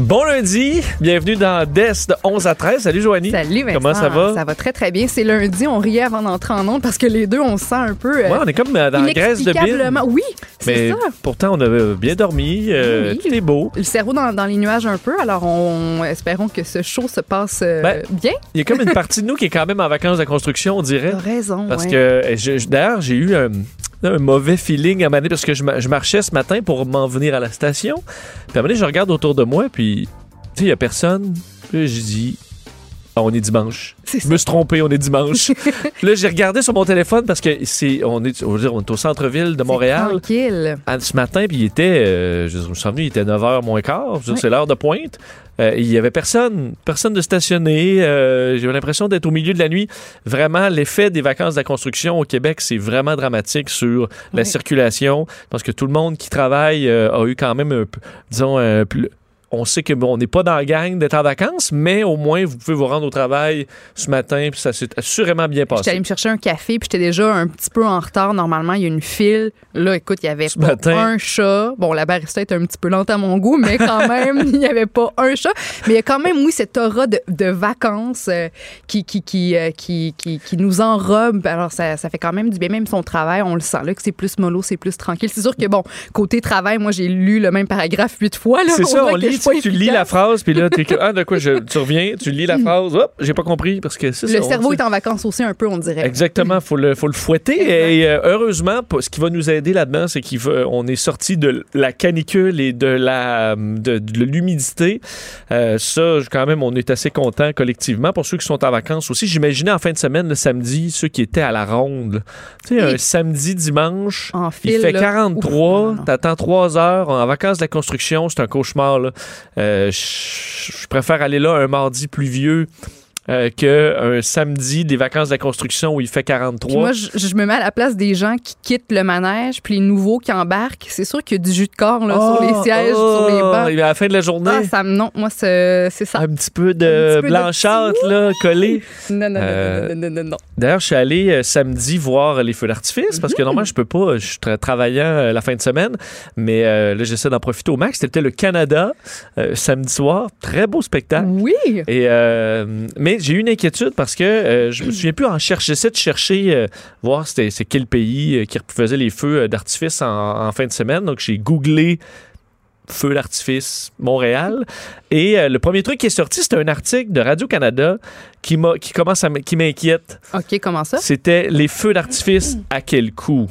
Bon lundi, bienvenue dans DES de 11 à 13. Salut Joanie. Salut Vincent. Comment ça va? Ça va très très bien. C'est lundi, on riait avant d'entrer en onde parce que les deux, on se sent un peu... euh, Ouais, on est comme euh, dans la graisse de inexplicablement- Oui, c'est ça. pourtant, on a bien dormi. euh, Oui. Tout est beau. Le cerveau dans, dans les nuages un peu, alors on espérons que ce show se passe euh, Ben, bien. Il y a comme une partie de nous qui est quand même en vacances de construction, on dirait. T'as raison. Parce ouais. que, euh, d'ailleurs, j'ai eu un, un mauvais feeling à donné parce que je, je marchais ce matin pour m'en venir à la station. Puis à un moment donné, je regarde autour de moi, puis, tu sais, il n'y a personne. Puis j'ai dit, Ah, on est dimanche. Je me suis trompé, on est dimanche. Là, j'ai regardé sur mon téléphone parce que c'est, on est, on est au centre-ville de Montréal. Tranquille. Ce matin, puis il était, euh, je me suis revenu, il était 9h moins quart, Ouais. c'est l'heure de pointe. Euh, il y avait personne, personne de stationné. Euh, J'ai eu l'impression d'être au milieu de la nuit. Vraiment, l'effet des vacances de la construction au Québec, c'est vraiment dramatique sur la circulation. Parce que tout le monde qui travaille euh, a eu quand même, disons, on sait que bon, on n'est pas dans la gang d'être en vacances, mais au moins vous pouvez vous rendre au travail ce matin, puis ça s'est assurément bien J'étais passé. allée me chercher un café, puis j'étais déjà un petit peu en retard. Normalement, il y a une file. Là, écoute, il y avait Ce pas matin. un chat. Bon, la barista est un petit peu lente à mon goût, mais quand même, il n'y avait pas un chat. Mais il y a quand même, oui, cette aura de, de vacances euh, qui, qui, qui, euh, qui, qui, qui nous enrobe. Alors, ça, ça fait quand même du bien. Même son travail, on le sent là que c'est plus mollo, c'est plus tranquille. C'est sûr que, bon, côté travail, moi, j'ai lu le même paragraphe huit fois. C'est ça, on lit, pas tu, lis la phrase, puis là, t'es que, ah, de quoi, je, tu reviens, tu lis la phrase, hop, j'ai pas compris, parce que c'est ça. Le on- cerveau est en vacances aussi un peu, on dirait. Exactement, faut le, faut le fouetter. Et euh, heureusement, ce qui va nous aider là-dedans, c'est qu'on est sorti de la canicule et de la de, de l'humidité. Euh, ça, quand même, on est assez content collectivement. Pour ceux qui sont en vacances aussi, j'imaginais en fin de semaine, le samedi, ceux qui étaient à la ronde. Tu sais, un samedi, dimanche. En Il fait là. 43, Ouf, non, non. t'attends 3 heures en vacances de la construction, c'est un cauchemar. là. Euh, je je préfère aller là un mardi pluvieux euh, qu'un samedi des vacances de la construction où il fait 43. Puis moi, je, je me mets à la place des gens qui quittent le manège, puis les nouveaux qui embarquent. C'est sûr qu'il y a du jus de corps là, sur les sièges, sur les bancs. À la fin de la journée, Ah, ça me non, moi c'est ça. un petit peu de petit peu de blanchâtre là, collé. Non non, non, Euh, non, non, non, non, non. D'ailleurs, je suis allé euh, samedi voir les feux d'artifice parce que normalement, je peux pas, je suis tra- travaillant la fin de semaine, mais euh, là, j'essaie d'en profiter au max. C'était le Canada samedi soir. Très beau spectacle. Oui. Et mais j'ai eu une inquiétude parce que euh, je me souviens plus en chercher, de chercher euh, voir c'était c'est quel pays euh, qui faisait les feux d'artifice en, en fin de semaine. Donc j'ai googlé feux d'artifice Montréal et euh, le premier truc qui est sorti c'était un article de Radio Canada qui m'a qui commence à m- qui m'inquiète. OK, comment ça? C'était les feux d'artifice à quel coût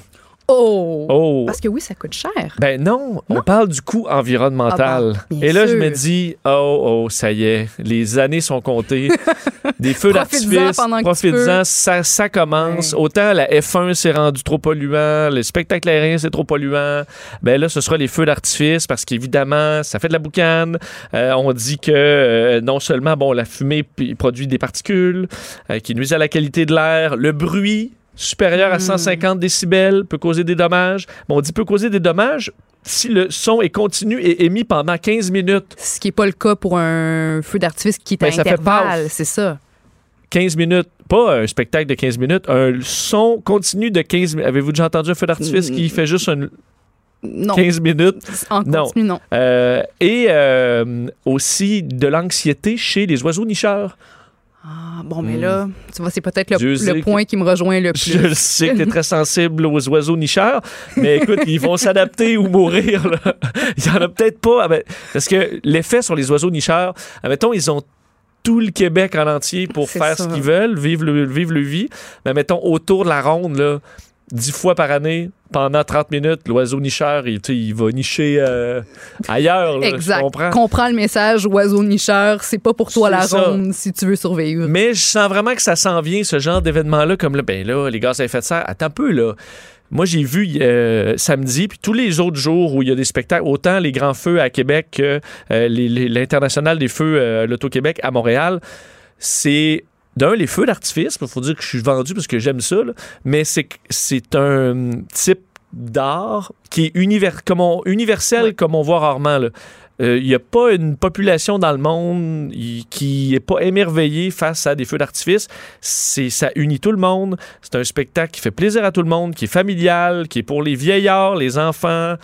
Oh. Oh. Parce que oui, ça coûte cher. Ben non, on parle du coût environnemental. Ah Et là, je me dis, oh, oh, ça y est, les années sont comptées. Des feux d'artifice, profites-en, ça, ça commence. Ouais. Autant la F1 s'est rendu trop polluant, le spectacle aérien c'est trop polluant. Ben là, ce sera les feux d'artifice parce qu'évidemment, ça fait de la boucane. Euh, on dit que euh, non seulement, bon, la fumée produit des particules euh, qui nuisent à la qualité de l'air, le bruit supérieur à Hmm. 150 décibels peut causer des dommages. Bon, on dit peut causer des dommages si le son est continu et émis pendant 15 minutes. Ce qui n'est pas le cas pour un feu d'artifice qui est à Ben, fait intervalle, c'est ça. 15 minutes, pas un spectacle de 15 minutes, un son continu de 15 minutes. Avez-vous déjà entendu un feu d'artifice qui fait juste un Non. 15 minutes? En Non. continu, non. Euh, et euh, aussi de l'anxiété chez les oiseaux nicheurs. Ah, bon, mais là, tu vois, c'est peut-être le, Hmm. Que- point qui me rejoint le plus. Je le sais que tu es très sensible aux oiseaux nicheurs, mais écoute, ils vont s'adapter ou mourir. là. Il y en a peut-être pas. ah ben, Parce que l'effet sur les oiseaux nicheurs, admettons, ils ont tout le Québec en entier pour faire ça. ce qu'ils veulent, vivre le, vivre le vie. Mais mettons, autour de la ronde, là, dix fois par année, pendant 30 minutes, l'oiseau nicheur, il, il va nicher euh, ailleurs. là, Exact. comprends? Comprends le message, oiseau nicheur, c'est pas pour toi la ça. ronde si tu veux survivre. Mais je sens vraiment que ça s'en vient, ce genre d'événement-là, comme là, ben là, les gaz à effet de serre, attends un peu, là. Moi, j'ai vu euh, samedi, puis tous les autres jours où il y a des spectacles, autant les grands feux à Québec que euh, l'International des feux, l'Auto-Québec à Montréal, c'est d'un, les feux d'artifice, il faut dire que je suis vendu parce que j'aime ça, là, mais c'est c'est un type d'art qui est univers, comme on- universel comme on voit rarement. là. Euh, Il n'y a pas une population dans le monde y- qui n'est pas émerveillée face à des feux d'artifice. C'est Ça unit tout le monde. C'est un spectacle qui fait plaisir à tout le monde, qui est familial, qui est pour les vieillards, les enfants,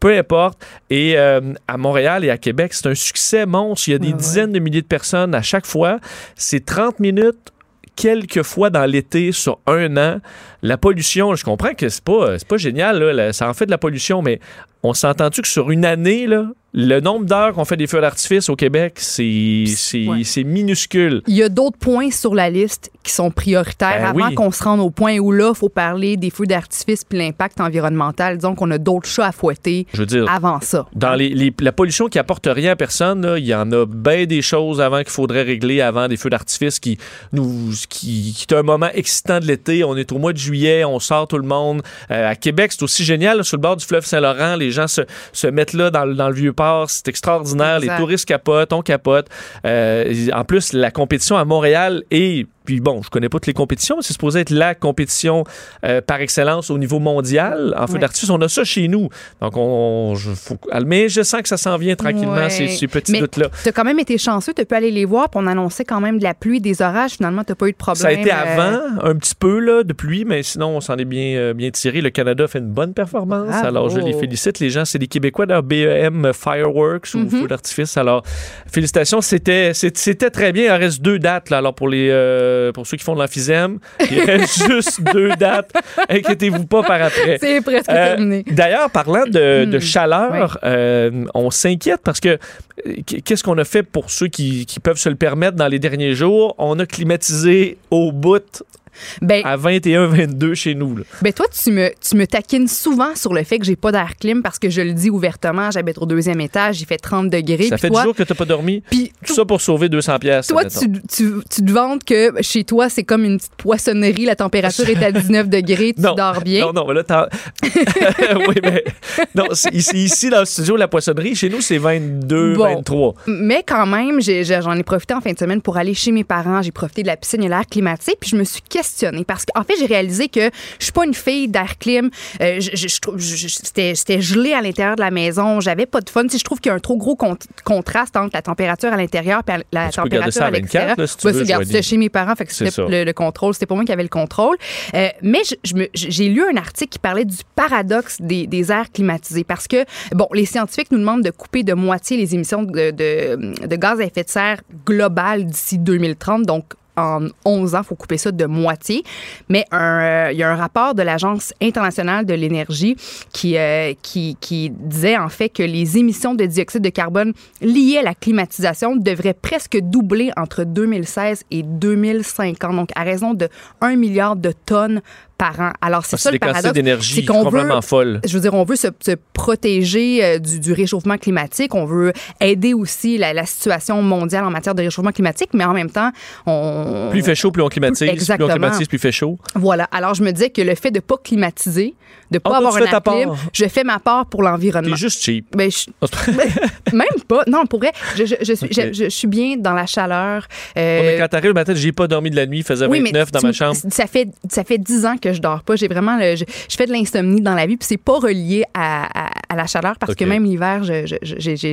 peu importe. Et euh, à Montréal et à Québec, c'est un succès monstre. Il y a des Ouais, ouais. dizaines de milliers de personnes à chaque fois. C'est 30 minutes quelques fois dans l'été sur un an. La pollution, je comprends que c'est pas, c'est pas génial, là, ça en fait de la pollution, mais on s'entend-tu que sur une année, là, le nombre d'heures qu'on fait des feux d'artifice au Québec, c'est, Ouais. minuscule. Il y a d'autres points sur la liste qui sont prioritaires Ben avant oui. qu'on se rende au point où là, il faut parler des feux d'artifice puis l'impact environnemental. Disons qu'on a d'autres chats à fouetter Je veux dire, avant ça. Dans les, les- la pollution qui apporte rien à personne, là, il y en a bien des choses avant qu'il faudrait régler avant des feux d'artifice qui nous qui, qui est un moment excitant de l'été. On est au mois de juillet, on sort tout le monde. Euh, à Québec, c'est aussi génial. là, sur le bord du fleuve Saint-Laurent, les gens se, se mettent là dans, le- dans le vieux C'est extraordinaire. Exact. Les touristes capotent, on capote. Euh, en plus, la compétition à Montréal est puis bon, je connais pas toutes les compétitions, mais c'est supposé être la compétition euh, par excellence au niveau mondial en feu Ouais. d'artifice. On a ça chez nous. Donc, on, je, faut- mais je sens que ça s'en vient tranquillement, Ouais. ces, ces petits doutes-là. Tu as quand même été chanceux, tu peux aller les voir, puis on annonçait quand même de la pluie, des orages. Finalement, tu pas eu de problème. Ça a été euh, avant, un petit peu là, de pluie, mais sinon, on s'en est bien, euh, bien tiré. Le Canada fait une bonne performance. Bravo. Alors, je les félicite. Les gens, c'est des Québécois de BEM Fireworks ou Mhm. Feu d'artifice. Alors, félicitations. C'était très bien. Il en reste deux dates. Là. Alors, pour, les, euh, pour ceux qui font de l'emphysème, il reste juste deux dates. Inquiétez-vous pas par après. C'est presque Euh, terminé. D'ailleurs, parlant de, de Hmm. chaleur, euh, on s'inquiète parce que qu'est-ce qu'on a fait pour ceux qui, qui peuvent se le permettre dans les derniers jours? On a climatisé au bout Ben, à 21-22 chez nous. là. ben toi, tu me, tu me taquines souvent sur le fait que j'ai pas d'air clim parce que je le dis ouvertement, j'habite au deuxième étage, il fait 30 degrés. Ça fait toi, 10 jours que tu n'as pas dormi? Puis Tout ça pour sauver 200 pièces. Toi, tu, tu, tu te vantes que chez toi, c'est comme une petite poissonnerie, la température est à 19 degrés, tu Non, dors bien? Non, non, mais là, t'en- oui, mais non, ici, ici, dans le studio, la poissonnerie, chez nous, c'est 22, Bon. 23. Mais quand même, j'en ai, profité en fin de semaine pour aller chez mes parents. J'ai profité de la piscine et l'air climatique. Puis je me suis parce qu'en fait, j'ai réalisé que je suis pas une fille d'air clim. Euh, je, je- je C'était gelé à l'intérieur de la maison. J'avais pas de fun. Sais, je trouve qu'il y a un trop gros con- contraste entre la température à l'intérieur et la tu température ça à à 24, l'extérieur. si tu veux, chez mes parents, fait que le, le contrôle. C'était pas moi qui avait le contrôle. Euh, mais j'ai lu un article qui parlait du paradoxe des, des airs climatisés parce que, bon, les scientifiques nous demandent de couper de moitié les émissions de, de- de gaz à effet de serre globales d'ici 2030. Donc, en 11 ans, il faut couper ça de moitié. Mais euh, il y a un rapport de l'Agence internationale de l'énergie qui, euh, qui, qui disait en fait que les émissions de dioxyde de carbone liées à la climatisation devraient presque doubler entre 2016 et 2050, donc à raison de 1 milliard de tonnes par an. Alors, c'est Ah, ça C'est le paradoxe. d'énergie c'est qu'on complètement veut- folles. je veux dire, on veut se, se protéger euh, du, du réchauffement climatique. On veut aider aussi la, la situation mondiale en matière de réchauffement climatique, mais en même temps, on. Plus il fait chaud, plus on climatise. Plus on Exactement. climatise, plus il fait chaud. Voilà. Alors, je me disais que le fait de pas climatiser, de pas Ah, toi, avoir tu un fais ta air clim, je fais ma part pour l'environnement. T'es juste cheap. Ben, je- même pas. Non, pour vrai, je, je- je suis, je, bien dans la chaleur. Euh, Oh, mais quand t'arrives le matin, j'ai pas dormi de la nuit, il faisait 29 dans tu- ma chambre. Ça fait ça fait dix ans que je dors pas. J'ai vraiment le- je, je fais de l'insomnie dans la vie, puis c'est pas relié à, à- à la chaleur parce que même l'hiver, j'ai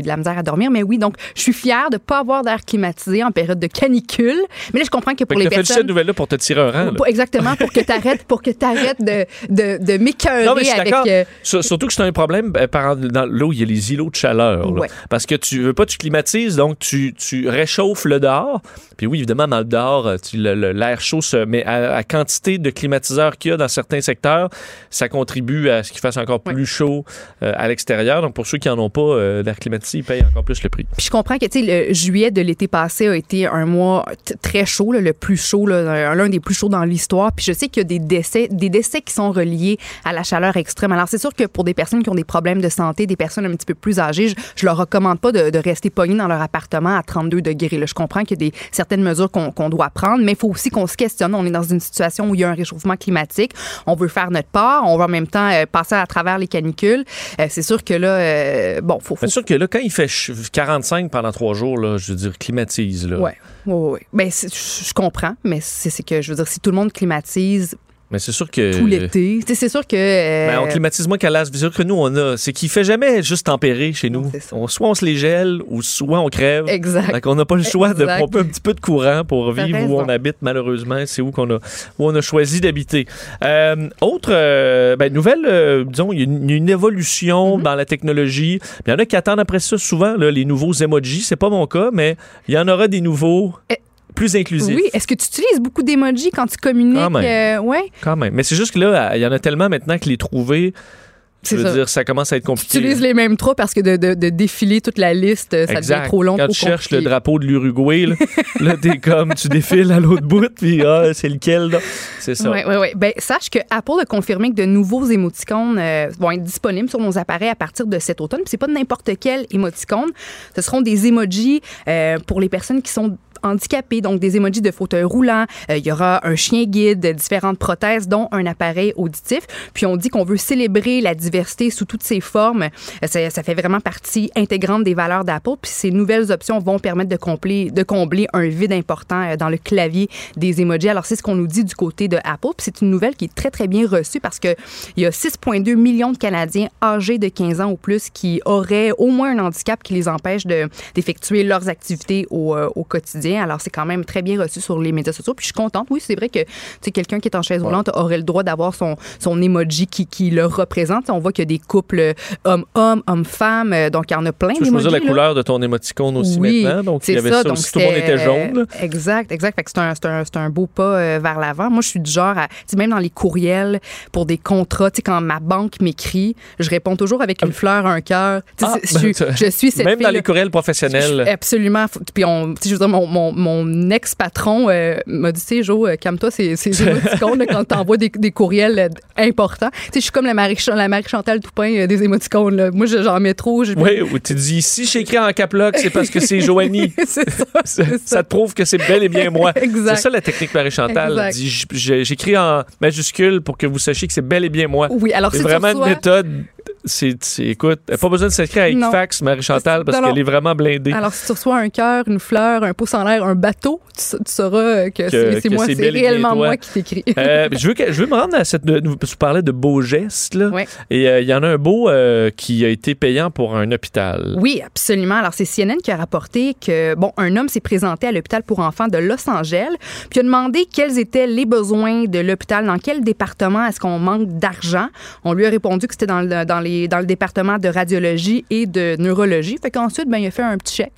de la misère à dormir. Mais oui, donc je suis fière de pas avoir d'air climatisé en période de canicule. Mais là, je comprends que Fait pour que les t'as fait cette personnes nouvelle-là pour te tirer un rang. là. pour- exactement pour que t'arrêtes pour que t'arrêtes de de, de Non, mais je m'écœurer suis avec euh, Sur- Surtout que c'est un problème euh, dans l'eau, il y a les îlots de chaleur. là. Ouais. Parce que tu veux pas, tu climatises, donc tu, tu réchauffes le dehors. Puis oui, évidemment, dans le dehors, euh, l'air chaud se met à, à quantité de climatiseurs qu'il y a dans certains secteurs, ça contribue à ce qu'il fasse encore plus chaud euh, à l'extérieur. Donc, pour ceux qui en ont pas euh, d'air climatisé, ils payent encore plus le prix. Puis je comprends que tu sais, le juillet de l'été passé a été un mois très chaud, là, le plus chaud, l'un des plus chauds dans l'histoire. Puis je sais qu'il y a des décès, des décès qui sont reliés à la chaleur extrême. Alors c'est sûr que pour des personnes qui ont des problèmes de santé, des personnes un petit peu plus âgées, je, je leur recommande pas de, de rester pognées dans leur appartement à 32 degrés. Là. Je comprends qu'il y a des certaines mesures qu'on doit prendre, mais il faut aussi qu'on se questionne. On est dans une situation où il y a un réchauffement climatique. On veut faire notre part. On va en même temps euh, passer à travers les canicules. Euh, c'est sûr que là, euh, bon, faut, faut C'est sûr que là, quand il fait ch- 45 pendant trois jours, là, je veux dire, climatise. Là. Ouais, ouais. ouais. Ben, je comprends, mais c'est c'est que je veux dire, si tout le monde climatise Mais c'est sûr que. tout l'été, c'est sûr que. euh, Ben, on climatise moins qu'à l'as. C'est sûr que nous, on a. C'est qu'il fait jamais juste tempérer chez nous. On- soit on se les gèle ou soit on crève. Exact. Fait qu'on n'a pas le choix de pomper un petit peu de courant pour vivre où on habite, malheureusement. C'est où qu'on a, où on a choisi d'habiter. Euh, autre euh, ben, nouvelle, euh, disons, il y a une, une évolution Mm-hmm. dans la technologie. Il y en a qui attendent après ça souvent, là, les nouveaux emojis. C'est pas mon cas, mais il y en aura des nouveaux Eh, plus inclusifs. Oui, est-ce que tu utilises beaucoup d'emojis quand tu communiques? Quand même. euh, ouais. Quand même. Mais c'est juste que là, il y en a tellement maintenant que les trouver, je C'est veux ça. dire, ça commence à être Tu compliqué. utilises les mêmes trois parce que de, de- de défiler toute la liste, ça Exact. devient trop long, Quand trop tu cherches le drapeau de l'Uruguay, là, là, t'es comme, tu défiles à l'autre bout, puis ah, c'est lequel, là? C'est ça. Oui, oui, oui. Ben, sache que Apple a confirmé que de nouveaux émoticônes euh, vont être disponibles sur nos appareils à partir de cet automne. Puis c'est pas n'importe quel émoticône. Ce seront des emojis euh, pour les personnes qui sont handicapés, donc des emojis de fauteuil roulant. Euh, Il y aura un chien guide, différentes prothèses, dont un appareil auditif. Puis on dit qu'on veut célébrer la diversité sous toutes ses formes. Euh, Ça, ça fait vraiment partie intégrante des valeurs d'Apple. Puis ces nouvelles options vont permettre de combler, de combler un vide important euh, dans le clavier des emojis. Alors c'est ce qu'on nous dit du côté de Apple. Puis c'est une nouvelle qui est très très bien reçue parce que il y a 6,2 millions de Canadiens âgés de 15 ans ou plus qui auraient au moins un handicap qui les empêche de- d'effectuer leurs activités au, au quotidien. Alors, c'est quand même très bien reçu sur les médias sociaux. Puis, je suis contente. Oui, c'est vrai que quelqu'un qui est en chaise roulante aurait le droit d'avoir son, son emoji qui, qui le représente. On voit qu'il y a des couples homme-homme, homme-femme. euh, Donc, il y en a plein Tu peux choisir la là. couleur de ton émoticône aussi Oui, maintenant? Donc, il c'est y avait ça. ça, donc aussi. Tout le monde était jaune. euh, Exact, exact. Fait que c'est un, un, un beau pas euh, vers l'avant. Moi, je suis du genre à, même dans les courriels pour des contrats, tu sais, quand ma banque m'écrit, je réponds toujours avec une fleur, un cœur. Ah, je, ben, suis- je suis cette Même dans les courriels professionnels. Je- Absolument. Puis on, je veux dire, mon, mon, mon ex-patron euh, m'a dit, tu sais, Jo, euh, calme-toi, c'est émoticônes quand t'envoies des, des courriels euh, importants. Tu sais, je suis comme la Marie, la Marie Chantal Toupin des émoticônes. là. Moi, je- j'en mets trop. Oui, ou tu dis, si j'ai écrit en caploc, c'est parce que c'est Joanie. c'est ça. ça, te prouve que c'est bel et bien moi. Exact. C'est ça la technique j- j'ai- J'écris en majuscule pour que vous sachiez que c'est bel et bien moi. Oui, alors C'est si vraiment reçois- une méthode. C'est, écoute, pas besoin de s'inscrire à. Equifax, Marie-Chantal, parce qu'elle est vraiment blindée. Alors, si tu reçois un cœur, une fleur, un pouce en l'air, un bateau, tu, sa- tu sauras que, c'est moi, c'est réellement moi qui t'écris. Euh, je, veux que- je veux me rendre à cette. Tu parlais de beaux gestes, là. Ouais. Et euh, il y en a un beau euh, qui a été payant pour un hôpital. Oui, absolument. Alors, c'est CNN qui a rapporté que, bon, un homme s'est présenté à l'hôpital pour enfants de Los Angeles, puis a demandé quels étaient les besoins de l'hôpital, dans quel département est-ce qu'on manque d'argent. On lui a répondu que c'était dans dans, les, dans le département de radiologie et de neurologie. Fait qu'ensuite, ben, il a fait un petit chèque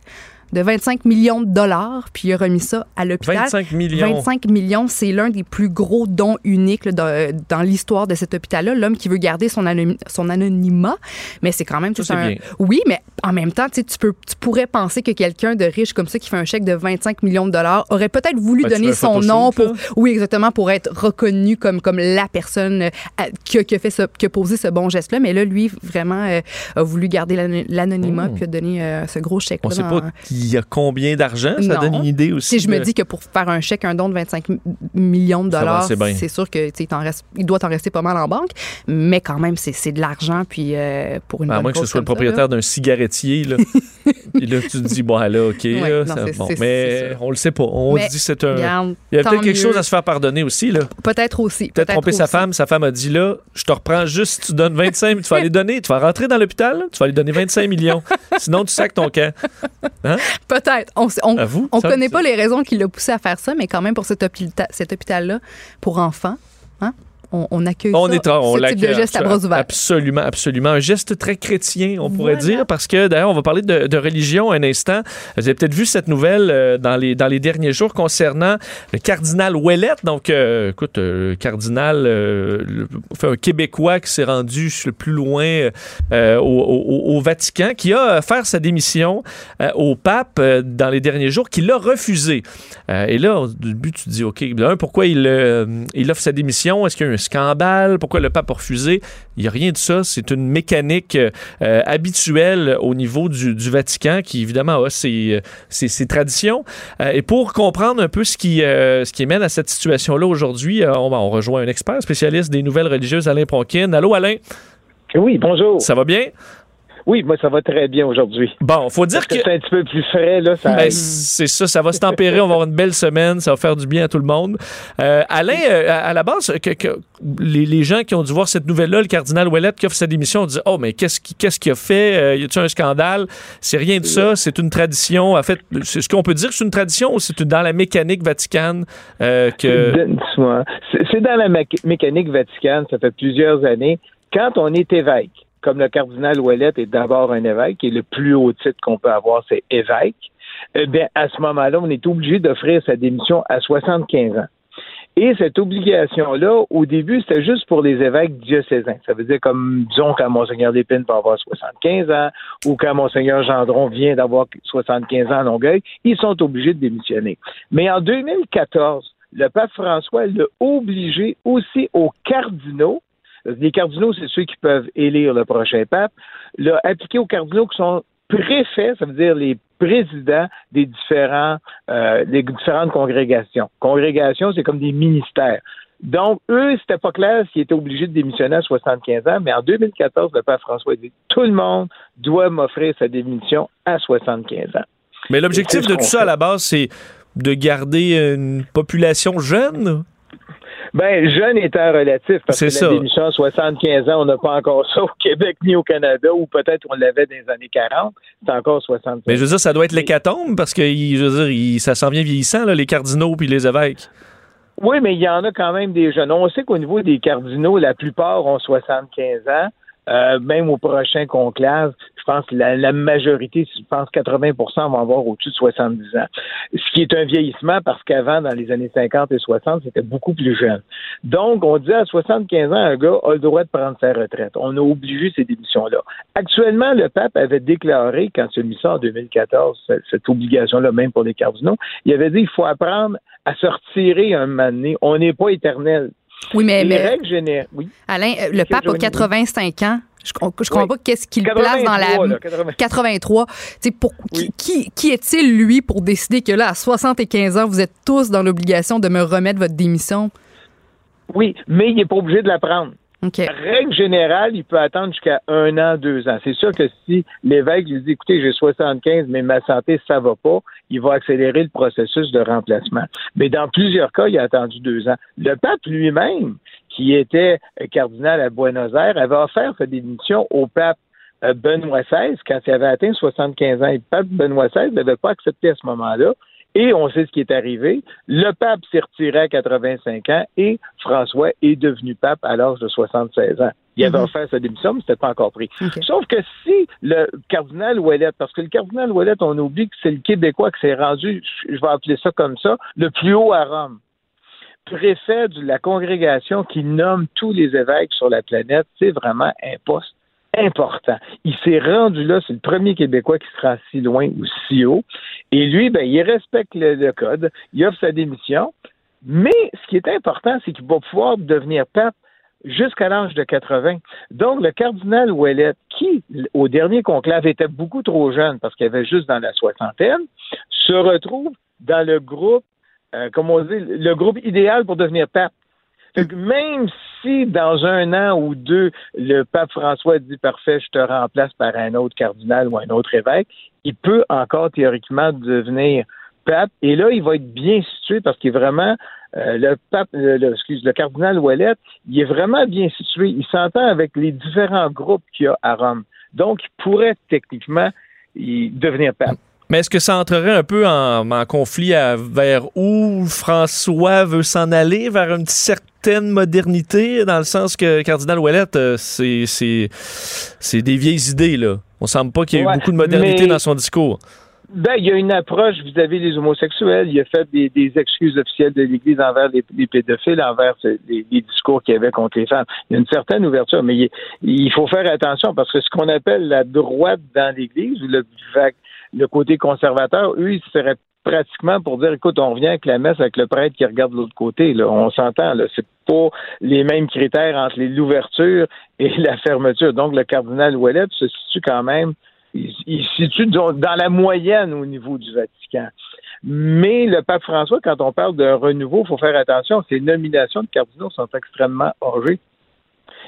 de 25 millions de dollars, puis il a remis ça à l'hôpital. 25 millions. 25 millions, c'est l'un des plus gros dons uniques là, dans, dans l'histoire de cet hôpital-là. L'homme qui veut garder son, anony- son anonymat, mais c'est quand même Ça, tout c'est un. bien. Oui, mais en même temps, tu peux, tu pourrais penser que quelqu'un de riche comme ça qui fait un chèque de 25 millions de dollars aurait peut-être voulu Ben, donner son nom pour, là. oui, exactement, pour être reconnu comme comme la personne euh, à- qui, a, qui a fait ce, qui a posé ce bon geste-là. Mais là, lui, vraiment, euh, a voulu garder l'ano- l'anonymat Mm. puis a donné euh, ce gros chèque. On sait pas il y a combien d'argent? Ça Non. donne une idée aussi. Si je me dis que pour faire un chèque, un don de 25 m- millions de dollars, c'est sûr que reste, il doit t'en rester pas mal en banque, mais quand même c'est de l'argent puis euh, pour une À bonne moins que ce soit le propriétaire d'un cigarettier. Là. Puis là, tu te dis, bon, là, OK. Ouais, là, non, ça- bon. mais on le sait pas. On Mais, dit c'est un. Regarde, Il y a peut-être quelque mieux. chose à se faire pardonner aussi. là. Peut-être aussi. Peut-être tromper sa femme. Sa femme a dit là, je te reprends juste si tu donnes 25, tu vas aller donner, tu vas rentrer dans l'hôpital, tu vas aller donner 25 millions. Sinon, tu sacs ton camp. Peut-être. On, sait- on, on connaît pas les raisons qui l'ont poussé à faire ça, mais quand même pour cet, hôpita- cet hôpital-là, pour enfants, hein, on, on accueille On ça, est on ce type de geste à bras ouverts. Absolument, absolument. Un geste très chrétien, on pourrait Voilà. dire, parce que d'ailleurs, on va parler de, de religion un instant. Vous avez peut-être vu cette nouvelle euh, dans, les, dans les derniers jours concernant le cardinal Ouellette. Donc, euh, écoute, euh, le cardinal, euh, le- enfin, un Québécois qui s'est rendu le plus loin au, au- au Vatican, qui a fait sa démission au pape dans les derniers jours, qui l'a refusé. Et là, au début, tu te dis, OK, un, pourquoi il, il offre sa démission? Est-ce qu'il y a eu un scandale? Pourquoi le pape a refusé? Il n'y a rien de ça. C'est une mécanique euh, habituelle au niveau du, du Vatican qui, évidemment, a ses, ses- ses traditions. Euh, et pour comprendre un peu ce qui, euh, ce qui mène à cette situation-là aujourd'hui, euh, on, va- on rejoint un expert spécialiste des nouvelles religieuses, Alain Pronkin. Allô, Alain? Oui, bonjour. Ça va bien? Oui, moi, ça va très bien aujourd'hui. Bon, faut dire que que... c'est un petit peu plus frais, là. Ça... Ben, c'est ça, ça va se tempérer. On va avoir une belle semaine. Ça va faire du bien à tout le monde. Euh, Alain, euh, à, la base, que, que les, les gens qui ont dû voir cette nouvelle-là, le cardinal Ouellette qui offre sa démission, ont dit Oh, mais qu'est-ce qu'il a fait? Euh, Y a-t-il un scandale? C'est rien de ça. C'est une tradition. En fait, c'est ce qu'on peut dire que c'est une tradition ou c'est dans la mécanique vaticane euh, que. C'est c'est dans la mé- mécanique vaticane, ça fait plusieurs années. Quand on est évêque, comme le cardinal Ouellet est d'abord un évêque, et le plus haut titre qu'on peut avoir, c'est évêque, eh bien, à ce moment-là, on est obligé d'offrir sa démission à 75 ans. Et cette obligation-là, au début, c'était juste pour les évêques diocésains. Ça veut dire comme, disons, quand Monseigneur Lépine va avoir 75 ans, ou quand Monseigneur Gendron vient d'avoir 75 ans à Longueuil, ils sont obligés de démissionner. Mais en 2014, le pape François l'a obligé aussi aux cardinaux, les cardinaux, c'est ceux qui peuvent élire le prochain pape, l'a appliqué aux cardinaux qui sont préfets, ça veut dire les présidents des différents, euh, des différentes congrégations. Congrégations, c'est comme des ministères. Donc, eux, c'était pas clair s'ils étaient obligés de démissionner à 75 ans, mais en 2014, le pape François a dit tout le monde doit m'offrir sa démission à 75 ans. Mais l'objectif de tout ça, à la base, c'est de garder une population jeune? Ben, jeune étant relatif, parce que ça. la démission à 75 ans, on n'a pas encore ça au Québec ni au Canada, ou peut-être on l'avait dans les années 40, c'est encore 75 Mais je veux dire, ça doit être l'hécatombe parce que je veux dire, il- ça s'en vient vieillissant, là, les cardinaux puis les évêques. Oui, mais il y en a quand même des jeunes. On sait qu'au niveau des cardinaux, la plupart ont 75 ans. Euh, même au prochain conclave, je pense que la, la majorité, je pense 80% vont avoir au-dessus de 70 ans. Ce qui est un vieillissement parce qu'avant, dans les années 50 et 60, c'était beaucoup plus jeune. Donc, on dit à 75 ans, un gars a le droit de prendre sa retraite. On a obligé ces démissions-là. Actuellement, le pape avait déclaré, quand il a mis ça en 2014, cette, obligation-là, même pour les cardinaux, il avait dit il faut apprendre à se retirer un moment donné. On n'est pas éternel. Oui, mais, les mais règles générales, oui. Alain, euh, le pape a Joanie? 85 ans. Je, je comprends Oui. pas qu'est-ce qu'il place dans 83, la là, 80. 83. Tu sais, pour, Oui. qui, qui est-il, lui, pour décider que là, à 75 ans, vous êtes tous dans l'obligation de me remettre votre démission? Oui, mais il n'est pas obligé de la prendre. OK. Règle générale, il peut attendre jusqu'à un an, deux ans. C'est sûr que si l'évêque lui dit, écoutez, j'ai 75, mais ma santé, ça va pas, il va accélérer le processus de remplacement. Mais dans plusieurs cas, il a attendu deux ans. Le pape lui-même, qui était cardinal à Buenos Aires, avait offert sa démission au pape euh, Benoît XVI quand il avait atteint 75 ans. Et le pape Benoît XVI n'avait pas accepté à ce moment-là. Et on sait ce qui est arrivé. Le pape s'est retiré à 85 ans et François est devenu pape à l'âge de 76 ans. Il avait Mhm. offert sa démission, mais c'était pas encore pris. Sauf que si le cardinal Ouellet, parce que le cardinal Ouellet, on oublie que c'est le Québécois qui s'est rendu, je vais appeler ça comme ça, le plus haut à Rome. Préfet de la congrégation qui nomme tous les évêques sur la planète, c'est vraiment un poste important. Il s'est rendu là, c'est le premier Québécois qui se rend si loin ou si haut. Et lui, ben, il respecte le, le code, il offre sa démission. Mais ce qui est important, c'est qu'il va pouvoir devenir pape jusqu'à l'âge de 80. Donc, le cardinal Ouellet, qui, au dernier conclave, était beaucoup trop jeune parce qu'il avait juste dans la soixantaine, se retrouve dans le groupe, euh, comme on dit, le groupe idéal pour devenir pape. Même si dans un an ou deux, le pape François dit parfait, je te remplace par un autre cardinal ou un autre évêque, il peut encore théoriquement devenir pape. Et là, il va être bien situé parce qu'il est vraiment euh, le pape, le, excuse, le cardinal Ouellet, il est vraiment bien situé. Il s'entend avec les différents groupes qu'il y a à Rome. Donc, il pourrait techniquement devenir pape. Mais est-ce que ça entrerait un peu en, en conflit à, vers où François veut s'en aller, vers une certaine modernité, dans le sens que Cardinal Ouellette, euh, c'est, c'est, c'est des vieilles idées, là. On semble pas qu'il y ait eu beaucoup de modernité mais- dans son discours. Ben, il y a une approche vis-à-vis des homosexuels. Il a fait des, des excuses officielles de l'Église envers les, les pédophiles, envers les, les discours qu'il y avait contre les femmes. Il y a une certaine ouverture, mais il, il faut faire attention parce que ce qu'on appelle la droite dans l'Église, ou le, le côté conservateur, eux, ils seraient pratiquement pour dire, écoute, on revient avec la messe avec le prêtre qui regarde de l'autre côté. Là. On s'entend, là. C'est pas les mêmes critères entre l'ouverture et la fermeture. Donc, le cardinal Ouellette se situe quand même il, se situe dans la moyenne au niveau du Vatican. Mais le pape François, quand on parle d'un renouveau, il faut faire attention, ses nominations de cardinaux sont extrêmement âgées.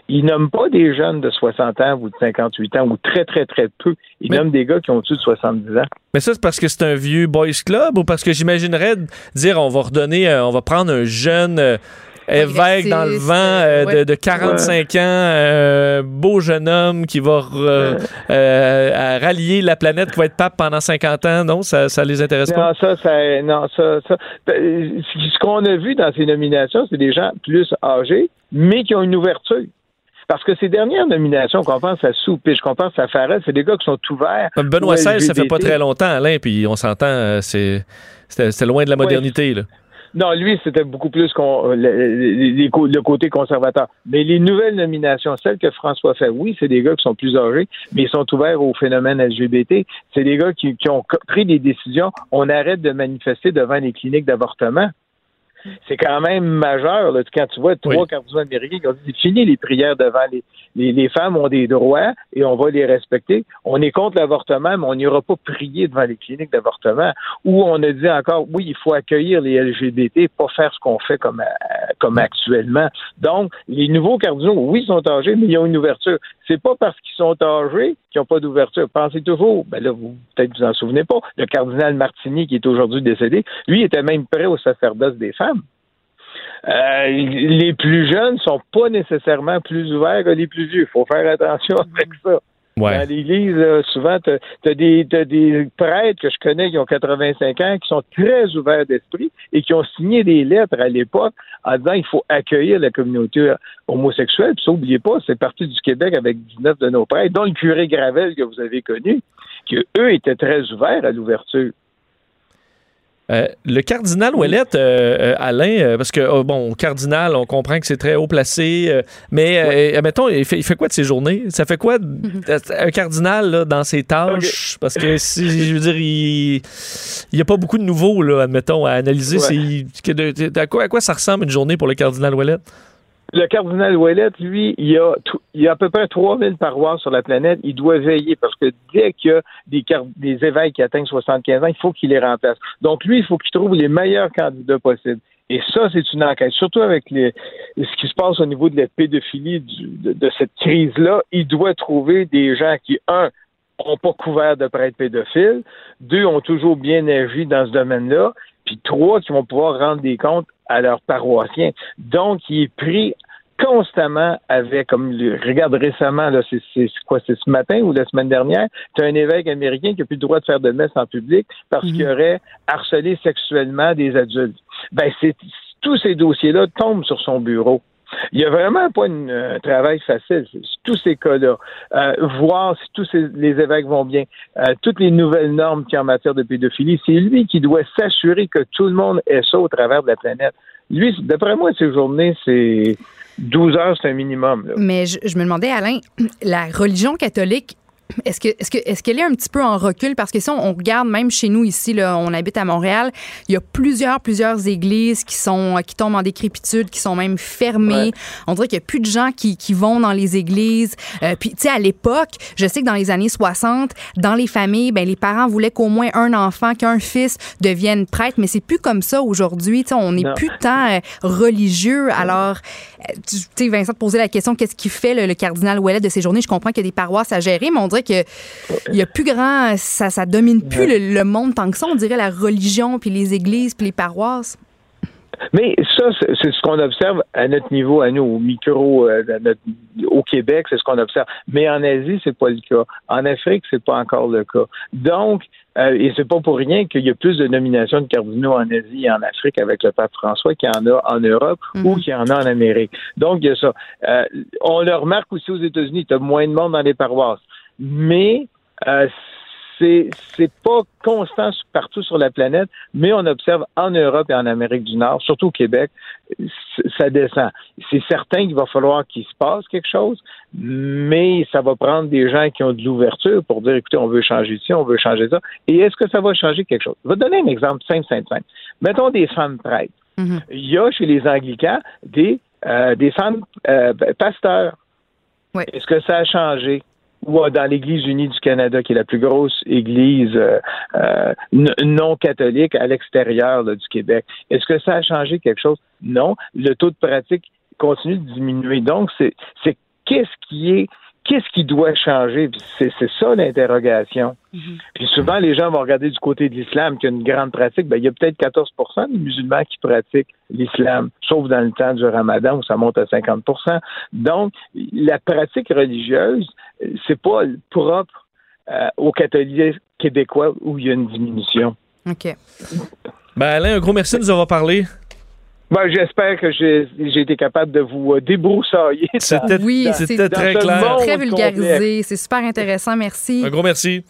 Il nomme pas des jeunes de 60 ans ou de 58 ans, ou très, très, très peu. Il Mais- nomme des gars qui ont au-dessus de 70 ans. Mais ça, c'est parce que c'est un vieux boys club ou parce que j'imaginerais dire on va redonner, euh, on va prendre un jeune euh, évêque dans le vent euh, de, ouais. de 45 ans, euh, beau jeune homme qui va euh, rallier la planète, qui va être pape pendant 50 ans. Non, ça, ça les intéresse pas? Non, ça, ça, non, ça, ça. Ben, Ce qu'on a vu dans ces nominations, c'est des gens plus âgés, mais qui ont une ouverture. Parce que ces dernières nominations, qu'on pense à Soupich, qu'on pense à Farrell, c'est des gars qui sont ouverts. Benoît XVI, ça fait pas très longtemps, Alain, puis on s'entend, euh, c'est loin de la modernité. Là. Non, lui, c'était beaucoup plus qu'on- le, côté conservateur. Mais les nouvelles nominations, celles que François fait, oui, c'est des gars qui sont plus âgés, mais ils sont ouverts au phénomène LGBT. C'est des gars qui, qui ont pris des décisions. On arrête de manifester devant les cliniques d'avortement. C'est quand même majeur là, quand tu vois trois cardinaux américains qui ont dit fini les prières devant les, les, les femmes ont des droits et on va les respecter. On est contre l'avortement, mais on n'ira pas prier devant les cliniques d'avortement. Ou on a dit encore oui, il faut accueillir les LGBT, pas faire ce qu'on fait comme, euh, comme actuellement. Donc, les nouveaux cardinaux, oui, ils sont âgés, mais ils ont une ouverture. C'est pas parce qu'ils sont âgés qu'ils n'ont pas d'ouverture. Pensez toujours, ben là, vous peut-être vous en souvenez pas, le cardinal Martini, qui est aujourd'hui décédé, lui était même prêt au sacerdoce des femmes. Euh, les plus jeunes sont pas nécessairement plus ouverts que les plus vieux. Il faut faire attention avec ça. Ouais. Dans l'Église, souvent, tu as, des, prêtres que je connais qui ont 85 ans, qui sont très ouverts d'esprit et qui ont signé des lettres à l'époque en disant il faut accueillir la communauté homosexuelle. Puis ça, oubliez pas, c'est parti du Québec avec 19 de nos prêtres, dont le curé Gravel que vous avez connu, qui eux étaient très ouverts à l'ouverture. Euh, le cardinal Ouellette, euh, euh, Alain, parce que, oh, bon, cardinal, on comprend que c'est très haut placé, mais, euh, mettons, il fait, il fait quoi de ses journées? Ça fait quoi euh, un cardinal là, dans ses tâches? Parce que, si, je veux dire, il n'y a pas beaucoup de nouveaux, là, admettons, à analyser. Ouais. À, quoi, à quoi ça ressemble une journée pour le cardinal Ouellette? Le cardinal Ouellette, lui, il y a, il a à peu près 3000 paroisses sur la planète. Il doit veiller parce que dès qu'il y a des, des évêques qui atteignent 75 ans, il faut qu'il les remplace. Donc, lui, il faut qu'il trouve les meilleurs candidats possibles. Et ça, c'est une enquête. Surtout avec les, ce qui se passe au niveau de la pédophilie du- de, de cette crise-là, il doit trouver des gens qui, un, n'ont pas couvert de prêtres pédophiles, deux, ont toujours bien agi dans ce domaine-là, puis trois, qui vont pouvoir rendre des comptes à leurs paroissiens. Donc, il est pris constamment avec, comme regarde récemment, là, c'est, quoi, c'est ce matin ou la semaine dernière, tu as un évêque américain qui n'a plus le droit de faire de messe en public parce qu'il aurait harcelé sexuellement des adultes. Ben, c'est, tous ces dossiers-là tombent sur son bureau. Il n'y a vraiment pas une- un travail facile. C'est- Tous ces cas-là, euh, voir si tous ces- les évêques vont bien, euh, toutes les nouvelles normes a en matière de pédophilie, c'est lui qui doit s'assurer que tout le monde ait ça au travers de la planète. Lui, d'après moi, ses journées, c'est 12 heures, c'est un minimum. Mais je me demandais, Alain, la religion catholique, est-ce que est-ce que est-ce qu'elle est un petit peu en recul? Parce que si on, on regarde même chez nous ici là, on habite à Montréal, il y a plusieurs plusieurs églises qui sont qui tombent en décrépitude, qui sont même fermées. Ouais. On dirait qu'il n'y a plus de gens qui, qui vont dans les églises. Euh, puis tu sais à l'époque, je sais que dans les années 60, dans les familles, ben les parents voulaient qu'au moins un enfant, qu'un fils devienne prêtre, mais c'est plus comme ça aujourd'hui, tu sais on n'est plus tant euh, religieux. Alors euh, tu tu sais Vincent te posait la question qu'est-ce qui fait le, le cardinal Ouellet de ces journées? Je comprends qu'il y a des paroisses à gérer, mais on dirait que il y a plus grand ça ça domine plus le, le monde tant que ça, on dirait la religion puis les églises puis les paroisses. Mais ça, c'est ce qu'on observe à notre niveau, à nous, au micro, euh, notre- au Québec, c'est ce qu'on observe. Mais en Asie, c'est pas le cas. En Afrique, c'est pas encore le cas. Donc, euh, et c'est pas pour rien qu'il y a plus de nominations de cardinaux en Asie et en Afrique avec le pape François qu'il y en a en Europe Mhm. ou qu'il y en a en Amérique. Donc, il y a ça. Euh, on le remarque aussi aux États-Unis, tu as moins de monde dans les paroisses. Mais euh, c'est pas constant partout sur la planète, mais on observe en Europe et en Amérique du Nord, surtout au Québec, ça descend. C'est certain qu'il va falloir qu'il se passe quelque chose, mais ça va prendre des gens qui ont de l'ouverture pour dire, écoutez, on veut changer ci, on veut changer ça. Et est-ce que ça va changer quelque chose? Je vais te donner un exemple simple, simple, simple. Mettons des femmes prêtres. Mhm. Il y a chez les Anglicans des, euh, des femmes euh, pasteurs. Oui. Est-ce que ça a changé? Ou euh, dans l'Église unie du Canada, qui est la plus grosse église euh, euh, non catholique à l'extérieur du Québec. Est-ce que ça a changé quelque chose? Non. Le taux de pratique continue de diminuer. Donc, c'est qu'est-ce qui est qu'est-ce qui doit changer? C'est ça l'interrogation. Puis souvent, les gens vont regarder du côté de l'islam qui a une grande pratique. Ben, il y a peut-être 14% des musulmans qui pratiquent l'islam, sauf dans le temps du ramadan où ça monte à 50% Donc, la pratique religieuse, c'est pas propre euh, aux catholiques québécois où il y a une diminution. OK. Ben Alain, un gros merci de nous avoir parlé. Ben, j'espère que j'ai j'ai été capable de vous euh, débroussailler. dans- C'était Oui, dans- c'est c'était très dans clair. très vulgarisé. C'est super intéressant. Merci. Un gros merci.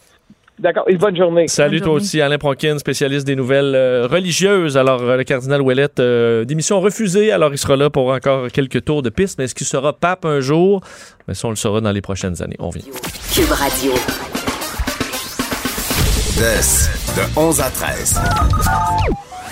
D'accord. Et bonne journée. Salut Bonne toi journée. aussi, Alain Pronkin, spécialiste des nouvelles euh, religieuses. Alors, euh, le cardinal Ouellette, euh, démission refusée. Alors, il sera là pour encore quelques tours de piste. Mais est-ce qu'il sera pape un jour? Mais ça, on le saura dans les prochaines années. On vient. Cube Radio. De 11 à 13.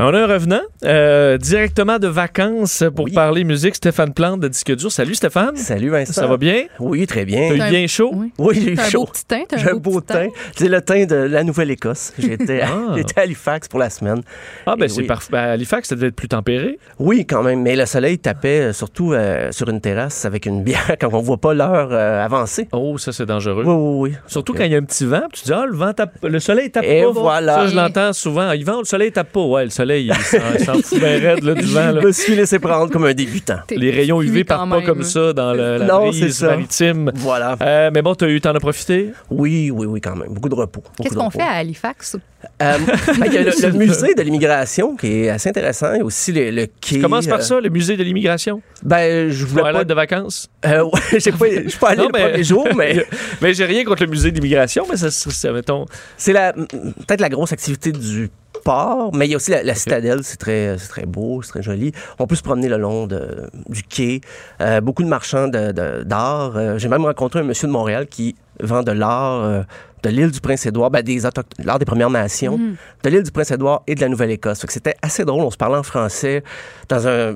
On a un revenant euh, directement de vacances pour parler musique. Stéphane Plante de Disque Dur. Salut Stéphane. Salut Vincent. Ça va bien? Oui, très bien. eu T'as un- bien chaud? Oui. Oui, j'ai eu T'as un beau chaud. petit teint. t'as J'ai un beau teint. C'est le teint de la Nouvelle-Écosse. J'étais à, Ah. j'étais à Halifax pour la semaine. Ah, ben c'est oui. parfait. Ben, à Halifax, ça devait être plus tempéré. Oui, quand même. Mais le soleil tapait euh, surtout euh, sur une terrasse avec une bière quand on voit pas l'heure euh, avancer. Oh, ça, c'est dangereux. Oui, oui, oui. Surtout quand il y a un petit vent, puis tu dis, ah, le vent tape, le soleil tape Et pas. voilà. Ça, je l'entends souvent. Il vent, le soleil tape pas. Ouais, le soleil, il s'en il s'en fout bien raide, là, du vent. là. Je me suis laissé prendre comme un débutant. Les rayons UV partent pas comme ça dans le- la Non, c'est brise ça. maritime. Voilà. Euh, mais bon, t'as eu, t'en as profité? Oui, oui, oui, quand même. Beaucoup de repos. Qu'est-ce qu'on fait à Halifax? Euh, ben, il y a le, le musée de l'immigration qui est assez intéressant. Il y a aussi le, le quai. Commence par euh, ça, le musée de l'immigration? Ben, je voulais pas. Toilette de vacances? Euh, ouais, j'ai pas- je suis pas allé Non, le mais- premier jour, mais Mais j'ai rien contre le musée d'immigration, mais ça, ça, ça, mettons. c'est la peut-être la grosse activité du port, mais il y a aussi la, la citadelle, c'est très, très beau, c'est très joli. On peut se promener le long de- du quai. Euh, beaucoup de marchands d'art. Euh, J'ai même rencontré un monsieur de Montréal qui vend de l'art euh, de l'île du Prince-Édouard, ben, des l'art des Premières Nations, de l'île du Prince-Édouard et de la Nouvelle-Écosse. C'était assez drôle. On se parlait en français dans un,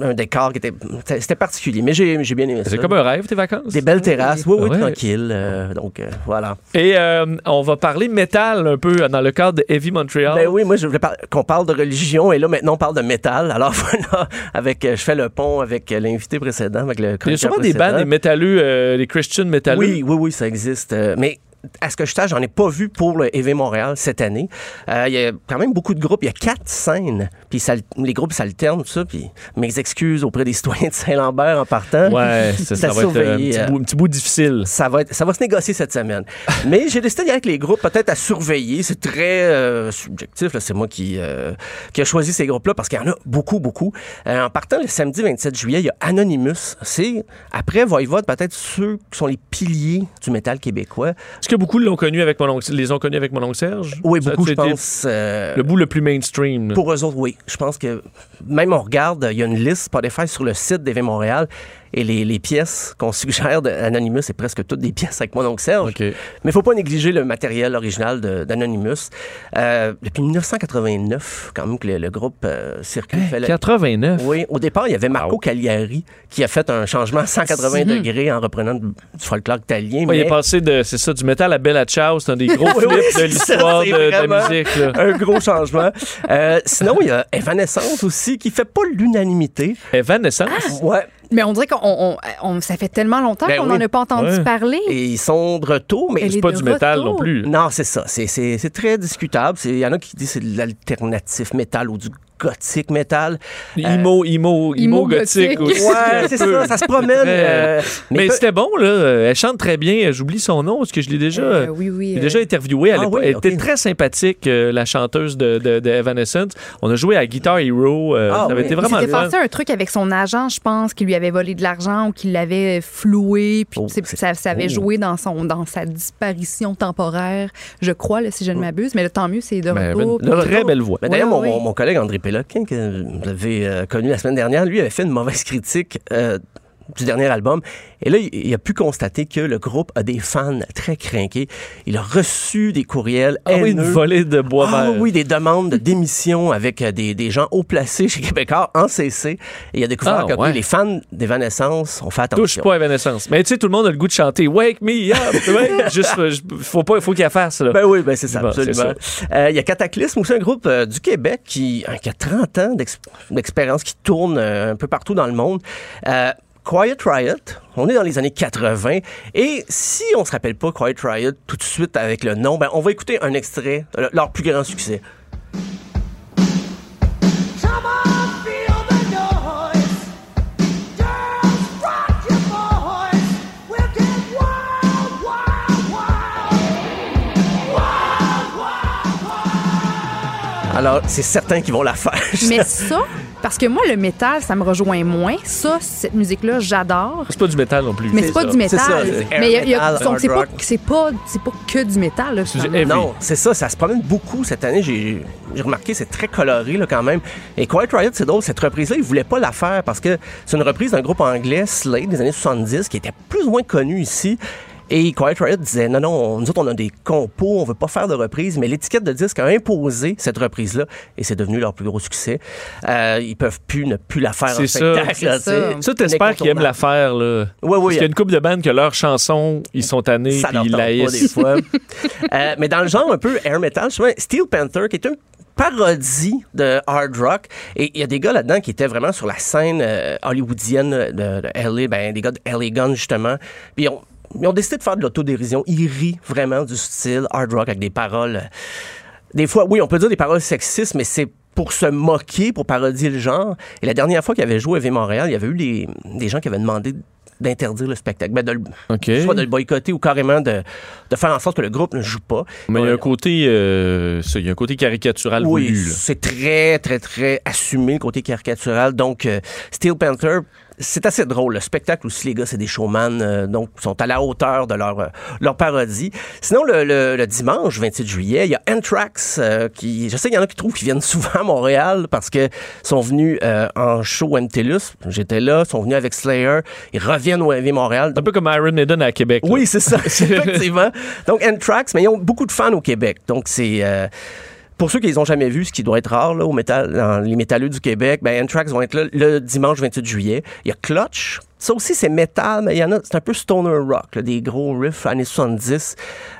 un décor qui était, c'était particulier. Mais j'ai j'ai bien aimé ça. C'est comme un rêve, tes vacances? Des belles terrasses, oui, oui, Ouais. tranquille. euh, donc, euh, voilà. Et euh, on va parler métal un peu dans le cadre de Heavy Montreal. Ben oui, moi, je voulais par- qu'on parle de religion et là, maintenant, on parle de métal. Alors voilà, avec, je fais le pont avec l'invité précédent, avec le Il y a sûrement des bandes, des métalleux, euh, des Christian métalleux. Oui, oui, oui, ça existe. euh, mais à ce que je sache, j'en ai pas vu pour le EV Montréal cette année. Euh, Il y a quand même beaucoup de groupes. Il y a quatre scènes. Puis ça- les groupes s'alternent, tout ça. Puis mes excuses auprès des citoyens de Saint-Lambert en partant. Ouais, ça, va être euh, un surveiller, petit, euh, bout, un petit bout difficile. Ça va, être, ça va se négocier cette semaine. Mais j'ai décidé d'y aller avec les groupes, peut-être à surveiller. C'est très euh, subjectif. C'est moi qui, euh, qui a choisi ces groupes-là parce qu'il y en a beaucoup, beaucoup. En partant le samedi 27 juillet, il y a Anonymous. C'est, après Voivode, peut-être ceux qui sont les piliers du métal québécois. Est-ce que beaucoup l'ont connu avec mon oncle, les ont connus avec mon oncle Serge? Oui, Ça, beaucoup, je pense. euh, Le bout le plus mainstream. Pour eux autres, oui. Je pense que même on regarde, il y a une liste Spotify sur le site d'EV Montréal et les, les pièces qu'on suggère d'Anonymous, c'est presque toutes des pièces avec mon oncle Serge. Mais il faut pas négliger le matériel original d'Anonymous. Euh, depuis 1989, quand même, que le, le groupe euh, circule. fait le- 89. Oui, au départ, il y avait Marco Wow. Cagliari qui a fait un changement à 180 degrés en reprenant du, du folklore italien. Ouais, Il est passé de, c'est ça, du métal à Bella Ciao. C'est un des gros flips oui, de l'histoire de, de la musique. là. un gros changement. Euh, sinon, il y a Evanescence aussi qui fait pas l'unanimité. Evanescence? Ouais. Mais on dirait qu'on on- on- ça fait tellement longtemps Ben qu'on oui. n'en a pas entendu Ouais. parler. Et ils sont de retour, mais C'est est pas du métal non plus. Non, c'est ça. C'est- C'est c'est très discutable. C'est- Il y en a qui disent que c'est de l'alternatif métal ou du gothique, métal. Imo, imo, imo, Imo gothique gothique. aussi. Ouais, c'est ça, ça se promène. Très- euh, Mais, peu- c'était bon, là. Elle chante très bien. J'oublie son nom parce que je l'ai déjà. Euh, oui, oui. J'ai euh, déjà interviewé. Elle, Ah oui, elle était très sympathique, euh, la chanteuse de, de, de Evanescence. On a joué à Guitar Hero. euh, Ah ça avait oui. été vraiment le passé un truc avec son agent, je pense, qui lui avait volé de l'argent ou qui l'avait floué. Puis Oh, ça, ça avait oh. joué dans, son, dans sa disparition temporaire, je crois, là, si je ne m'abuse. Mais là, tant mieux, c'est de Ben, retour. une très belle voix. Mais d'ailleurs, Ouais, mon, ouais. mon- mon collègue André Péloquin, que vous avez euh, connu la semaine dernière, lui avait fait une mauvaise critique euh, du dernier album. Et là, il, a pu constater que le groupe a des fans très crinqués. Il a reçu des courriels Ah oui, une volée de bois Ah oui, des demandes de démission avec euh, des, des gens haut placés chez Québécois en CC. Et il a découvert Ah, que ouais. les fans d'Evanescence ont fait attention. Touche pas à Evanescence. Mais tu sais, tout le monde a le goût de chanter Wake me up. Juste, euh, faut pas, faut qu'il la fasse, là. Ben oui, ben c'est ça, Bon, absolument. Euh, Il y a Cataclysme aussi, un groupe euh, du Québec qui, qui a 30 ans d'ex- d'expérience, qui tourne euh, un peu partout dans le monde. Quiet Riot, on est dans les années 80. Et si on se rappelle pas Quiet Riot tout de suite avec le nom, ben on va écouter un extrait leur plus grand succès. Alors, c'est certain qu'ils vont la faire. Mais ça, parce que moi, le métal, ça me rejoint moins. Ça, cette musique-là, j'adore. C'est pas du métal non plus. Mais c'est pas ça. du métal. C'est ça, mais il y a- il y a- metal, donc, c'est pas, c'est pas, c'est pas que du métal. Là, du. Non, c'est ça, ça se promène beaucoup cette année. J'ai j'ai remarqué, c'est très coloré là, quand même. Et Quiet Riot, c'est drôle, cette reprise-là, ils voulaient pas la faire parce que c'est une reprise d'un groupe anglais, Slade, des années 70, qui était plus ou moins connu ici. Et Quiet Riot disait, non, non, nous autres, on a des compos, on veut pas faire de reprise, mais l'étiquette de disque a imposé cette reprise-là, et c'est devenu leur plus gros succès. Euh, ils peuvent plus ne plus la faire en C'est ça. spectacle. là, ça. Ça, t'espères qu'ils aiment la faire, là. Oui, oui. Parce qu'il y a une couple de bandes que leurs chansons, ils sont tannés puis ils tente la pas des fois. Euh, mais dans le genre un peu air metal, souvent, Steel Panther, qui est une parodie de hard rock. Et il y a des gars là-dedans qui étaient vraiment sur la scène euh, hollywoodienne de, de LA, ben, des gars de LA Gun, justement. Puis ils ont, ils ont décidé de faire de l'autodérision. Ils rient vraiment du style hard rock avec des paroles. euh, Des fois, oui, on peut dire des paroles sexistes, mais c'est pour se moquer, pour parodier le genre. Et la dernière fois qu'il avait joué à V Montréal, il y avait eu des, des gens qui avaient demandé d'interdire le spectacle. Ben, de le- OK. soit de le boycotter ou carrément de, de faire en sorte que le groupe ne joue pas. Mais il y a un côté, euh, ça, il y a un côté caricatural Oui, voulu. c'est très, très, très assumé, le côté caricatural. Donc, euh, Steel Panther, c'est assez drôle. Le spectacle aussi, les gars, c'est des showman, euh, donc sont à la hauteur de leur, euh, leur parodie. Sinon, le, le- le dimanche 28 juillet, il y a Anthrax, euh, qui, je sais qu'il y en a qui trouvent qu'ils viennent souvent à Montréal parce que sont venus euh, en show MTLUS. J'étais là, sont venus avec Slayer, ils reviennent au MV Montréal. Un peu comme Iron Maiden à Québec. là. Oui, c'est ça, effectivement. Donc, Anthrax, mais ils ont beaucoup de fans au Québec. Donc, c'est... pour ceux qui les ont jamais vus, ce qui doit être rare là, au métal, dans les métalleux du Québec, ben Anthrax vont être là le dimanche 28 juillet. Il y a Clutch. Ça aussi, c'est métal, mais il y en a, c'est un peu stoner rock, là, des gros riffs années 70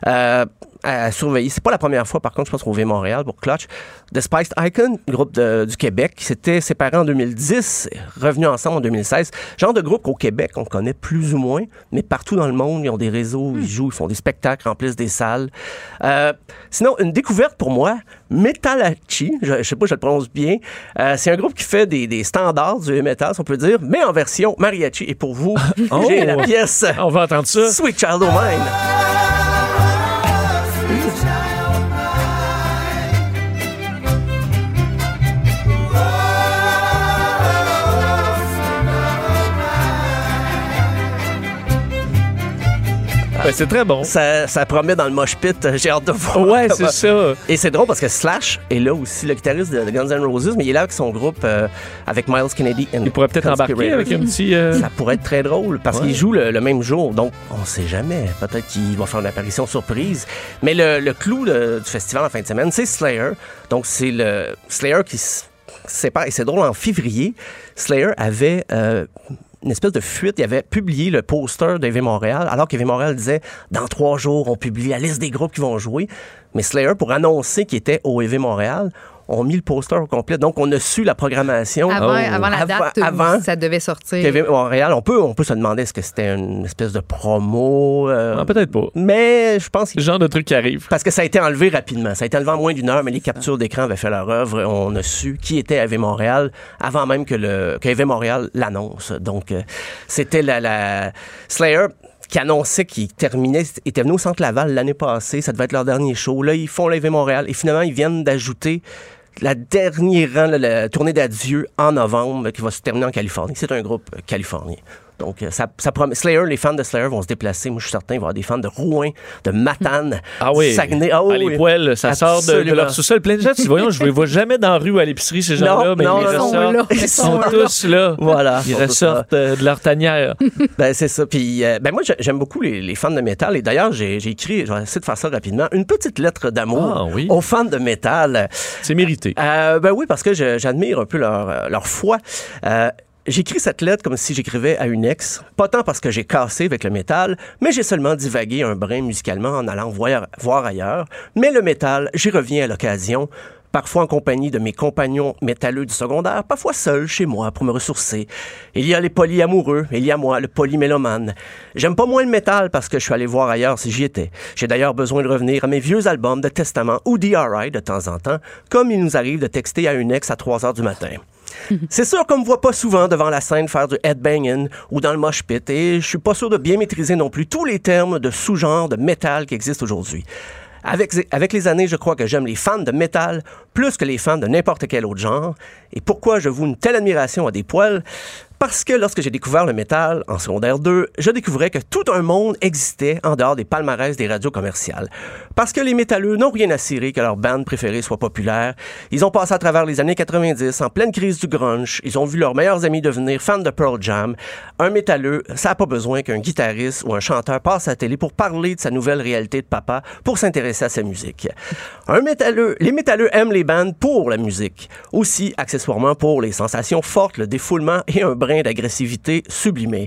euh, à surveiller. C'est pas la première fois, par contre, je pense, qu'on V Montréal pour Clutch. The Spiced Icon, groupe de- du Québec, qui s'était séparé en 2010, revenu ensemble en 2016. Genre de groupe qu'au Québec, on connaît plus ou moins, mais partout dans le monde, ils ont des réseaux, ils jouent, ils font des spectacles, remplissent des salles. Euh, sinon, une découverte pour moi, Metalachi, je, je sais pas si je le prononce bien, euh, c'est un groupe qui fait des, des standards du metal, on peut dire, mais en version mariachi. Et pour vous, Oh! j'ai la pièce On va entendre ça. Sweet Child O' Mine. Ben, c'est très bon. Ça, ça promet dans le mosh pit, euh, j'ai hâte de voir. Ouais, c'est ça. Et c'est drôle parce que Slash est là aussi, le guitariste de, Guns N' Roses, mais il est là avec son groupe euh, avec Miles Kennedy. and Il pourrait peut-être embarquer avec un petit. euh, Ça pourrait être très drôle parce Ouais. qu'il joue le, le même jour, donc on sait jamais. Peut-être qu'il va faire une apparition surprise. Mais le, le clou du festival en fin de semaine, c'est Slayer. Donc c'est le Slayer qui se sépare. Et c'est drôle, en février, Slayer avait euh, une espèce de fuite. Il avait publié le poster d'EV Montréal, alors qu'EV Montréal disait dans trois jours, on publie la liste des groupes qui vont jouer. Mais Slayer, pour annoncer qu'il était au EV Montréal, ont mis le poster au complet. Donc, on a su la programmation. Avant, Oh. avant la date avant où ça devait sortir. à Montréal. On peut, on peut se demander est-ce que c'était une espèce de promo. euh, Ah, Peut-être pas. mais je pense Le genre de truc qui arrive. parce que ça a été enlevé rapidement. Ça a été enlevé en moins d'une heure, mais les captures d'écran avaient fait leur œuvre. On a su qui était AV Montréal avant même que le que AV Montréal l'annonce. Donc, euh, c'était la, la Slayer qui annonçait qu'il terminait, était venu au Centre Laval l'année passée. Ça devait être leur dernier show. Là, ils font l'AV Montréal et finalement, ils viennent d'ajouter la dernière la tournée d'adieu en novembre qui va se terminer en Californie. C'est un groupe euh, californien. Donc, euh, ça, ça promet. Slayer, les fans de Slayer vont se déplacer. Moi, je suis certain, il va y avoir des fans de Rouen, de Matane, Ah oui. Saguenay. Ah, Ah, oui, les oui. poêles, ça sort de, leur sous-sol. Plein de gens, tu voyons, je les vois jamais dans la rue ou à l'épicerie, ces gens-là, mais non, ils Ils sont ressortent. là. Ils sont tous là. Voilà. Ils ressortent euh, de leur tanière. Ben, c'est ça. Puis, euh, ben, moi, j'ai- j'aime beaucoup les, les fans de métal. Et d'ailleurs, j'ai écrit, je vais essayer de faire ça rapidement, une petite lettre d'amour Ah, oui. aux fans de métal. C'est mérité. Euh, ben oui, parce que j'admire un peu leur, leur foi. Euh, J'écris cette lettre comme si j'écrivais à une ex, pas tant parce que j'ai cassé avec le métal, mais j'ai seulement divagué un brin musicalement en allant voir, ailleurs. Mais le métal, j'y reviens à l'occasion, parfois en compagnie de mes compagnons métalleux du secondaire, parfois seul chez moi pour me ressourcer. Il y a les polyamoureux, il y a moi, le polymélomane. J'aime pas moins le métal parce que je suis allé voir ailleurs si j'y étais. J'ai d'ailleurs besoin de revenir à mes vieux albums de Testament ou DRI de temps en temps, comme il nous arrive de texter à une ex à 3 heures du matin. C'est sûr qu'on me voit pas souvent devant la scène faire du headbanging ou dans le mosh pit et je suis pas sûr de bien maîtriser non plus tous les termes de sous-genre de métal qui existent aujourd'hui. Avec, les années, je crois que j'aime les fans de métal plus que les fans de n'importe quel autre genre. Et pourquoi je voue une telle admiration à des poils? Parce que lorsque j'ai découvert le métal en secondaire 2, je découvrais que tout un monde existait en dehors des palmarès des radios commerciales. Parce que les métalleux n'ont rien à cirer que leur bande préférée soit populaire. Ils ont passé à travers les années 90 en pleine crise du grunge. Ils ont vu leurs meilleurs amis devenir fans de Pearl Jam. Un métalleux, ça n'a pas besoin qu'un guitariste ou un chanteur passe à la télé pour parler de sa nouvelle réalité de papa, pour s'intéresser à sa musique. Un métalleux, les métalleux aiment les bandes pour la musique. Aussi, accessoirement, pour les sensations fortes, le défoulement et un brin d'agressivité sublimé.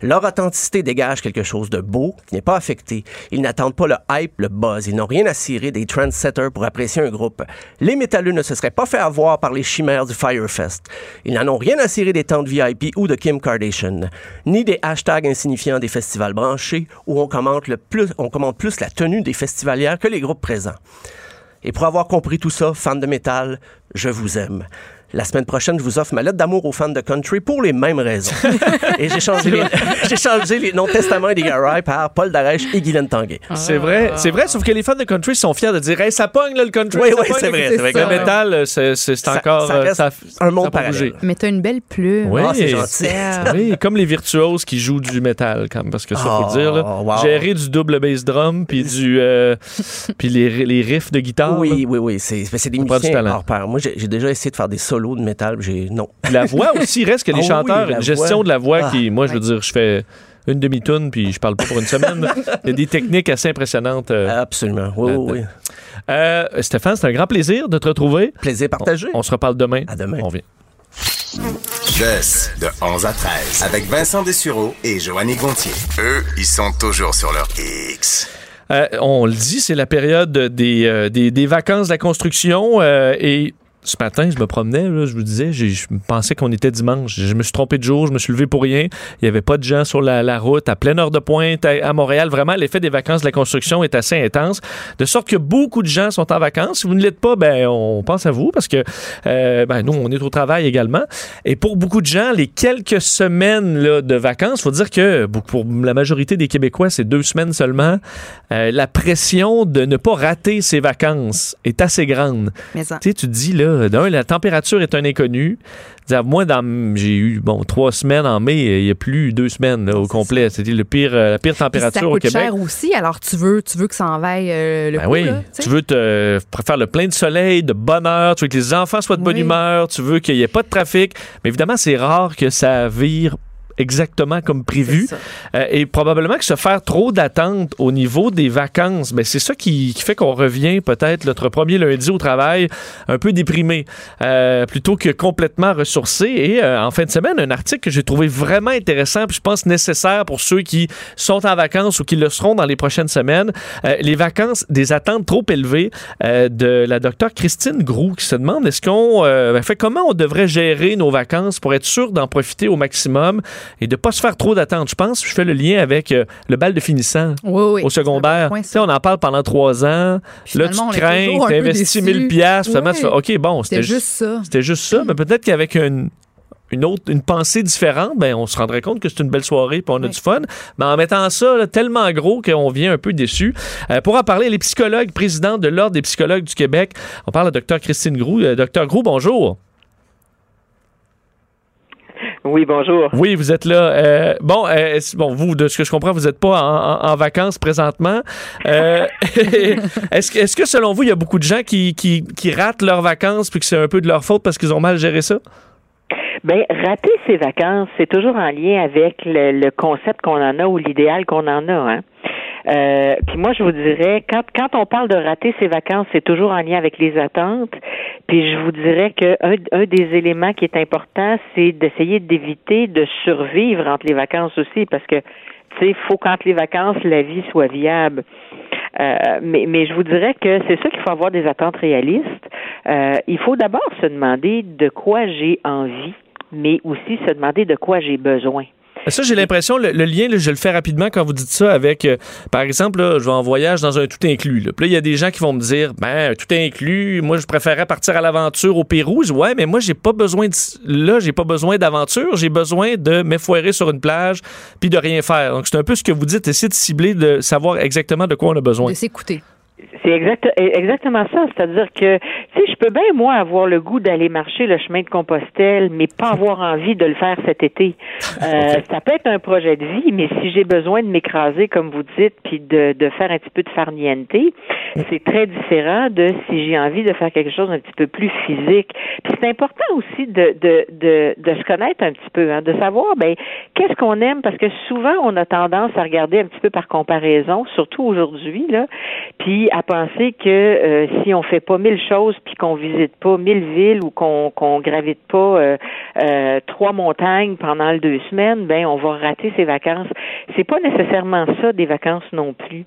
Leur authenticité dégage quelque chose de beau qui n'est pas affecté. Ils n'attendent pas le hype, le buzz. Ils n'ont rien à cirer des trendsetters pour apprécier un groupe. Les métalleux ne se seraient pas fait avoir par les chimères du Firefest. Ils n'en ont rien à cirer des tentes VIP ou de Kim Kardashian, ni des hashtags insignifiants des festivals branchés où on commente, plus, on commente plus la tenue des festivalières que les groupes présents. Et pour avoir compris tout ça, fans de métal, je vous aime. La semaine prochaine, je vous offre ma lettre d'amour aux fans de country pour les mêmes raisons. et j'ai changé, les, j'ai changé les noms de Testament et des Garay par Paul Darèche et Guylaine Tanguay. C'est vrai, c'est vrai, sauf que les fans de country sont fiers de dire Hey, ça pogne là, le country. Oui, ça oui, pogne, c'est vrai. Le métal, euh, c'est encore. ça euh, reste ça- un monde parallèle. bougé. Mais t'as une belle plume. Oui, Ah, c'est gentil. oui, comme les virtuoses qui jouent du métal, quand même, parce que ça, faut Oh, le dire. Là, wow. Gérer du double bass drum, puis du, euh, puis les, les riffs de guitare. Oui, là. oui, oui. C'est, c'est des musiciens hors pair. Moi, j'ai, j'ai déjà essayé de faire des solos de métal. J'ai, non. La voix aussi, reste que les Ah oui, chanteurs, la une gestion voix. de la voix Ah, qui, moi, je veux dire, je fais une demi-tune, puis je parle pas pour une semaine. Il y a des techniques assez impressionnantes. euh. Absolument. Oui, oui, oui. Euh, Stéphane, c'est un grand plaisir de te retrouver. Plaisir partagé. On se reparle demain. À demain. On vient. Dess, de 11 à 13, avec Vincent Dessureau et Joanny Gontier. Eux, ils sont toujours sur leur X. Euh, on le dit, c'est la période des, euh, des, des vacances de la construction euh, et ce matin, je me promenais, là, je vous disais, je pensais qu'on était dimanche. Je me suis trompé de jour, je me suis levé pour rien. Il n'y avait pas de gens sur la, la route à pleine heure de pointe à, à Montréal. Vraiment, l'effet des vacances de la construction est assez intense. De sorte que beaucoup de gens sont en vacances. Si vous ne l'êtes pas, ben, on pense à vous parce que euh, ben, nous, on est au travail également. Et pour beaucoup de gens, les quelques semaines là, de vacances, faut dire que pour la majorité des Québécois, c'est deux semaines seulement. Euh, la pression de ne pas rater ses vacances est assez grande. Mais ça. Tu sais, tu dis, là, d'un, la température est un inconnu. Moi, dans, j'ai eu, bon, trois semaines en mai, il n'y a plus deux semaines là, au complet. C'était le pire, euh, la pire Puis ça température au coûte Québec. cher aussi, alors tu veux, tu veux que ça en vaille euh, le Ben coup, oui, là, tu veux te faire le plein de soleil, de bonheur, tu veux que les enfants soient de bonne Oui. humeur, tu veux qu'il n'y ait pas de trafic. Mais évidemment, c'est rare que ça vire exactement comme prévu. Euh, et probablement que se faire trop d'attentes au niveau des vacances, ben c'est ça qui, qui fait qu'on revient peut-être notre premier lundi au travail un peu déprimé, euh, plutôt que complètement ressourcé. Et euh, en fin de semaine, un article que j'ai trouvé vraiment intéressant, puis je pense nécessaire pour ceux qui sont en vacances ou qui le seront dans les prochaines semaines. Les vacances, des attentes trop élevées de la docteure Christine Groux qui se demande est-ce qu'on ben, fait comment on devrait gérer nos vacances pour être sûr d'en profiter au maximum? Et de pas se faire trop d'attentes. Je pense, je fais le lien avec euh, le bal de finissant Oui, oui. au secondaire. Bon point, on en parle pendant trois ans. Puis là, tu crains, tu investis déçus. 1000 piastres. Finalement, tu fais, OK, bon, C'était juste ça. c'était juste ça. Mais peut-être qu'avec une, une autre une pensée différente, ben, on se rendrait compte que c'est une belle soirée puis on a Oui. du fun. Mais en mettant ça là, tellement gros qu'on vient un peu déçu. Euh, pour en parler, les psychologues, présidents de l'Ordre des psychologues du Québec, on parle de Dr Christine Groux. Euh, Dr Groux, bonjour. Oui, bonjour. Oui, vous êtes là. Euh, bon, euh, bon, vous, de ce que je comprends, vous n'êtes pas en, en- vacances présentement. Euh, est-ce, que- est-ce que selon vous, il y a beaucoup de gens qui, qui, qui ratent leurs vacances puis que c'est un peu de leur faute parce qu'ils ont mal géré ça? Ben, rater ses vacances, c'est toujours en lien avec le, le concept qu'on en a ou l'idéal qu'on en a. Hein? Euh, puis moi, je vous dirais, quand, quand on parle de rater ses vacances, c'est toujours en lien avec les attentes. Puis je vous dirais que un, des éléments qui est important, c'est d'essayer d'éviter de survivre entre les vacances aussi, parce que tu sais, faut qu'entre les vacances, la vie soit viable. Euh, mais, mais je vous dirais que c'est ça qu'il faut avoir des attentes réalistes. Euh, il faut d'abord se demander de quoi j'ai envie, mais aussi se demander de quoi j'ai besoin. Ça, j'ai l'impression, le, lien, je le fais rapidement quand vous dites ça avec, euh, par exemple, je vais en voyage dans un tout inclus. Là. Puis il y a des gens qui vont me dire, ben, tout inclus, moi, je préférerais partir à l'aventure au Pérou. Je ouais, mais moi, j'ai pas besoin de, là, j'ai pas besoin d'aventure, j'ai besoin de m'effoirer sur une plage puis de rien faire. Donc, c'est un peu ce que vous dites, essayer de cibler, de savoir exactement de quoi on a besoin. De s'écouter. C'est exact, exactement ça. C'est-à-dire que, tu sais, je peux bien, moi, avoir le goût d'aller marcher le chemin de Compostelle, mais pas avoir envie de le faire cet été. Euh, Ça peut être un projet de vie, mais si j'ai besoin de m'écraser, comme vous dites, puis de, de faire un petit peu de farniente, c'est très différent de si j'ai envie de faire quelque chose un petit peu plus physique. Puis c'est important aussi de, de, de, de se connaître un petit peu, hein, de savoir, ben, qu'est-ce qu'on aime, parce que souvent, on a tendance à regarder un petit peu par comparaison, surtout aujourd'hui, là, puis à penser que euh, si on fait pas mille choses puis qu'on visite pas mille villes ou qu'on qu'on gravite pas euh, euh, trois montagnes pendant les deux semaines, ben on va rater ses vacances. C'est pas nécessairement ça des vacances non plus.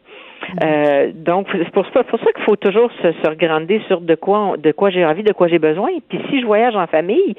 Euh, donc c'est pour pour ça qu'il faut toujours se, se regrander sur de quoi de quoi j'ai envie, de quoi j'ai besoin. Puis si je voyage en famille,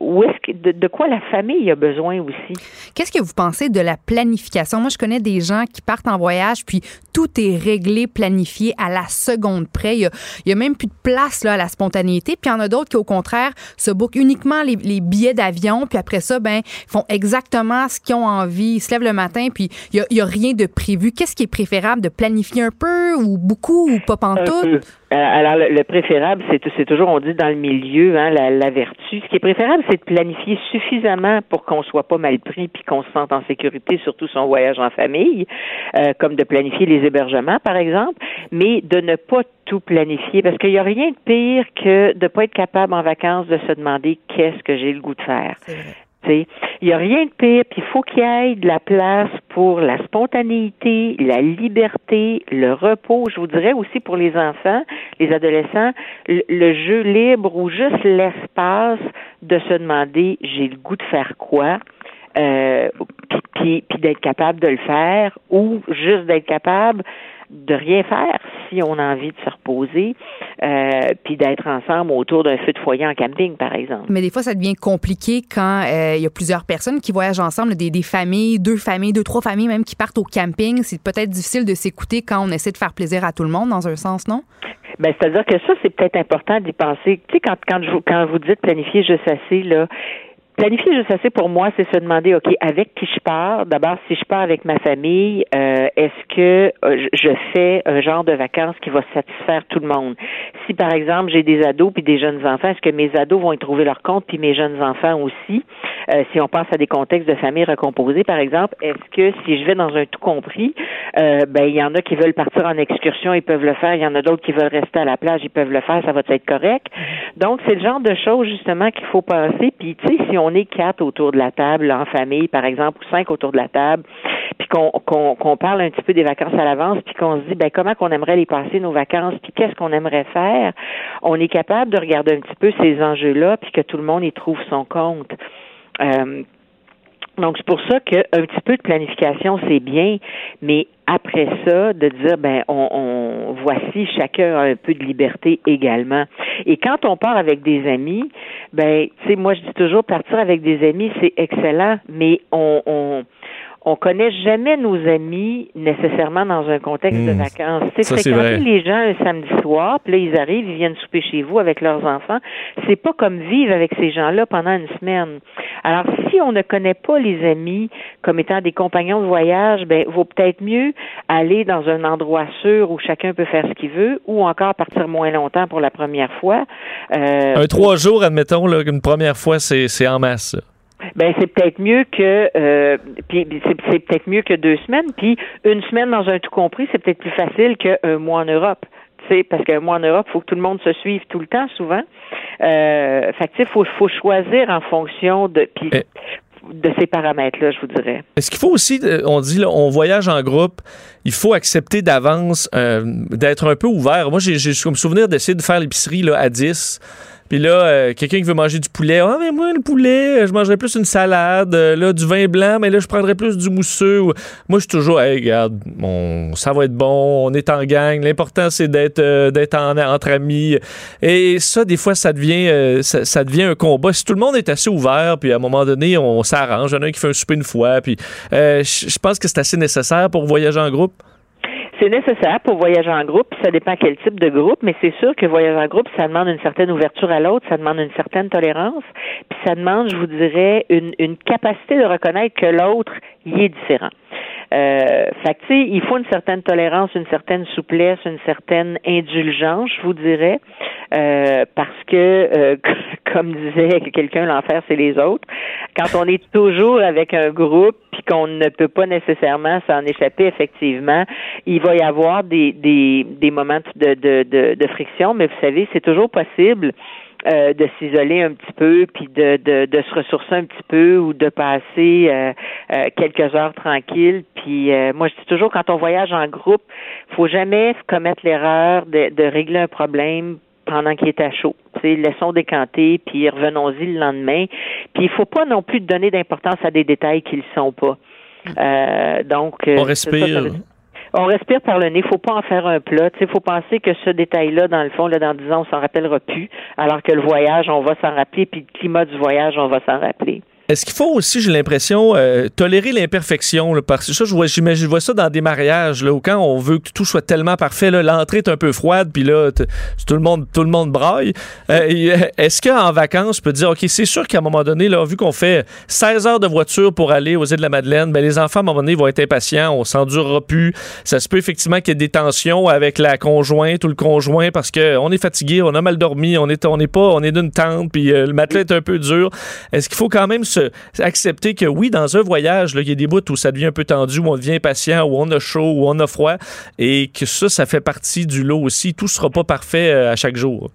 où est-ce que de, de quoi la famille a besoin aussi? Qu'est-ce que vous pensez de la planification? Moi, je connais des gens qui partent en voyage, puis tout est réglé, planifié à la seconde près. Il y a, a même plus de place là, à la spontanéité. Puis il y en a d'autres qui, au contraire, se bookent uniquement les, les billets d'avion, puis après ça, ben, font exactement ce qu'ils ont envie. Ils se lèvent le matin, puis il y a, a rien de prévu. Qu'est-ce qui est préférable de planifier un peu, ou beaucoup, ou pas pantoute? Euh, Alors, le, le préférable, c'est c'est toujours, on dit dans le milieu, hein, la, la vertu. Ce qui est préférable, c'est de planifier suffisamment pour qu'on soit pas mal pris puis qu'on se sente en sécurité, surtout son voyage en famille, euh, comme de planifier les hébergements, par exemple, mais de ne pas tout planifier, parce qu'il n'y a rien de pire que de ne pas être capable en vacances de se demander qu'est-ce que j'ai le goût de faire. Il n'y a rien de pire, puis il faut qu'il y ait de la place pour la spontanéité, la liberté, le repos. Je vous dirais aussi pour les enfants, les adolescents, le, jeu libre ou juste l'espace de se demander j'ai le goût de faire quoi, euh, d'être capable de le faire ou juste d'être capable de rien faire si on a envie de se reposer, euh, puis d'être ensemble autour d'un feu de foyer en camping, par exemple. Mais des fois, ça devient compliqué quand euh, il y a plusieurs personnes qui voyagent ensemble, des, des familles, deux familles, deux, trois familles même qui partent au camping. C'est peut-être difficile de s'écouter quand on essaie de faire plaisir à tout le monde, dans un sens, non? Ben, c'est-à-dire que ça, c'est peut-être important d'y penser. Tu sais, quand, quand, je, quand vous dites planifier juste assez, là, planifier juste assez pour moi, c'est se demander, OK, avec qui je pars? D'abord, si je pars avec ma famille, euh, est-ce que euh, je je fais un genre de vacances qui va satisfaire tout le monde? Si, par exemple, j'ai des ados puis des jeunes enfants, est-ce que mes ados vont y trouver leur compte puis mes jeunes enfants aussi? Euh, si on pense à des contextes de famille recomposée, par exemple, est-ce que si je vais dans un tout compris, euh, ben il y en a qui veulent partir en excursion, ils peuvent le faire. Il y en a d'autres qui veulent rester à la plage, ils peuvent le faire. Ça va être correct. Donc, c'est le genre de choses, justement, qu'il faut penser. Puis, tu sais, si on est quatre autour de la table, en famille, par exemple, ou cinq autour de la table, puis qu'on qu'on qu'on parle un petit peu des vacances à l'avance, puis qu'on se dit, ben comment qu'on aimerait les passer, nos vacances, puis qu'est-ce qu'on aimerait faire, on est capable de regarder un petit peu ces enjeux-là, puis que tout le monde y trouve son compte. Euh, donc, c'est pour ça qu'un petit peu de planification, c'est bien, mais après ça, de dire, ben, on, on voici, chacun a un peu de liberté également. Et quand on part avec des amis, ben, tu sais, moi, je dis toujours, partir avec des amis, c'est excellent, mais on, on on connaît jamais nos amis nécessairement dans un contexte de Mmh. vacances. C'est fréquenter les gens un samedi soir, puis là, ils arrivent, ils viennent souper chez vous avec leurs enfants. C'est pas comme vivre avec ces gens-là pendant une semaine. Alors, si on ne connaît pas les amis comme étant des compagnons de voyage, ben, vaut peut-être mieux aller dans un endroit sûr où chacun peut faire ce qu'il veut, ou encore partir moins longtemps pour la première fois. Euh, Un trois jours, admettons, là, une première fois, c'est c'est en masse. Ben c'est peut-être mieux que euh, puis c'est, peut-être mieux que deux semaines. Puis une semaine dans un tout compris, c'est peut-être plus facile qu'un mois en Europe. Tu sais, parce qu'un mois en Europe, il faut que tout le monde se suive tout le temps, souvent. Euh, fait que tu sais, faut faut choisir en fonction de puis de ces paramètres-là, je vous dirais. Est-ce qu'il faut aussi, euh, on dit, là, on voyage en groupe, il faut accepter d'avance euh, d'être un peu ouvert. Moi, j'ai comme souvenir d'essayer de faire l'épicerie là, à 10. Puis là, euh, quelqu'un qui veut manger du poulet, ah, mais moi, le poulet, je mangerais plus une salade. Là, du vin blanc, mais là, je prendrais plus du mousseux. Ou- Moi, je suis toujours, hey, regarde, on, ça va être bon, on est en gang. L'important, c'est d'être euh, entre amis. Et ça, des fois, ça devient, euh, ça, ça devient un combat. Si tout le monde est assez ouvert, puis à un moment donné, on s'arrange. Il y en a un qui fait un souper une fois. Puis je pense que c'est assez nécessaire pour voyager en groupe. C'est nécessaire pour voyager en groupe, puis ça dépend quel type de groupe, mais c'est sûr que voyager en groupe, ça demande une certaine ouverture à l'autre, ça demande une certaine tolérance, puis ça demande, je vous dirais, une, une capacité de reconnaître que l'autre y est différent. Euh, fait tu sais, il faut une certaine tolérance, une certaine souplesse, une certaine indulgence, je vous dirais, euh, parce que, euh, comme disait quelqu'un, l'enfer, c'est les autres. Quand on est toujours avec un groupe, puis qu'on ne peut pas nécessairement s'en échapper, effectivement, il va y avoir des, des, des moments de, de, de friction, mais vous savez, c'est toujours possible euh, de s'isoler un petit peu, puis de, de, de se ressourcer un petit peu ou de passer euh, euh, quelques heures tranquilles. Puis euh, moi, je dis toujours, quand on voyage en groupe, faut jamais commettre l'erreur de, de régler un problème pendant qu'il est à chaud. Tu sais, laissons décanter, puis revenons-y le lendemain. Puis il faut pas non plus donner d'importance à des détails qui ne le sont pas. Euh, donc, euh, On c'est ça, respire. ça veut- on respire par le nez, faut pas en faire un plat. Il faut penser que ce détail-là, dans le fond, là, dans 10 ans, on s'en rappellera plus, alors que le voyage, on va s'en rappeler, puis le climat du voyage, on va s'en rappeler. Est-ce qu'il faut aussi, j'ai l'impression, euh, tolérer l'imperfection? Parce que ça, je vois, j'imagine- je vois ça dans des mariages, là, où quand on veut que tout soit tellement parfait, l'entrée est un peu froide, puis là, tout le monde, tout le monde braille. Euh, euh, Est-ce qu'en vacances, je peux dire, OK, c'est sûr qu'à un moment donné, là, vu qu'on fait 16 heures de voiture pour aller aux îles de la Madeleine, ben, les enfants, à un moment donné, vont être impatients, on s'endurera plus. Ça se peut effectivement qu'il y ait des tensions avec la conjointe ou le conjoint parce qu'on est fatigué, on a mal dormi, on est, on est pas, on est d'une tente, puis euh, le matelas est un peu dur. Est-ce qu'il faut quand même accepter que oui, dans un voyage, il y a des bouts où ça devient un peu tendu, où on devient impatient, où on a chaud, où on a froid, et que ça, ça fait partie du lot aussi. Tout sera pas parfait euh, à chaque jour.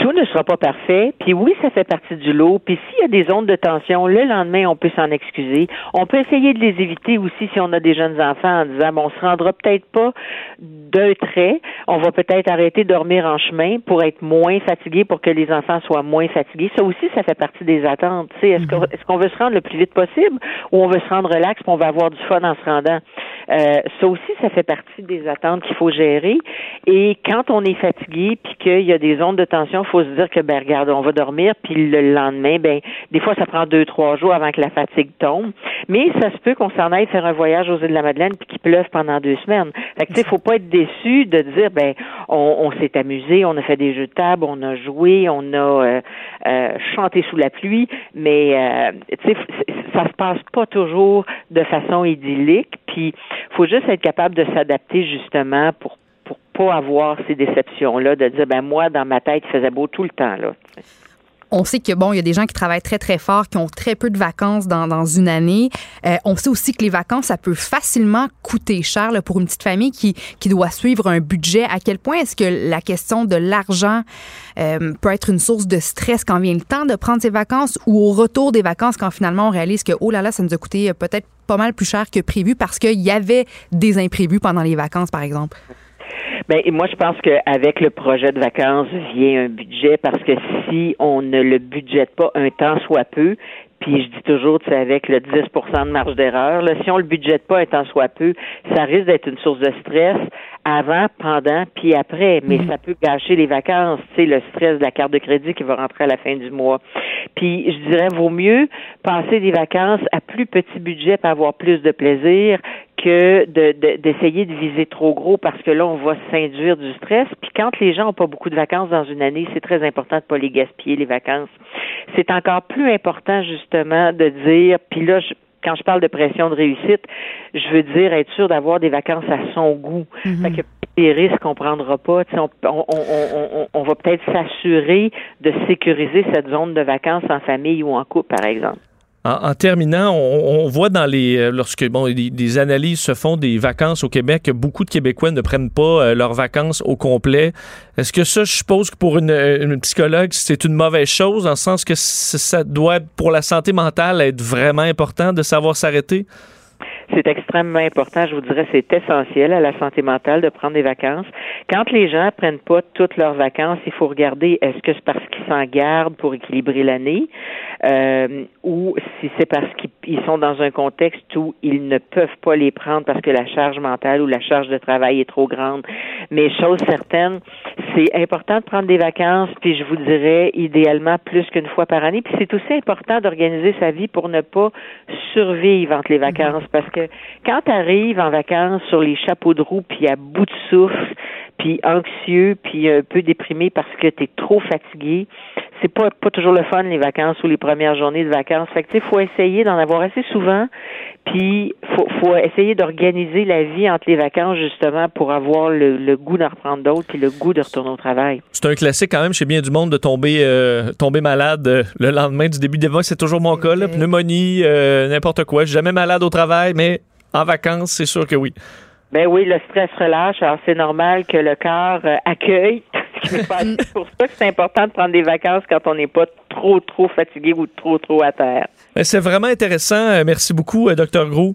Tout ne sera pas parfait, puis oui, ça fait partie du lot. Puis s'il y a des zones de tension, le lendemain, on peut s'en excuser. On peut essayer de les éviter aussi si on a des jeunes enfants en disant, bon, on se rendra peut-être pas d'un trait. On va peut-être arrêter de dormir en chemin pour être moins fatigué, pour que les enfants soient moins fatigués. Ça aussi, ça fait partie des attentes. Tu sais, Est-ce qu'on est-ce qu'on veut se rendre le plus vite possible ou on veut se rendre relax puis on va avoir du fun en se rendant? Euh, ça aussi, ça fait partie des attentes qu'il faut gérer. Et quand on est fatigué puis qu'il y a des zones de tension, faut se dire que ben regarde, on va dormir puis le lendemain, ben des fois ça prend deux trois jours avant que la fatigue tombe. Mais ça se peut qu'on s'en aille faire un voyage aux îles de la Madeleine puis qu'il pleuve pendant deux semaines. Fait que tu sais, faut pas être déçu de dire ben on, on s'est amusé, on a fait des jeux de table, on a joué, on a euh, euh, chanté sous la pluie, mais euh, tu sais, ça se passe pas toujours de façon idyllique. Puis faut juste être capable de s'adapter justement pour avoir ces déceptions là, de dire ben moi dans ma tête il faisait beau tout le temps on sait que bon, il y a des gens qui travaillent très très fort, qui ont très peu de vacances dans, une année. Euh, on sait aussi que les vacances, ça peut facilement coûter cher pour une petite famille qui, qui doit suivre un budget. À quel point est-ce que la question de l'argent euh, peut être une source de stress quand vient le temps de prendre ses vacances ou au retour des vacances quand finalement on réalise que oh là là, ça nous a coûté euh, peut-être pas mal plus cher que prévu parce qu'il y avait des imprévus pendant les vacances, par exemple? Ben, moi, je pense qu'avec le projet de vacances vient un budget parce que si on ne le budgète pas un temps soit peu, puis je dis toujours, tu sais, avec le 10% de marge d'erreur, si on le budgète pas un temps soit peu, ça risque d'être une source de stress avant, pendant, puis après. Mais ça peut gâcher les vacances, tu sais, le stress de la carte de crédit qui va rentrer à la fin du mois. Puis je dirais, vaut mieux passer des vacances à plus petit budget pour avoir plus de plaisir que de- de- d'essayer de, viser trop gros parce que là, on va s'induire du stress. Puis quand les gens n'ont pas beaucoup de vacances dans une année, c'est très important de pas les gaspiller, les vacances. C'est encore plus important, justement, de dire, puis là, je- quand je parle de pression de réussite, je veux dire être sûr d'avoir des vacances à son goût. Fait que des risques qu'on prendra pas. On, on, on, on va peut-être s'assurer de sécuriser cette zone de vacances en famille ou en couple, par exemple. En, en terminant, on, voit dans les euh, lorsque bon des, des analyses se font des vacances au Québec, beaucoup de Québécois ne prennent pas euh, leurs vacances au complet. Est-ce que ça, je suppose que pour une, une psychologue, c'est une mauvaise chose, dans le sens que ça doit, pour la santé mentale, être vraiment important de savoir s'arrêter? C'est extrêmement important. Je vous dirais, c'est essentiel à la santé mentale de prendre des vacances. Quand les gens prennent pas toutes leurs vacances, il faut regarder est-ce que c'est parce qu'ils s'en gardent pour équilibrer l'année, euh, ou si c'est parce qu'ils ils sont dans un contexte où ils ne peuvent pas les prendre parce que la charge mentale ou la charge de travail est trop grande. Mais chose certaine, c'est important de prendre des vacances, puis je vous dirais idéalement plus qu'une fois par année. Puis c'est aussi important d'organiser sa vie pour ne pas survivre entre les vacances, parce que quand tu en vacances sur les chapeaux de roue, puis à bout de souffle, puis anxieux, puis un peu déprimé parce que tu es trop fatigué, c'est pas pas toujours le fun les vacances ou les premières journées de vacances. Fait que tu sais, faut essayer d'en avoir assez souvent, puis faut faut essayer d'organiser la vie entre les vacances justement pour avoir le, le goût d'en reprendre d'autres puis le goût de retourner au travail. C'est un classique quand même chez bien du monde de tomber, euh, tomber malade euh, le lendemain du début des vacances. C'est toujours mon cas, là. Pneumonie, euh, n'importe quoi. Je suis jamais malade au travail, mais en vacances, c'est sûr que oui. Ben oui, le stress relâche, alors c'est normal que le corps euh, accueille. C'est pour ça que c'est important de prendre des vacances quand on n'est pas trop, trop fatigué ou trop, trop à terre. Ben, C'est vraiment intéressant. Euh, Merci beaucoup, euh, Dr. Gros.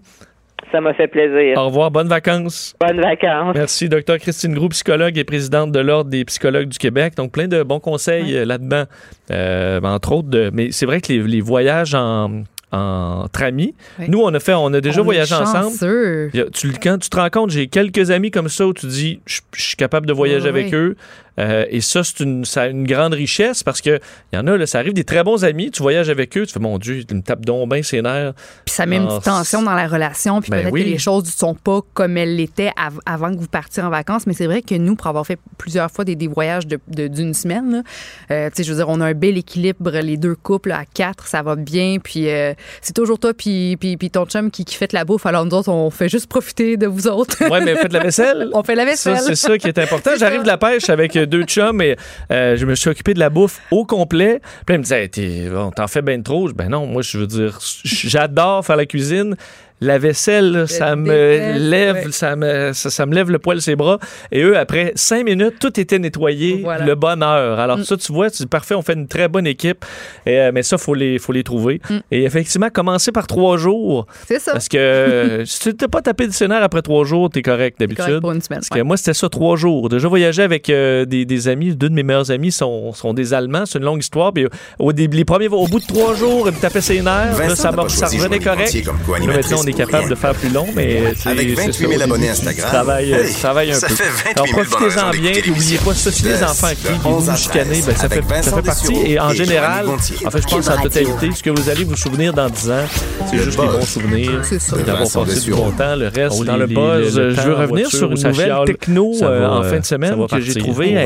Ça m'a fait plaisir. Au revoir. Bonnes vacances. Bonnes vacances. Merci, Dr. Christine Gros, psychologue et présidente de l'Ordre des psychologues du Québec. Donc, plein de bons conseils là-dedans. Euh, entre autres, de, mais c'est vrai que les, les voyages en, entre amis, Oui. nous, on a fait, on a déjà On voyagé ensemble. Tu, quand tu te rends compte, j'ai quelques amis comme ça où tu dis, je, je suis capable de voyager Oui, avec oui. eux. Euh, et ça, c'est une, ça a une grande richesse parce que il y en a, là, ça arrive des très bons amis, tu voyages avec eux, tu fais, mon Dieu, ils me tapent donc bien ses nerfs. Puis ça met une petite tension dans la relation, puis Ben peut-être oui. que les choses ne sont pas comme elles l'étaient av- avant que vous partiez en vacances. Mais c'est vrai que nous, pour avoir fait plusieurs fois des, des voyages de- de- d'une semaine, euh, tu sais, je veux dire, on a un bel équilibre, les deux couples à quatre, ça va bien. Puis euh, c'est toujours toi puis, puis, puis ton chum qui, qui fait la bouffe. Alors nous autres, on fait juste profiter de vous autres. Ouais, mais faites la vaisselle. on fait la Ça, vaisselle. c'est ça qui est important. J'arrive de la pêche avec deux chums et euh, je me suis occupé de la bouffe au complet. Puis ils me t'es- bon, t'en fais bien trop. Je Ben non, moi, je veux dire, j'adore faire la cuisine. La vaisselle, là, ça me lève, ouais. ça me, ça, ça me lève le poil ses bras. Et eux, après cinq minutes, tout était nettoyé, Voilà. Mm. le bonheur. Alors ça, tu vois, c'est parfait. On fait une très bonne équipe. Et, euh, mais ça, faut les, faut les trouver. Mm. Et effectivement, commencer par trois jours, C'est ça. parce que euh, si tu t'es pas tapé de scénario après trois jours, t'es correct d'habitude. pour une semaine. Parce que moi, c'était ça trois jours. Déjà voyager avec euh, des, des amis, deux de mes meilleurs amis sont, sont des Allemands. C'est une longue histoire. Puis, au, début, les premiers, au bout de trois jours, ils me tapaient ses nerfs. Là, ça, revenait correct. Comme on est capable de faire plus long, mais c'est- Avec c'est 28 ça, 000 au abonnés Instagram. Tu travailles, euh, Hey, tu travailles un ça peu. fait 28 Alors, 000 bonnes profitez-en bien. n'oubliez pas ça. Si les enfants crient, puis vous 11 à vous chicanez, 13, ben, ça, fait, ça fait partie. Et en et général, en fait, je pense en totalité, ce que vous allez vous souvenir dans 10 ans, c'est juste les bons souvenirs. C'est ça. D'avoir passé du bon temps. Le reste, Oh, dans le buzz, je veux en revenir sur une ça nouvelle techno ça euh, en fin de semaine ça que j'ai partir. trouvé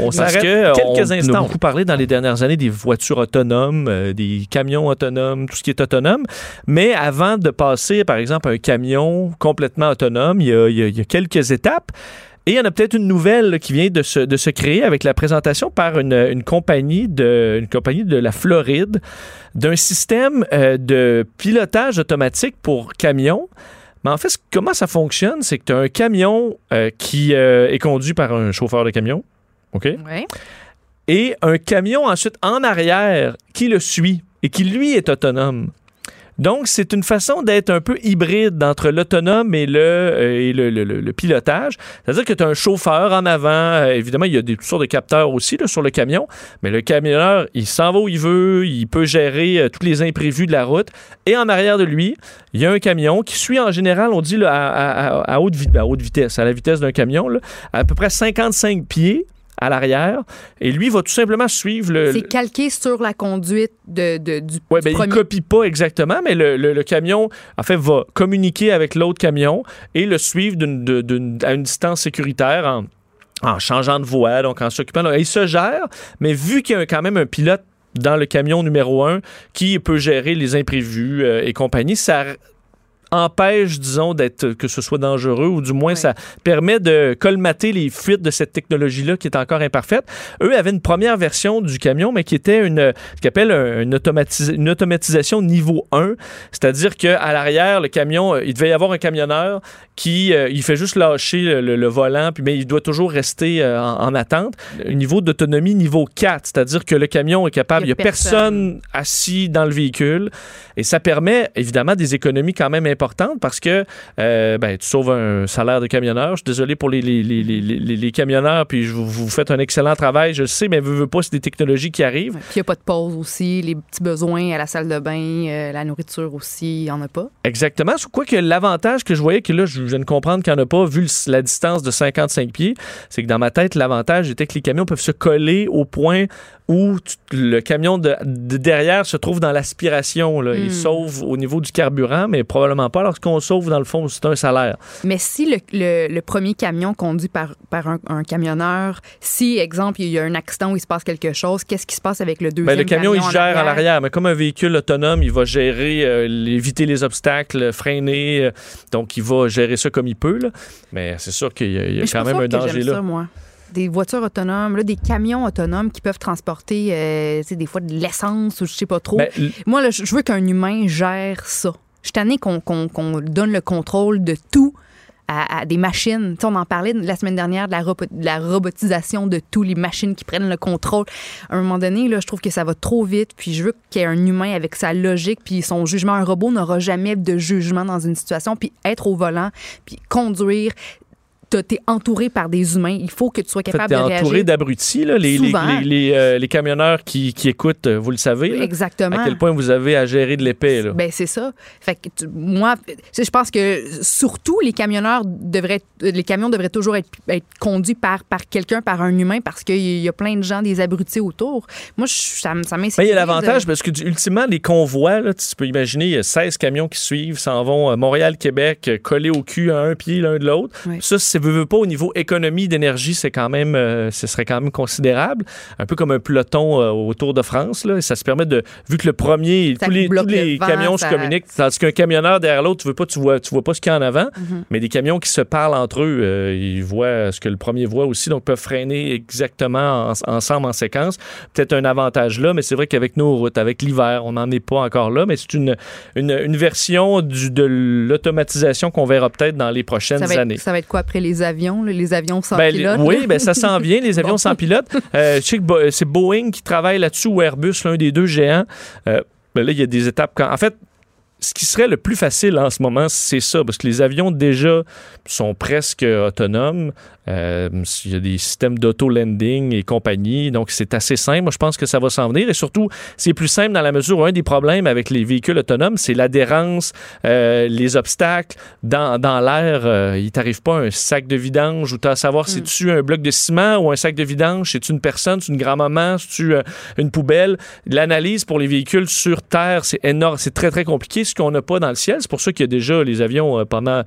On s'arrête que quelques instants. On a beaucoup parlé dans les dernières années des voitures autonomes, euh, des camions autonomes, tout ce qui est autonome. Mais avant de passer, par exemple, à un camion complètement autonome, il y a, il y a- il y a quelques étapes. Et il y en a peut-être une nouvelle qui vient de se, de se créer avec la présentation par une, une compagnie de, une compagnie de la Floride d'un système euh, de pilotage automatique pour camions. Mais en fait, comment ça fonctionne, c'est que tu as un camion euh, qui euh, est conduit par un chauffeur de camion. OK? Et un camion ensuite en arrière qui le suit et qui lui est autonome. Donc, c'est une façon d'être un peu hybride entre l'autonome et, le, euh, pilotage. C'est-à-dire que tu as un chauffeur en avant. euh, évidemment, il y a des toutes sortes de capteurs aussi sur le camion. Mais le camionneur, il s'en va où il veut. Il peut gérer euh, tous les imprévus de la route. Et en arrière de lui, il y a un camion qui suit en général, on dit, à, haute, vitesse, à la vitesse d'un camion, à peu près 55 pieds à l'arrière. Et lui va tout simplement suivre le. C'est calqué sur la conduite de, de- du, du ben, il premier. copie pas exactement, mais le, le- le camion, en fait, va communiquer avec l'autre camion et le suivre d'une- d'une- à une distance sécuritaire en, en changeant de voie, donc en s'occupant. de- Il se gère, mais vu qu'il y a quand même un pilote dans le camion numéro un qui peut gérer les imprévus euh, et compagnie, ça empêche, disons, d'être que ce soit dangereux ou du moins ça permet de colmater les fuites de cette technologie-là qui est encore imparfaite. Eux avaient une première version du camion, mais qui était une, ce un- une, une automatisation niveau 1, c'est-à-dire qu'à l'arrière, le camion, euh, il devait y avoir un camionneur qui euh, il fait juste lâcher le, le- le volant, puis mais il doit toujours rester euh, en, en attente. Un niveau d'autonomie niveau 4, c'est-à-dire que le camion est capable, il n'y a a personne personne. assis dans le véhicule, et ça permet évidemment des économies quand même importantes parce que euh, ben, tu sauves un salaire de camionneur. Je suis désolé pour les, les, les, les, les- les camionneurs, puis je vous, vous faites un excellent travail, je le sais, mais veux, veux pas, c'est des technologies qui arrivent. Puis il n'y a pas de pause aussi, les petits besoins à la salle de bain, euh, la nourriture aussi, il n'y en a pas. Exactement. Sous quoi que l'avantage que je voyais, que là, je viens de comprendre qu'il n'y en a pas, vu le- la distance de 55 pieds, c'est que dans ma tête, l'avantage était que les camions peuvent se coller au point où tu- le camion de, de derrière se trouve dans l'aspiration. là. Il Mm. sauve au niveau du carburant, mais probablement pas lorsqu'on sauve, dans le fond, c'est un salaire. Mais si le, le- le premier camion conduit par, par un, un camionneur, si, exemple, il y a un accident où il se passe quelque chose, qu'est-ce qui se passe avec le deuxième Ben, le camion, il en gère à arrière? l'arrière, mais comme un véhicule autonome, il va gérer, euh, éviter les obstacles, freiner. euh, donc, il va gérer ça comme il peut. là. Mais c'est sûr qu'il y a, il y quand même un danger là. ça, moi. Des voitures autonomes, là, des camions autonomes qui peuvent transporter, euh, des fois de l'essence ou je sais pas trop. Ben, Moi, là, je veux qu'un humain gère ça. Je suis tannée qu'on donne le contrôle de tout à, des machines. Tu on en parlait la semaine dernière de la, de la robotisation de tout, les machines qui prennent le contrôle. À un moment donné, là, je trouve que ça va trop vite, puis je veux qu'il y ait un humain avec sa logique, puis son jugement. Un robot n'aura jamais de jugement dans une situation, puis être au volant, puis conduire. T'es entouré par des humains. Il faut que tu sois En fait, capable t'es de entouré réagir. d'abrutis, là, les, les, euh, les camionneurs qui, qui écoutent, euh, vous le savez, là, Exactement. à quel point vous avez à gérer de l'épée. là. Ben c'est ça. Fait que tu- moi, je pense que surtout les camionneurs devraient, les camions devraient toujours être, être conduits par par quelqu'un, par un humain, parce qu'il y a plein de gens, des abrutis autour. Moi, je- ça, m- ça Ben, m'insécurise. il y a l'avantage parce que ultimement, les convois, là, tu peux imaginer, il y a 16 camions qui suivent, s'en vont à Montréal-Québec, euh, collés au cul à un pied l'un de l'autre. Oui. Ça, si ça veut, veut pas au niveau économie d'énergie, c'est quand même, euh, ce serait quand même considérable. Un peu comme un peloton euh, au Tour de France. Là, ça se permet de, vu que le premier, Ça tous les, bloque tous les le vent, camions ça- se communiquent, tandis qu'un camionneur derrière l'autre, tu veux pas, tu vois, tu vois pas ce qu'il y a en avant. Mhm. Mais des camions qui se parlent entre eux, euh, ils voient ce que le premier voit aussi, donc peuvent freiner exactement en- ensemble en séquence. Peut-être un avantage là, mais c'est vrai qu'avec nos routes, avec l'hiver, on n'en est pas encore là, mais c'est une, une, une version du, de l'automatisation qu'on verra peut-être dans les prochaines ça va, années. ça va être quoi après les avions, là, les avions sans Ben, les- pilote? oui, ben, ça s'en vient, les avions Bon. sans pilote. Euh, je sais que c'est Boeing qui travaille là-dessus ou Airbus, l'un des deux géants. Euh, ben là, il y a des étapes. Quand... En fait, ce qui serait le plus facile en ce moment, c'est ça, parce que les avions déjà sont presque autonomes. Euh, il y a des systèmes d'auto-landing et compagnie, donc c'est assez simple. Moi, je pense que ça va s'en venir. Et surtout, c'est plus simple dans la mesure où un des problèmes avec les véhicules autonomes, c'est l'adhérence, euh, les obstacles. Dans, dans l'air, euh, il t'arrive pas un sac de vidange où tu as à savoir si tu un bloc de ciment ou un sac de vidange, c'est une personne, c'est une grand-maman, c'est euh, une poubelle. L'analyse pour les véhicules sur Terre, c'est énorme, c'est très, très compliqué, ce qu'on n'a pas dans le ciel. C'est pour ça qu'il y a déjà les avions euh, pendant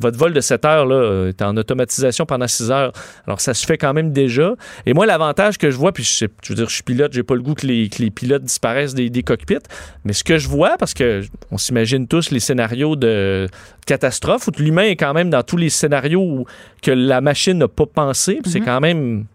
votre vol de 7 heures là, euh, est en automatisation pendant 6 heures. Alors, ça se fait quand même déjà. Et moi, l'avantage que je vois, puis je, veux dire, je suis pilote, j'ai pas le goût que les, que les pilotes disparaissent des, des cockpits, mais ce que je vois, parce que on s'imagine tous les scénarios de catastrophe, où l'humain est quand même dans tous les scénarios que la machine n'a pas pensé, c'est quand même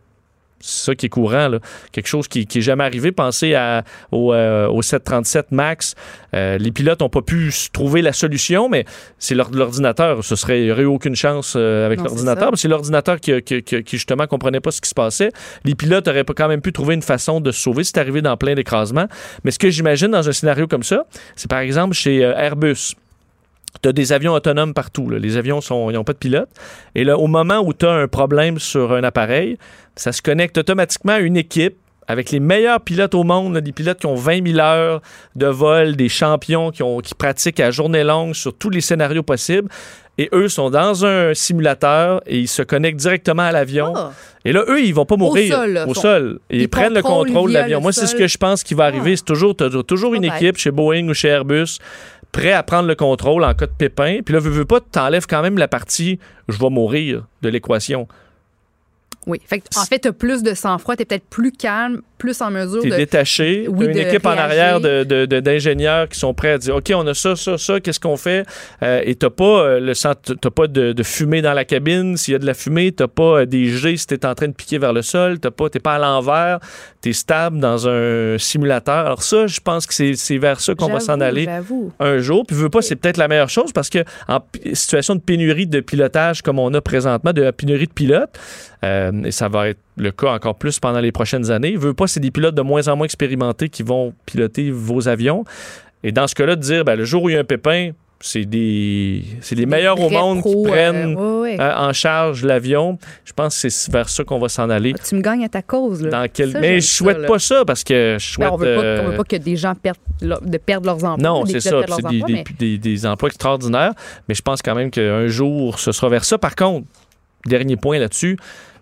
ça qui est courant, là. quelque chose qui n'est jamais arrivé. Pensez à, au, euh, au 737 MAX. Euh, les pilotes n'ont pas pu trouver la solution, mais c'est l'or- l'ordinateur. Ce serait, il n'y aurait eu aucune chance euh, avec c'est l'ordinateur. C'est l'ordinateur qui, qui, qui- qui, justement comprenait pas ce qui se passait. Les pilotes auraient pas quand même pu trouver une façon de se sauver. C'est arrivé dans plein d'écrasements. Mais ce que j'imagine dans un scénario comme ça, c'est par exemple chez euh, Airbus. Tu as des avions autonomes partout. là. Les avions sont, ils n'ont pas de pilote. Et là, au moment où tu as un problème sur un appareil, ça se connecte automatiquement à une équipe avec les meilleurs pilotes au monde, là, des pilotes qui ont 20 000 heures de vol, des champions qui, ont, qui pratiquent à journée longue sur tous les scénarios possibles. Et eux sont dans un simulateur et ils se connectent directement à l'avion. Ah. Et là, eux, ils vont pas mourir sol, au sol. Ils, ils prennent le contrôle de l'avion. Moi, c'est ce que je pense qui va arriver. Ah. C'est toujours, t'as toujours une équipe chez Boeing ou chez Airbus prêt à prendre le contrôle en cas de pépin. Puis là, veux, veux pas, t'enlèves quand même la partie je vais mourir de l'équation. Oui. Fait en fait, tu as plus de sang-froid, tu peut-être plus calme, plus en mesure de. détaché. oui, une de équipe en arrière de- de- de- d'ingénieurs qui sont prêts à dire OK, on a ça, ça, ça, qu'est-ce qu'on fait? Euh, et t'as pas, euh, le t'as pas de, de fumée dans la cabine. S'il y a de la fumée, t'as pas euh, des jets si t'es en train de piquer vers le sol. T'as pas, t'es pas à l'envers. T'es stable dans un simulateur. Alors ça, je pense que c'est vers ça qu'on va s'en aller un jour. Puis veux pas, c'est peut-être la meilleure chose parce que en situation de pénurie de pilotage comme on a présentement, de pénurie de pilotes, euh, et ça va être le cas encore plus pendant les prochaines années. Veux pas, c'est des pilotes de moins en moins expérimentés qui vont piloter vos avions. Et dans ce cas-là, de dire, ben, le jour où il y a un pépin, c'est des, c'est les meilleurs au monde qui euh, prennent ouais, ouais. euh, en charge l'avion. Je pense que c'est vers ça qu'on va s'en aller. Ah, tu me gagnes à ta cause. Là. Dans quel... Ça, Mais je souhaite pas ça parce que je souhaite. Ben, on veut pas, on euh, veut pas que des gens perdent, leur- de perdre leurs emplois. non, c'est ça. C'est leurs des, emplois, des- mais- des- des emplois extraordinaires. Mais je pense quand même qu'un jour, ce sera vers ça. Par contre, dernier point là-dessus,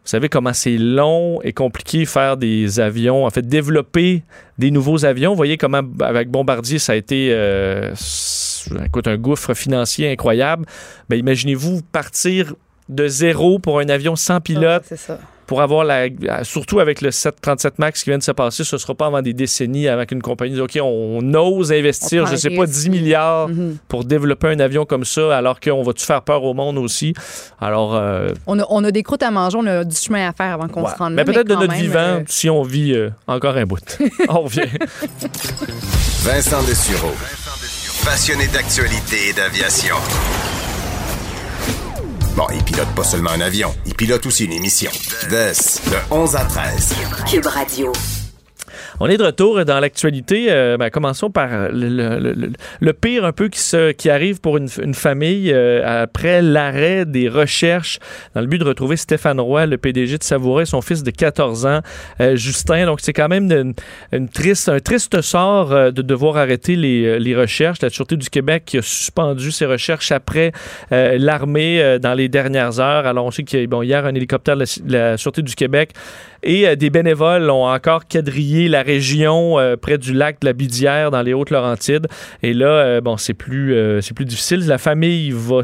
vous savez comment c'est long et compliqué faire des avions, en fait, développer des nouveaux avions. Vous voyez comment, avec Bombardier, ça a été euh, écoute, un gouffre financier incroyable. Ben, Imaginez-vous partir de zéro pour un avion sans pilote Ah, c'est ça. Pour avoir la. Surtout avec le 737 MAX qui vient de se passer, ce ne sera pas avant des décennies avec une compagnie. dit, OK, on ose investir, On je ne sais pas, risque. 10 milliards Mhm. pour développer un avion comme ça, alors qu'on va-tu faire peur au monde aussi? Alors. euh, On a, on a des croûtes à manger, on a du chemin à faire avant qu'on ouais. se rende mais là. peut-être de notre même, vivant, euh, si on vit euh, encore un bout. on revient. Vincent Dessureau. Passionné d'actualité et d'aviation. Bon, il pilote pas seulement un avion, il pilote aussi une émission. This, de 11 à 13. Cube Radio. On est de retour dans l'actualité. Euh, ben, commençons par le, le- le- le- pire un peu qui, se, qui arrive pour une, une famille euh, après l'arrêt des recherches dans le but de retrouver Stéphane Roy, le PDG de Savouré, son fils de 14 ans, euh, Justin. Donc c'est quand même une, une triste, un triste sort euh, de devoir arrêter les, euh, les recherches. La Sûreté du Québec qui a suspendu ses recherches après l'armée dans les dernières heures. Alors on sait qu'il y a bon, hier un hélicoptère de la, la Sûreté du Québec et euh, des bénévoles ont encore quadrillé la région euh, près du lac de la Bidière dans les Hautes-Laurentides. Et là, euh, bon, c'est plus, c'est plus difficile. La famille va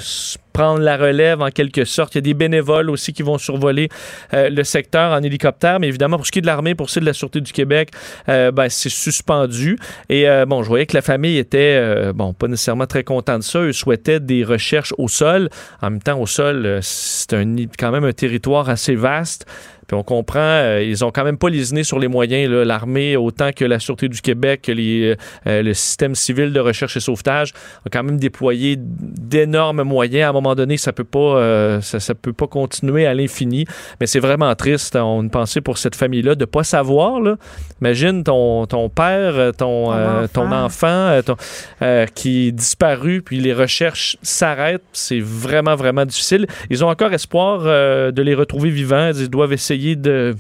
prendre la relève en quelque sorte. Il y a des bénévoles aussi qui vont survoler le secteur en hélicoptère. Mais évidemment, pour ce qui est de l'armée, pour ce qui est de la Sûreté du Québec, euh, ben, c'est suspendu. Et bon, je voyais que la famille était, bon, pas nécessairement très contente de ça. Eux souhaitaient des recherches au sol. En même temps, au sol, c'est un, quand même un territoire assez vaste. Puis on comprend, euh, ils ont quand même pas lésiné sur les moyens, l'armée autant que la Sûreté du Québec, que les, euh, le système civil de recherche et sauvetage ont quand même déployé d'énormes moyens. À un moment donné, ça peut pas, euh, ça, ça peut pas continuer à l'infini. Mais c'est vraiment triste. On une pensée pour cette famille-là de pas savoir. Là. Imagine ton, ton père, euh, ton, Ton euh, enfant. euh, ton- euh, qui est disparu, puis les recherches s'arrêtent. C'est vraiment, vraiment difficile. Ils ont encore espoir euh, de les retrouver vivants. Ils doivent essayer de,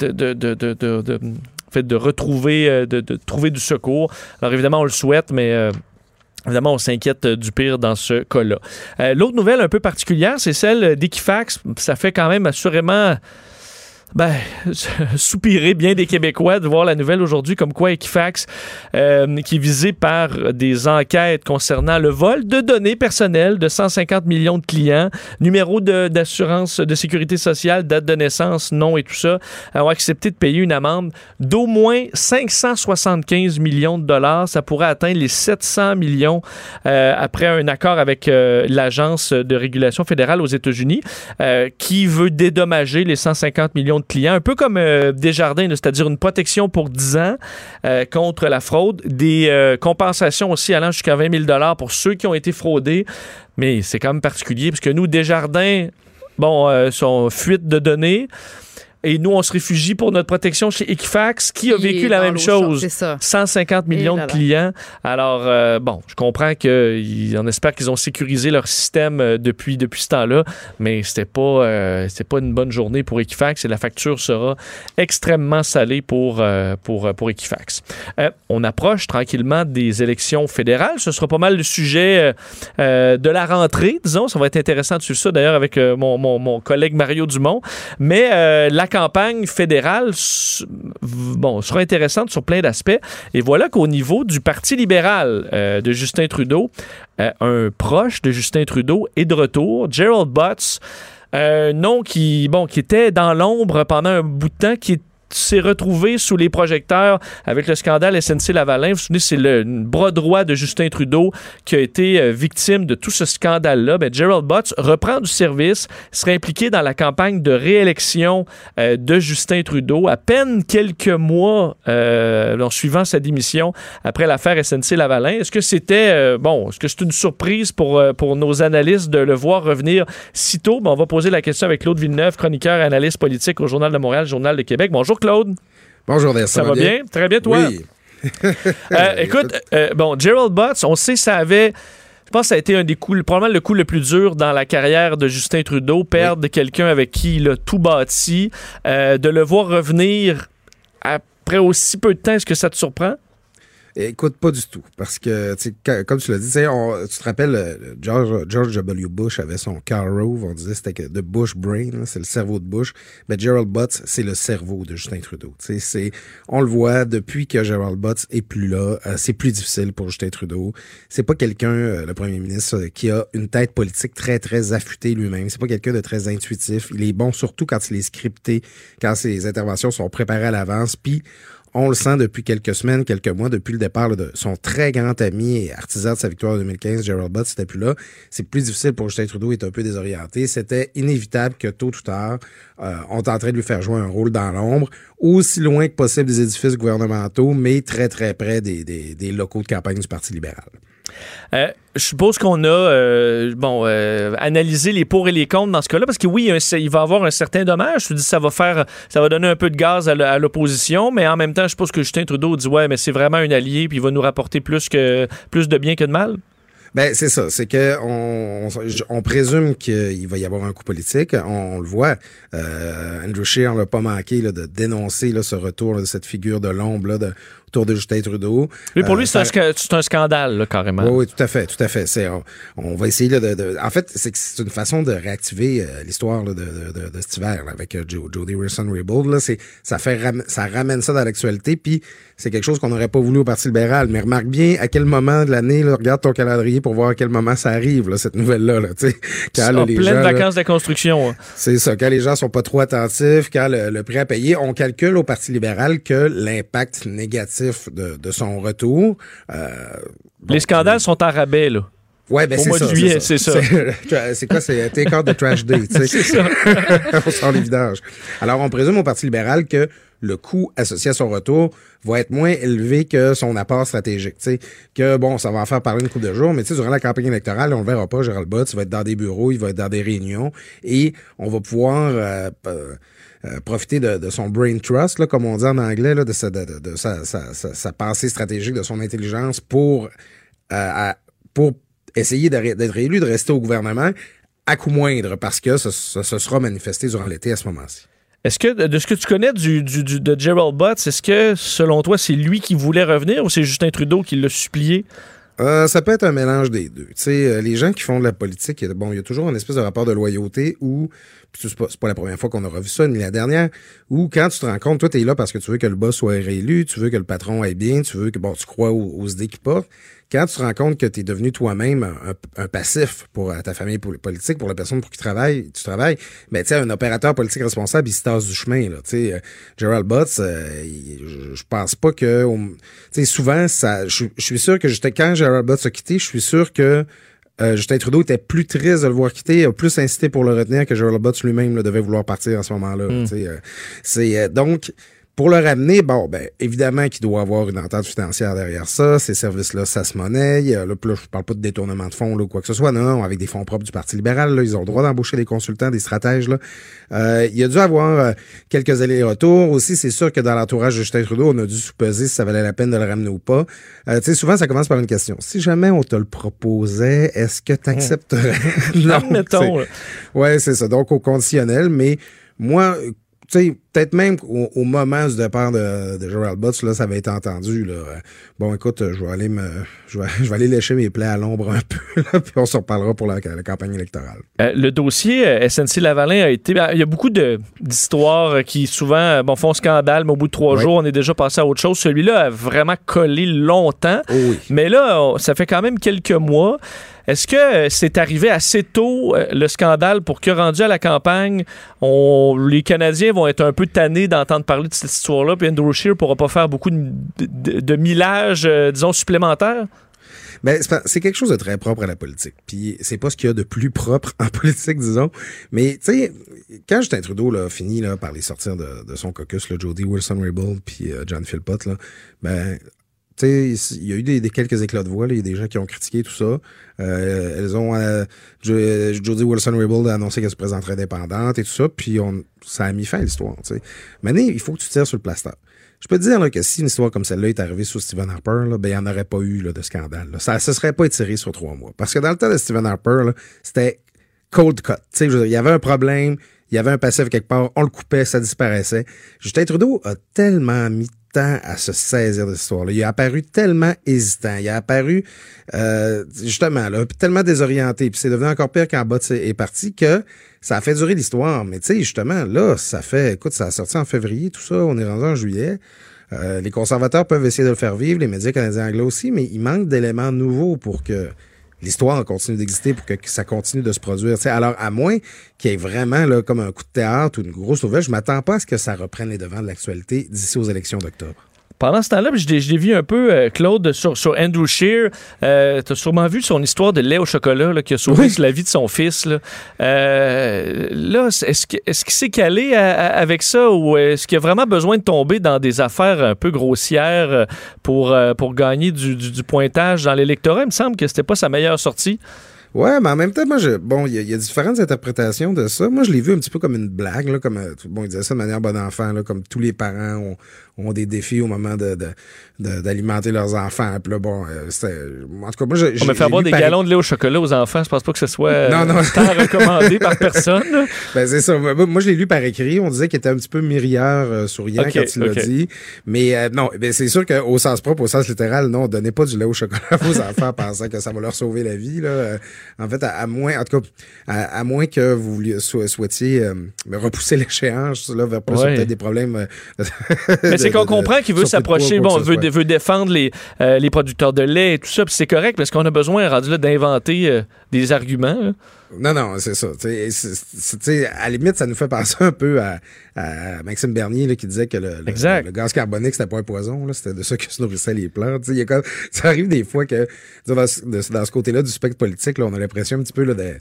de, de, de, de- retrouver, euh, de, trouver du secours. Alors évidemment, on le souhaite, mais euh, Évidemment, on s'inquiète du pire dans ce cas-là. Euh, L'autre nouvelle un peu particulière, c'est celle d'Equifax. Ça fait quand même assurément ben, soupirer bien des Québécois de voir la nouvelle aujourd'hui comme quoi Equifax, euh, qui est visé par des enquêtes concernant le vol de données personnelles de 150 millions de clients, numéro d'assurance de, sécurité sociale, date de naissance, nom et tout ça, ont accepté de payer une amende d'au moins 575 millions de dollars. Ça pourrait atteindre les 700 millions euh, après un accord avec euh, l'Agence de régulation fédérale aux États-Unis qui veut dédommager les 150 millions de clients, un peu comme euh, Desjardins, c'est-à-dire une protection pour 10 ans euh, contre la fraude, des euh, compensations aussi allant jusqu'à 20 000 dollars pour ceux qui ont été fraudés. Mais c'est quand même particulier parce que nous, Desjardins, bon, euh, sont fuite de données. Et nous, on se réfugie pour notre protection chez Equifax, qui a vécu la même chose. c'est ça. 150 millions là de là. clients. Alors, euh, bon, je comprends qu'on espère qu'ils ont sécurisé leur système euh, depuis, depuis ce temps-là, mais c'était pas, euh, c'était pas une bonne journée pour Equifax et la facture sera extrêmement salée pour, euh, pour, pour Equifax. On approche tranquillement des élections fédérales. Ce sera pas mal le sujet de la rentrée, disons. Ça va être intéressant de suivre ça d'ailleurs avec mon, mon, mon collègue Mario Dumont. Mais la campagne fédérale bon, sera intéressante sur plein d'aspects. Et voilà qu'au niveau du Parti libéral euh, de Justin Trudeau, euh, un proche de Justin Trudeau est de retour, Gerald Butts, un nom qui, bon, qui était dans l'ombre pendant un bout de temps, qui est s'est retrouvé sous les projecteurs avec le scandale SNC Lavalin. Vous vous souvenez, c'est le bras droit de Justin Trudeau qui a été euh, victime de tout ce scandale-là. Ben, Gerald Butts reprend du service, sera impliqué dans la campagne de réélection euh, de Justin Trudeau à peine quelques mois euh, en suivant sa démission après l'affaire SNC Lavalin. Est-ce que c'était euh, bon Est-ce que c'est une surprise pour euh, pour nos analystes de le voir revenir si tôt? Ben, On va poser la question avec Claude Villeneuve, chroniqueur et analyste politique au Journal de Montréal, Journal de Québec. Bonjour Claude? Bonjour, Des, Ça, va bien? Très bien, toi? Oui. Euh, écoute, euh, bon, Gerald Butts, on sait ça avait. Je pense que ça a été un des coups, probablement le coup le plus dur dans la carrière de Justin Trudeau, perdre quelqu'un avec qui il a tout bâti, euh, de le voir revenir après aussi peu de temps, est-ce que ça te surprend? Écoute, pas du tout. Parce que, comme tu l'as dit, on- tu te rappelles, euh, George, George W. Bush avait son car Rove, on disait c'était de Bush Brain, c'est le cerveau de Bush. Mais Gerald Butts, c'est le cerveau de Justin Trudeau. On le voit, depuis que Gerald Butts est plus là, euh, c'est plus difficile pour Justin Trudeau. C'est pas quelqu'un, euh, le premier ministre, qui a une tête politique très, très affûtée lui-même. C'est pas quelqu'un de très intuitif. Il est bon surtout quand il est scripté, quand ses interventions sont préparées à l'avance. Puis, on le sent depuis quelques semaines, quelques mois, depuis le départ de son très grand ami et artisan de sa victoire en 2015, Gerald Butts, c'était plus là. C'est plus difficile pour Justin Trudeau, il est un peu désorienté. C'était inévitable que tôt ou tard, euh, on tenterait de lui faire jouer un rôle dans l'ombre, aussi loin que possible des édifices gouvernementaux, mais très très près des locaux de campagne du Parti libéral. Euh, je suppose qu'on a euh, euh, analysé les pour et les contre dans ce cas-là parce que oui, il, il va avoir un certain dommage. Je dis ça va faire ça va donner un peu de gaz à l'opposition, mais en même temps, je suppose que Justin Trudeau dit ouais, mais c'est vraiment un allié puis il va nous rapporter plus de bien que de mal. Ben c'est ça, c'est que on, présume qu'il va y avoir un coup politique. On, le voit. Andrew Scheer n'a pas manqué de dénoncer ce retour de cette figure de l'ombre autour de Justin Trudeau. Pour Euh, lui, c'est un, scandale là, carrément. Oui, oui, tout à fait, tout à fait. On, on va essayer là, de, de- En fait, c'est une façon de réactiver euh, l'histoire de, de, cet hiver là, avec euh, Joe, Jody Wilson-Raybould. Là, c'est, ça fait ram- ça ramène ça dans l'actualité. Puis c'est quelque chose qu'on n'aurait pas voulu au Parti libéral. Mais remarque bien à quel moment de l'année, regarde ton calendrier pour voir à quel moment ça arrive là, cette nouvelle-là. Là, quand En les pleine gens, vacances de construction. hein. c'est ça. Quand les gens sont pas trop attentifs, quand le, le prêt à payer, on calcule au Parti libéral que l'impact négatif de, de son retour. euh, bon, les scandales sont en rabais là. Ouais, ben Au c'est mois de ça, juillet, c'est ça. C'est c'est quoi? C'est take out the trash day, tu sais. C'est ça. on sort les vidanges. Alors, on présume au Parti libéral que le coût associé à son retour va être moins élevé que son apport stratégique. Tu sais, que bon, ça va en faire parler une couple de jours, mais tu sais, durant la campagne électorale, on le verra pas, Gérald Butts, il va être dans des bureaux, il va être dans des réunions, et on va pouvoir euh, euh, profiter de, son brain trust, là, comme on dit en anglais, de, sa, pensée stratégique, de son intelligence pour, euh, essayer d'être réélu, de rester au gouvernement à coût moindre, parce que ça, ça- ça sera manifesté durant l'été à ce moment-ci. Est-ce que de ce que tu connais de Gerald Butts, est-ce que selon toi c'est lui qui voulait revenir ou c'est Justin Trudeau qui l'a supplié? Euh, ça peut être un mélange des deux. Tu sais, euh, les gens qui font de la politique, bon, il y a toujours une espèce de rapport de loyauté où c'est pas, pas la première fois qu'on a revu ça, ni la dernière, où quand tu te rends compte, toi, t'es là parce que tu veux que le boss soit réélu, tu veux que le patron aille bien, tu veux que, bon, tu crois aux, aux idées qu'il porte. Quand tu te rends compte que tu es devenu toi-même un, un passif pour euh, ta famille politique, pour la personne pour qui tu travailles, tu travailles, ben, tu sais, un opérateur politique responsable, il se tasse du chemin, là. Euh, Gerald Butts, euh, je, pense pas que, tu sais, souvent, ça, je, suis sûr que j'étais, quand Gerald Butts a quitté, je suis sûr que euh, Justin Trudeau était plus triste de le voir quitter, a plus incité pour le retenir que Gerald Butts lui-même devait vouloir partir en ce moment-là. euh, euh, donc pour le ramener, bon, ben évidemment qu'il doit avoir une entente financière derrière ça. Ces services-là, ça se monnaie. Là, là, je parle pas de détournement de fonds là, ou quoi que ce soit. Non, non, avec des fonds propres du Parti libéral, là, ils ont le droit d'embaucher des consultants, des stratèges. Là. Euh, il y a dû avoir euh, quelques allers-retours. Aussi, c'est sûr que dans l'entourage de Justin Trudeau, on a dû supposer si ça valait la peine de le ramener ou pas. Euh, tu sais, souvent, ça commence par une question. Si jamais on te le proposait, est-ce que tu accepterais? Admettons, là. Ouais, c'est ça. Donc, au conditionnel, mais moi, peut-être même au, au moment du départ de, de Gerald Butts, là, ça avait été entendu, là. euh, Bon, écoute, euh, je vais aller me, je vais, je vais aller lécher mes plaies à l'ombre un peu, là, puis on s'en reparlera pour la, la campagne électorale. Euh, le dossier euh, SNC-Lavalin a été. ben, Il y a beaucoup d'histoires qui souvent bon, font scandale, mais au bout de trois jours, on est déjà passé à autre chose. Celui-là a vraiment collé longtemps. Oh oui. Mais là, on- ça fait quand même quelques mois. Est-ce que euh, c'est arrivé assez tôt, euh, le scandale, pour que, rendu à la campagne, les Canadiens vont être un peu tannés d'entendre parler de cette histoire-là, puis Andrew Scheer pourra pas faire beaucoup de, de, euh, disons, supplémentaire? Ben, c'est quelque chose de très propre à la politique. Puis c'est pas ce qu'il y a de plus propre en politique, disons. Mais tu sais, quand Justin Trudeau là, a fini là, par les sortir de, son caucus, là, Jody Wilson-Raybould puis John Philpott, là, ben, il y a eu des, quelques éclats de voix. Il y a des gens qui ont critiqué tout ça. Euh, elles ont euh, Jo- Jody Wilson-Raybould a annoncé qu'elle se présenterait indépendante et tout ça. Puis ça a mis fin à l'histoire. Maintenant, il faut que tu tires sur le plaster. Je peux te dire que si une histoire comme celle-là est arrivée sous Stephen Harper, ben, il n'y en aurait pas eu là, de scandale. Ça ne se serait pas étiré sur trois mois. Parce que dans le temps de Stephen Harper, c'était cold cut. Il y avait un problème, il y avait un passif quelque part, on le coupait, ça disparaissait. Justin Trudeau a tellement mis à se saisir de cette histoire-là. Il a apparu tellement hésitant. Il a apparu, euh, justement, tellement désorienté. Puis c'est devenu encore pire quand Bott est est parti que ça a fait durer l'histoire. Mais tu sais, justement, là, ça fait, écoute, ça a sorti en février, tout ça, on est rendu en juillet. Euh, les conservateurs peuvent essayer de le faire vivre, les médias canadiens anglais aussi, mais il manque d'éléments nouveaux pour que l'histoire continue d'exister, pour que, ça continue de se produire. Alors, à moins qu'il y ait vraiment comme un coup de théâtre ou une grosse nouvelle, je m'attends pas à ce que ça reprenne les devants de l'actualité d'ici aux élections d'octobre. Pendant ce temps-là, je l'ai- vu un peu, euh, Claude, sur, sur Andrew Shear. Euh, tu as sûrement vu son histoire de lait au chocolat là, qui a sauvé la vie de son fils. Là, Euh, là est-ce qu'il s'est calé à- à- avec ça ou est-ce qu'il a vraiment besoin de tomber dans des affaires un peu grossières euh, pour, pour gagner du, du- du pointage dans l'électorat? Il me semble que c'était pas sa meilleure sortie. Ouais, mais en même temps, moi, je, bon, il y, y a différentes interprétations de ça. Moi, je l'ai vu un petit peu comme une blague, là, comme, euh, bon, il disait ça de manière bon enfant, là, comme tous les parents ont, ont des défis au moment de, de- de- d'alimenter leurs enfants. Puis là, bon, euh, c'était, en tout cas, moi, j'ai, On me faire boire des galons de lait au chocolat aux enfants, je pense pas que ce soit euh, Non, non. tant recommandé par personne. là. Ben, c'est ça. Moi, moi, je l'ai lu par écrit. On disait qu'il était un petit peu mirieur, euh, souriant quand il l'a dit. Mais euh, non, ben, c'est sûr qu'au sens propre, au sens littéral, non, donnez pas du lait au chocolat vos enfants en pensant que ça va leur sauver la vie. Là. En fait, à, à moins, en tout cas, à, à moins que vous sou- souhaitiez euh, repousser l'échéance là, vers plus Ouais. peut-être des problèmes. euh, Mais c'est qu'on comprend qu'il veut s'approcher, bon, veut, soit. veut défendre les, euh, les producteurs de lait et tout ça, puis c'est correct parce qu'on a besoin, rendu là, d'inventer des arguments. là. Non, non, c'est ça. C'est- à la limite, ça nous fait penser un peu à, à Maxime Bernier là, qui disait que le, le- Exact. le gaz carbonique, c'était pas un poison. là, C'était de ça que se nourrissaient les plantes. Y a comme- ça arrive des fois que dans, ce- de- dans ce côté-là du spectre politique, là, on a l'impression un petit peu là, de,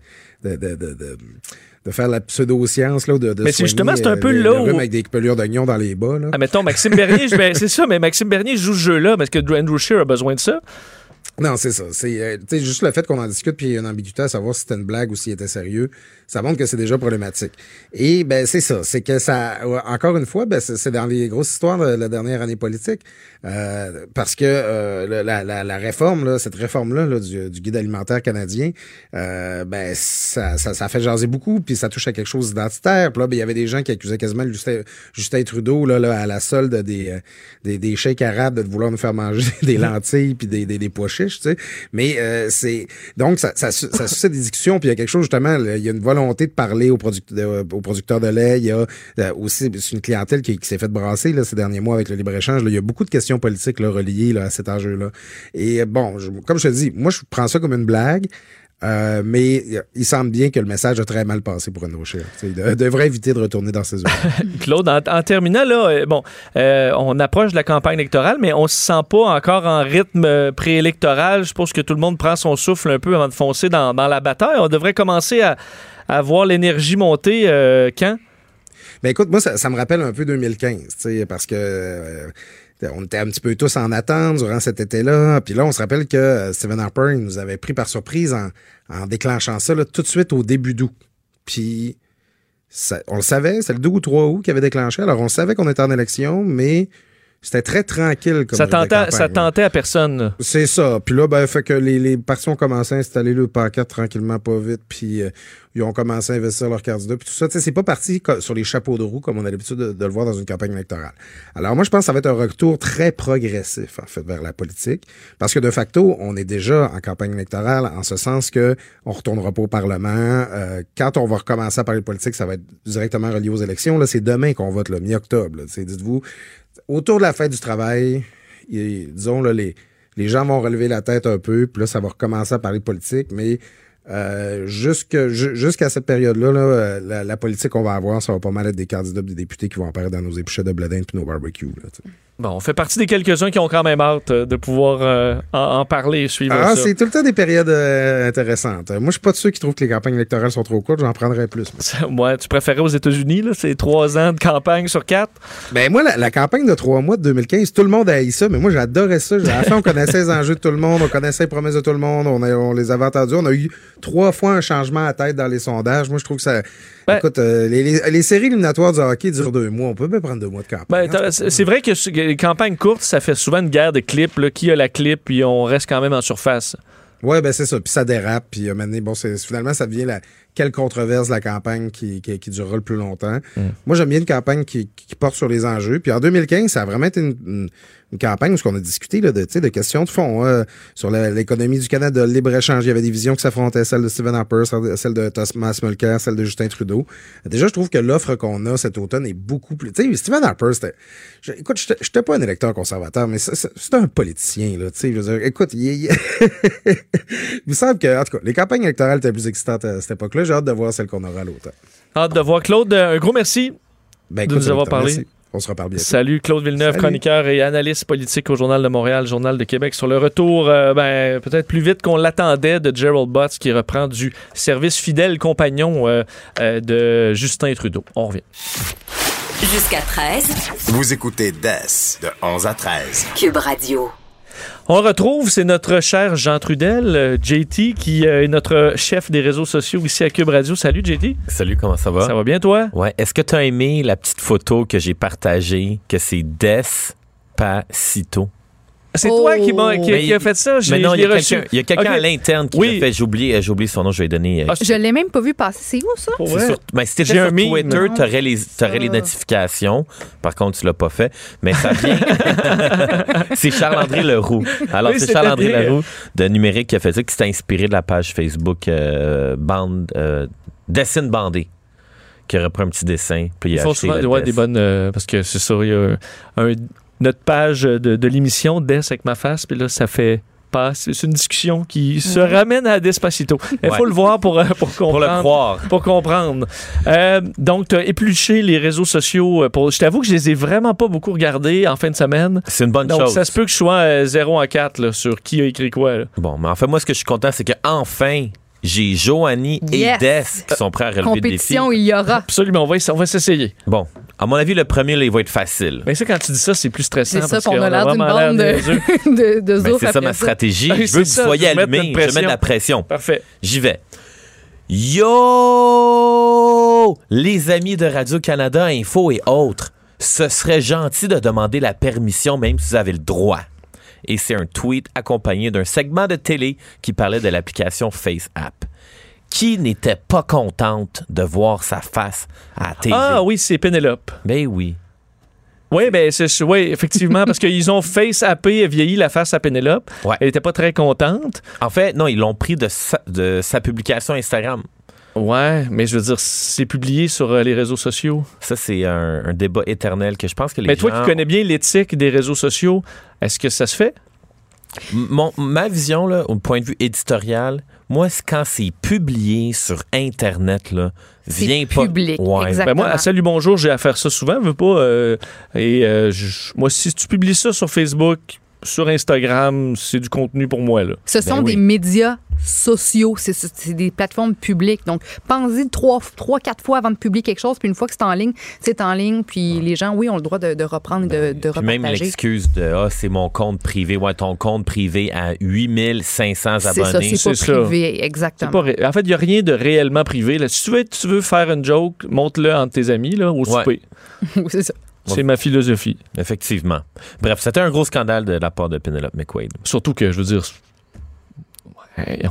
de, de, de, faire la pseudo-science. Là, de, de Mais c'est justement, c'est un euh, peu là où- avec des pelures d'oignon dans les bas. Là. Ah, mettons, Maxime Bernier, je- ben, c'est ça, mais Maxime Bernier joue ce jeu-là parce que Andrew Scheer a besoin de ça. Non, c'est ça. C'est euh, juste le fait qu'on en discute puis il y a une ambiguïté à savoir si c'était une blague ou s'il était sérieux, ça montre que c'est déjà problématique. Et ben c'est ça, c'est que ça encore une fois, ben c'est dans les grosses histoires de la dernière année politique euh, parce que euh, la, la, la réforme là, cette réforme là, du, du guide alimentaire canadien, euh, ben ça, ça ça fait jaser beaucoup puis ça touche à quelque chose d'identitaire. Puis là, ben, il y avait des gens qui accusaient quasiment Justin, Trudeau là, là, à la solde des, euh, des des arabes de vouloir nous faire manger des lentilles puis des, des, pois chiches. chiche, tu sais. Mais euh, c'est donc ça, ça, ça suscite des discussions. Puis il y a quelque chose justement, il y a une volonté de parler aux, aux producteurs de lait. Il y a euh, aussi une clientèle qui, s'est fait brasser là, ces derniers mois avec le libre échange. Là. Il y a beaucoup de questions politiques reliées à cet enjeu-là. Et euh, bon, comme je te dis, moi je prends ça comme une blague. Euh, mais il semble bien que le message a très mal passé pour Renaud Scheer. Il de- devrait éviter de retourner dans ses œuvres. Claude, en, terminant, là, euh, bon, euh, on approche de la campagne électorale, mais on se sent pas encore en rythme euh, préélectoral. Je suppose que tout le monde prend son souffle un peu avant de foncer dans, dans la bataille. On devrait commencer à, à voir l'énergie monter euh, quand? Ben écoute, moi, ça, me rappelle un peu 2015, tu sais, parce que euh, on était un petit peu tous en attente durant cet été-là. Puis là, on se rappelle que euh, Stephen Harper nous avait pris par surprise en, en déclenchant ça là, tout de suite au début d'août. Puis on le savait, c'est le 2 ou 3 août qui avait déclenché. Alors on savait qu'on était en élection, mais c'était très tranquille comme Ça tentait, ça tentait à personne. C'est ça. Puis là, ben, fait que les, les partis ont commencé à installer le paquet tranquillement, pas vite. Puis euh, ils ont commencé à investir leurs candidats. Puis tout ça, tu sais, c'est pas parti sur les chapeaux de roue comme on a l'habitude de, de le voir dans une campagne électorale. Alors moi, je pense que ça va être un retour très progressif, en fait, vers la politique. Parce que de facto, on est déjà en campagne électorale, en ce sens que on retournera pas au Parlement. Euh, quand on va recommencer à parler de politique, ça va être directement relié aux élections. Là, c'est demain qu'on vote, le mi-octobre. là. Tu sais, Dites-vous, autour de la fête du travail, disons, là, les, les gens vont relever la tête un peu, puis là, ça va recommencer à parler politique, mais euh, jusqu'à cette période-là, là, euh, la, politique qu'on va avoir, ça va pas mal être des candidats des députés qui vont apparaître dans nos épluchets de bledin puis nos barbecues. là. Bon, on fait partie des quelques-uns qui ont quand même hâte euh, de pouvoir euh, en, en parler et suivre Ah, c'est tout le temps des périodes euh, intéressantes. Moi, je suis pas de ceux qui trouvent que les campagnes électorales sont trop courtes, j'en prendrais plus. moi. Tu préférais aux États-Unis, là, c'est trois ans de campagne sur quatre? Ben moi, la, la campagne de trois mois de 2015, tout le monde a haï ça, mais moi j'adorais ça. À la fin, on connaissait les enjeux de tout le monde, on connaissait les promesses de tout le monde, on, a- on les avait entendus. On a eu trois fois un changement à tête dans les sondages. Moi, je trouve que ça. Ben- écoute, euh, les, les- les séries éliminatoires du hockey durent deux mois. On peut même prendre deux mois de campagne. Ben, t'as- c'est vrai que les campagnes courtes, ça fait souvent une guerre de clips. là. Qui a la clip, puis on reste quand même en surface. Ouais, ben c'est ça. Puis ça dérape. Puis euh, maintenant, bon, finalement, ça devient la quelle controverse la campagne qui, qui, qui durera le plus longtemps. Moi, j'aime bien une campagne qui, qui porte sur les enjeux. Puis en 2015, ça a vraiment été une, une- une campagne où on a discuté là, de, de questions de fond hein, sur l'économie du Canada, le libre-échange. Il y avait des visions qui s'affrontaient, celle de Stephen Harper, celle- de Thomas Mulcair, celle de Justin Trudeau. Déjà, je trouve que l'offre qu'on a cet automne est beaucoup plus... Tu sais, Stephen Harper, c'était... écoute, je n'étais pas un électeur conservateur, mais c'est- un politicien, là. Je veux dire, écoute, il, il- me semble que, en tout cas, les campagnes électorales étaient plus excitantes à cette époque-là. J'ai hâte de voir celle qu'on aura à l'automne. Hâte de voir Claude. euh, Un gros merci. Ben, De nous avoir parlé. merci. On se reparle bientôt. Salut Claude Villeneuve, Salut. chroniqueur et analyste politique au Journal de Montréal, Journal de Québec, sur le retour, euh, ben, peut-être plus vite qu'on l'attendait, de Gerald Butts qui reprend du service fidèle compagnon euh, euh, de Justin Trudeau. On revient. Jusqu'à 13, Vous écoutez DES de 11 à 13. Cube Radio. On retrouve, c'est notre cher Jean Trudel, euh, JT, qui euh, est notre chef des réseaux sociaux ici à Cube Radio. Salut JT. Salut, comment ça va? Ça va bien toi? Ouais. Est-ce que tu as aimé la petite photo que j'ai partagée, que c'est Despacito? C'est Oh. toi qui, m'a- qui- Mais qui a fait ça? Je Mais non, il y y a quelqu'un à l'interne qui Oui. l'a fait. J'ai oublié, j'ai oublié son nom, je vais lui donner. euh, Ah, Je l'ai même pas vu passer. C'est où ça? C'est sur- ben, si t'étais sur meme. Twitter, t'aurais les, t'aurais les notifications. Par contre, tu l'as pas fait. Mais ça vient. c'est Charles-André Leroux. Alors, Oui, c'est Charles-André bien. Leroux de Numérique qui a fait ça, qui s'est inspiré de la page Facebook euh, Bande, euh, Dessine Bandé, qui reprend un petit dessin. Puis il acheté souvent ouais, Des. des bonnes. euh, parce que c'est ça, il y a un- notre page de, de l'émission Des avec ma face, puis là, ça fait. pas- C'est une discussion qui se ramène à Despacito. Il faut le voir pour, euh, pour comprendre. Pour le croire. Pour comprendre. Euh, donc, tu as épluché les réseaux sociaux. euh, Pour, je t'avoue que je les ai vraiment pas beaucoup regardés en fin de semaine. C'est une bonne Donc, chose. ça se peut que je sois euh, 0 à 4 là, sur qui a écrit quoi. là. Bon, mais en fait, moi, ce que je suis content, c'est que enfin, j'ai Joanie Yes. et Des qui sont prêts à relever le défi. Compétition, il y aura. Absolument, on va, on va s'essayer. Bon, à mon avis, le premier, là, il va être facile. Mais ça, quand tu dis ça, c'est plus stressant. C'est ça, parce qu'on a l'air d'une bande de, niaiseux. de, de Ben, c'est ça ma stratégie. Je veux que ça, vous soyez je allumés. de la pression. pression. Parfait. J'y vais. Yo! Les amis de Radio-Canada Info et autres, ce serait gentil de demander la permission même si vous avez le droit. Et c'est un tweet accompagné d'un segment de télé qui parlait de l'application FaceApp. Qui n'était pas contente de voir sa face à la TV? Ah oui, c'est Pénélope. Ben oui. Oui, ben, c'est, oui, effectivement, parce qu'ils ont face appé, vieilli la face à Pénélope. Ouais. Elle était pas très contente. En fait, non, ils l'ont pris de sa, de sa publication Instagram. Ouais, mais je veux dire, c'est publié sur euh, les réseaux sociaux. Ça, c'est un, un débat éternel que je pense que les Mais toi qui connais bien l'éthique des réseaux sociaux, est-ce que ça se fait? Mon, ma vision, là, au point de vue éditorial, moi, quand c'est publié sur Internet, là, viens pas... public, Ouais. exact. Ben moi, à Exactement. Salut Bonjour, j'ai à faire ça souvent, je veux pas. euh, et euh, je- moi, si tu publies ça sur Facebook, sur Instagram, c'est du contenu pour moi. Là. Ce sont Ben oui. des médias sociaux, c'est- des plateformes publiques. Donc, pensez trois, trois, quatre fois avant de publier quelque chose, puis une fois que c'est en ligne, c'est en ligne, puis les gens, oui, ont le droit de, de reprendre, et de, de Puis même repartager. l'excuse de ah, c'est mon compte privé. Ouais, ton compte privé à 8500 C'est ça, abonnés. c'est pas c'est ça. privé, exactement. pas ré- En fait, il n'y a rien de réellement privé. Là. Si tu veux, tu veux faire une joke, montre-le entre tes amis là, au souper. Oui, c'est ça. C'est ma philosophie. Effectivement. Bref, c'était un gros scandale de la part de Penelope McQuaid. Surtout que, je veux dire,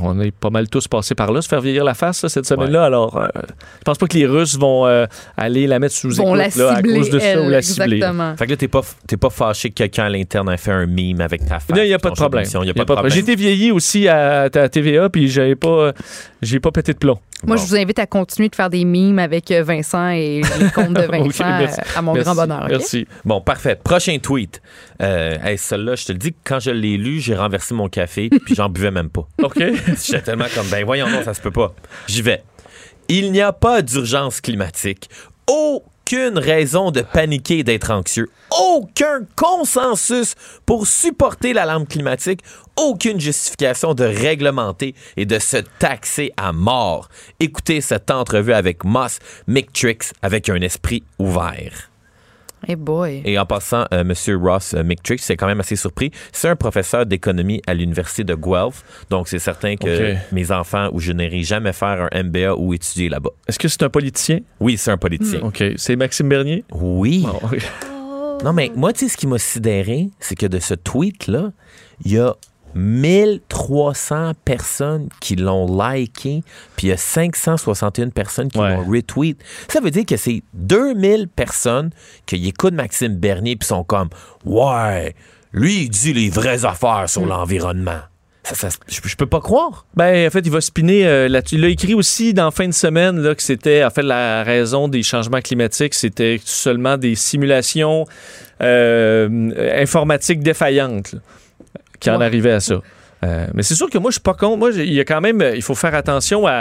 on est pas mal tous passés par là, se faire vieillir la face là, cette semaine-là. Alors, euh, je pense pas que les Russes vont euh, aller la mettre sous écoute la là, à cause de ça ou la cibler. exactement. Fait que là, t'es pas, t'es pas fâché que quelqu'un à l'interne ait fait un meme avec ta face. Non, il n'y a pas de problème. d'émission. Il y a Y pas de problème. J'ai été vieilli aussi à, à TVA, puis j'avais pas, j'ai pas pété de plomb. Moi, Bon. je vous invite à continuer de faire des mimes avec euh, Vincent et les comptes de Vincent Ok, merci. euh, à mon Merci, grand bonheur. Merci. Bon, parfait. Prochain tweet. Euh, hey, celle-là, je te le dis, quand je l'ai lu, j'ai renversé mon café, puis j'en buvais même pas. OK. J'étais tellement comme, ben voyons, non, ça se peut pas. J'y vais. Il n'y a pas d'urgence climatique. Aucune raison de paniquer et d'être anxieux. Aucun consensus pour supporter l'alarme climatique. Aucune justification de réglementer et de se taxer à mort. Écoutez cette entrevue avec Moss Mictrix avec un esprit ouvert. Hey boy. Et en passant, euh, Monsieur Ross euh, McTrix, c'est quand même assez surpris. C'est un professeur d'économie à l'université de Guelph, donc c'est certain que mes enfants ou je n'irai jamais faire un MBA ou étudier là-bas. Est-ce que c'est un politicien? Oui, c'est un politicien. OK. C'est Maxime Bernier? Oui. Non, mais moi, tu sais, ce qui m'a sidéré, c'est que de ce tweet-là, il y a 1300 personnes qui l'ont liké, puis il y a 561 personnes qui Ouais. l'ont retweet. Ça veut dire que c'est 2000 personnes qui écoutent Maxime Bernier puis sont comme Ouais, lui, il dit les vraies affaires sur l'environnement. Ça, ça, je, je peux pas croire. Ben, en fait, il va spinner euh, là-dessus. Il a écrit aussi dans fin de semaine là, que c'était, en fait, la raison des changements climatiques, c'était seulement des simulations euh, informatiques défaillantes là, qui en Ouais. arrivaient à ça. Euh, mais c'est sûr que moi, je suis pas contre. Moi, il y a quand même, il faut faire attention à,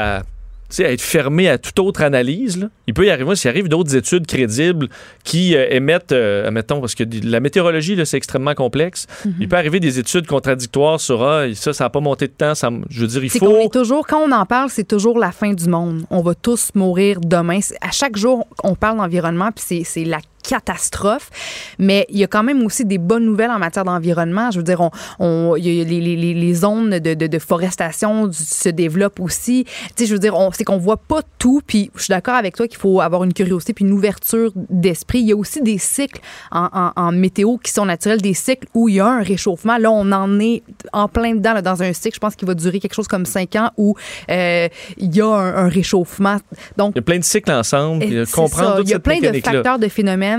à être fermé à toute autre analyse. là. Il peut y arriver, s'il arrive d'autres études crédibles qui euh, émettent, euh, admettons, parce que la météorologie, c'est extrêmement complexe. Il peut arriver des études contradictoires sur ah, ça, ça n'a pas monté de temps. Ça, je veux dire, il faut. est toujours, quand on en parle, c'est toujours la fin du monde. On va tous mourir demain. À chaque jour, on parle d'environnement, puis c'est- c'est la catastrophe. Mais il y a quand même aussi des bonnes nouvelles en matière d'environnement. Je veux dire, on, on- il y a les, les- zones de, de- de forestation du- se développent aussi. Tu sais, je veux dire, c'est qu'on voit pas tout. Puis je suis d'accord avec toi qu'il faut avoir une curiosité puis une ouverture d'esprit. Il y a aussi des cycles en, en- en météo qui sont naturels, des cycles où il y a un réchauffement. Là, on en est en plein dedans là, dans un cycle. Je pense qu'il va durer quelque chose comme cinq ans où euh, il y a un, un réchauffement. Donc, Il y a plein de cycles ensemble. comprendre ça. toute Il y a plein de facteurs, de phénomènes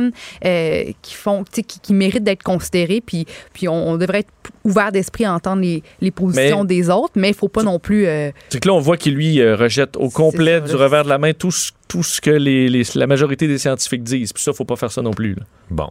euh, qui font, tu sais, qui, qui méritent d'être considérés. Puis, puis on, on devrait être ouvert d'esprit à entendre les, les positions Mais- des autres, mais il faut pas non plus. euh, C'est que là, on voit qu'il, lui, euh, rejette au complet ça, du revers de la main tout ce, tout ce que les, les- la majorité des scientifiques disent. Puis ça, faut pas faire ça non plus. là. Bon.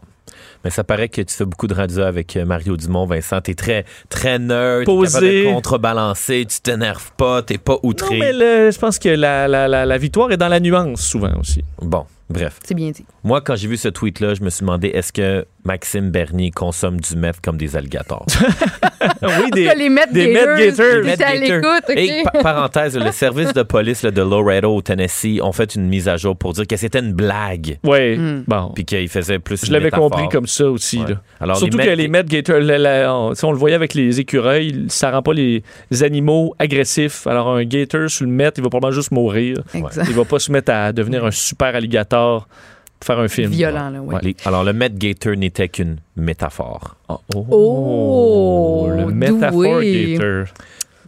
Mais ça paraît que tu fais beaucoup de radio avec Mario Dumont, Vincent. T'es très, très neutre. Posé. contrebalancer. Tu t'énerves pas. T'es pas outré. Non, mais le- je pense que la, la- la- la victoire est dans la nuance, souvent aussi. Bon, bref. c'est bien dit. Moi, quand j'ai vu ce tweet-là, je me suis demandé est-ce que Maxime Bernier consomme du meth comme des alligators? oui, des, les Met des Gators, Met Gators. T'es Met à Gator. l'écoute, OK? Et pa- parenthèse, le service de police là, de Laredo au Tennessee ont fait une mise à jour pour dire que c'était une blague. Oui, Hmm. bon. Puis qu'il faisait plus Je l'avais compris comme ça aussi. Ouais. là. Alors, Surtout les que les Met Gators, la- la- on, le voyait avec les écureuils, ça rend pas les, animaux agressifs. Alors un gator sur le Met, il va probablement juste mourir. Exact. Il va pas se mettre à devenir un super alligator pour faire un film. Violent, là, oui. Alors, le Met Gator n'était qu'une métaphore. Oh, Oh, le métaphore doué. gator.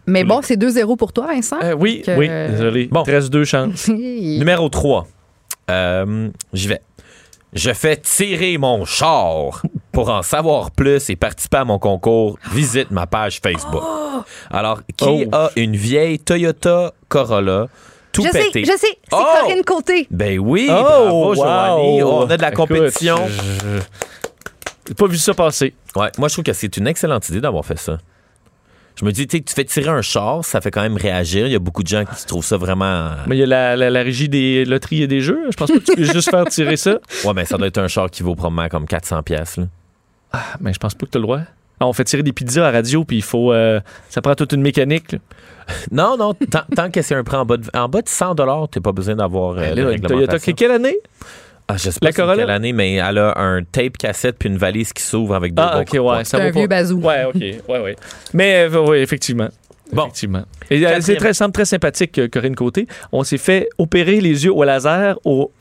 Mais bon, c'est 2-0 pour toi, Vincent? Euh, oui, Que- oui, désolé. Bon. Il te reste deux chances. Numéro 3. J'y vais. Je fais tirer mon char. Pour en savoir plus et participer à mon concours, visite ma page Facebook. Alors, qui Oh. a une vieille Toyota Corolla? Tout je pété? sais, je sais, c'est Oh! Corinne Côté. Ben oui, Oh, bravo, wow. Joanie. Oh, on a de la Écoute, compétition. je- J'ai pas vu ça passer. Ouais, moi, je trouve que c'est une excellente idée d'avoir fait ça. Je me dis, tu sais, tu fais tirer un char, ça fait quand même réagir. Il y a beaucoup de gens qui trouvent ça vraiment. Mais il y a la, la- la régie des loteries et des jeux. Je pense pas que tu peux juste faire tirer ça. Ouais, mais ça doit être un char qui vaut probablement comme 400 pièces. Ah, mais je pense pas que tu as le droit. Ah, on fait tirer des pizzas à radio, puis il faut. euh, ça prend toute une mécanique. là. Non, non, tant, tant que c'est un prix en bas de, en bas de 100 t'as pas besoin d'avoir euh, Ben de là, Toyota, réglementation. quelle année? Ah, je sais La pas c'est Corolla? quelle année, mais elle a un tape cassette puis une valise qui s'ouvre avec deux Ah, bons ok, coups de poing. ouais. Ça C'est vaut un pas- vieux bazou. Ouais, ok. Ouais, ouais. Mais, euh, oui, effectivement. Bon. Effectivement. Et, euh, Quatrième. c'est très simple, très sympathique, euh, Corinne Côté. On s'est fait opérer les yeux au laser au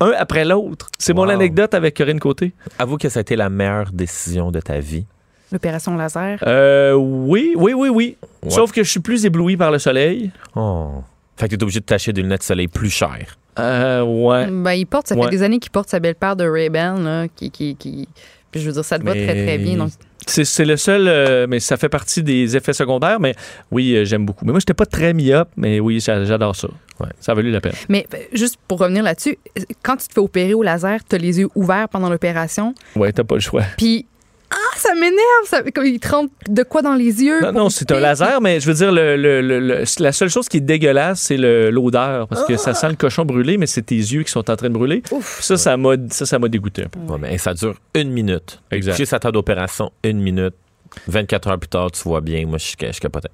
un après l'autre. C'est mon Wow. anecdote avec Corinne Côté. Avoue que ça a été la meilleure décision de ta vie. L'opération laser. Euh, oui, oui, oui, oui. Ouais. Sauf que je suis plus ébloui par le soleil. Oh. Fait que t'es obligé de t'acheter des lunettes de soleil plus chères. Euh, ouais. Ben, il porte, ça Ouais. fait des années qu'il porte sa belle paire de Ray-Ban, là, qui, qui, qui... Puis je veux dire, ça te va Mais- très, très bien. Donc, C'est, c'est le seul, euh, mais ça fait partie des effets secondaires. Mais oui, euh, j'aime beaucoup. Mais moi, j'étais pas très myope, mais oui, j'a- j'adore ça. Ouais. Ça a valu la peine. Mais euh, juste pour revenir là-dessus, quand tu te fais opérer au laser, tu as les yeux ouverts pendant l'opération. Ouais, t'as pas le choix. Puis, ah, ça m'énerve. Ça, comme il te rentre de quoi dans les yeux? Non, non, c'est un laser, mais je veux dire, le, le- le- le- la seule chose qui est dégueulasse, c'est le- l'odeur. Parce que ça sent le cochon brûlé, mais c'est tes yeux qui sont en train de brûler. Ouf. Ça, ça m'a, ça, ça m'a dégoûté un peu. Ouais, mais ça dure une minute. Exact. Chez sa table d'opération, une minute. 24 heures plus tard, tu vois bien. Moi, je, je capotais.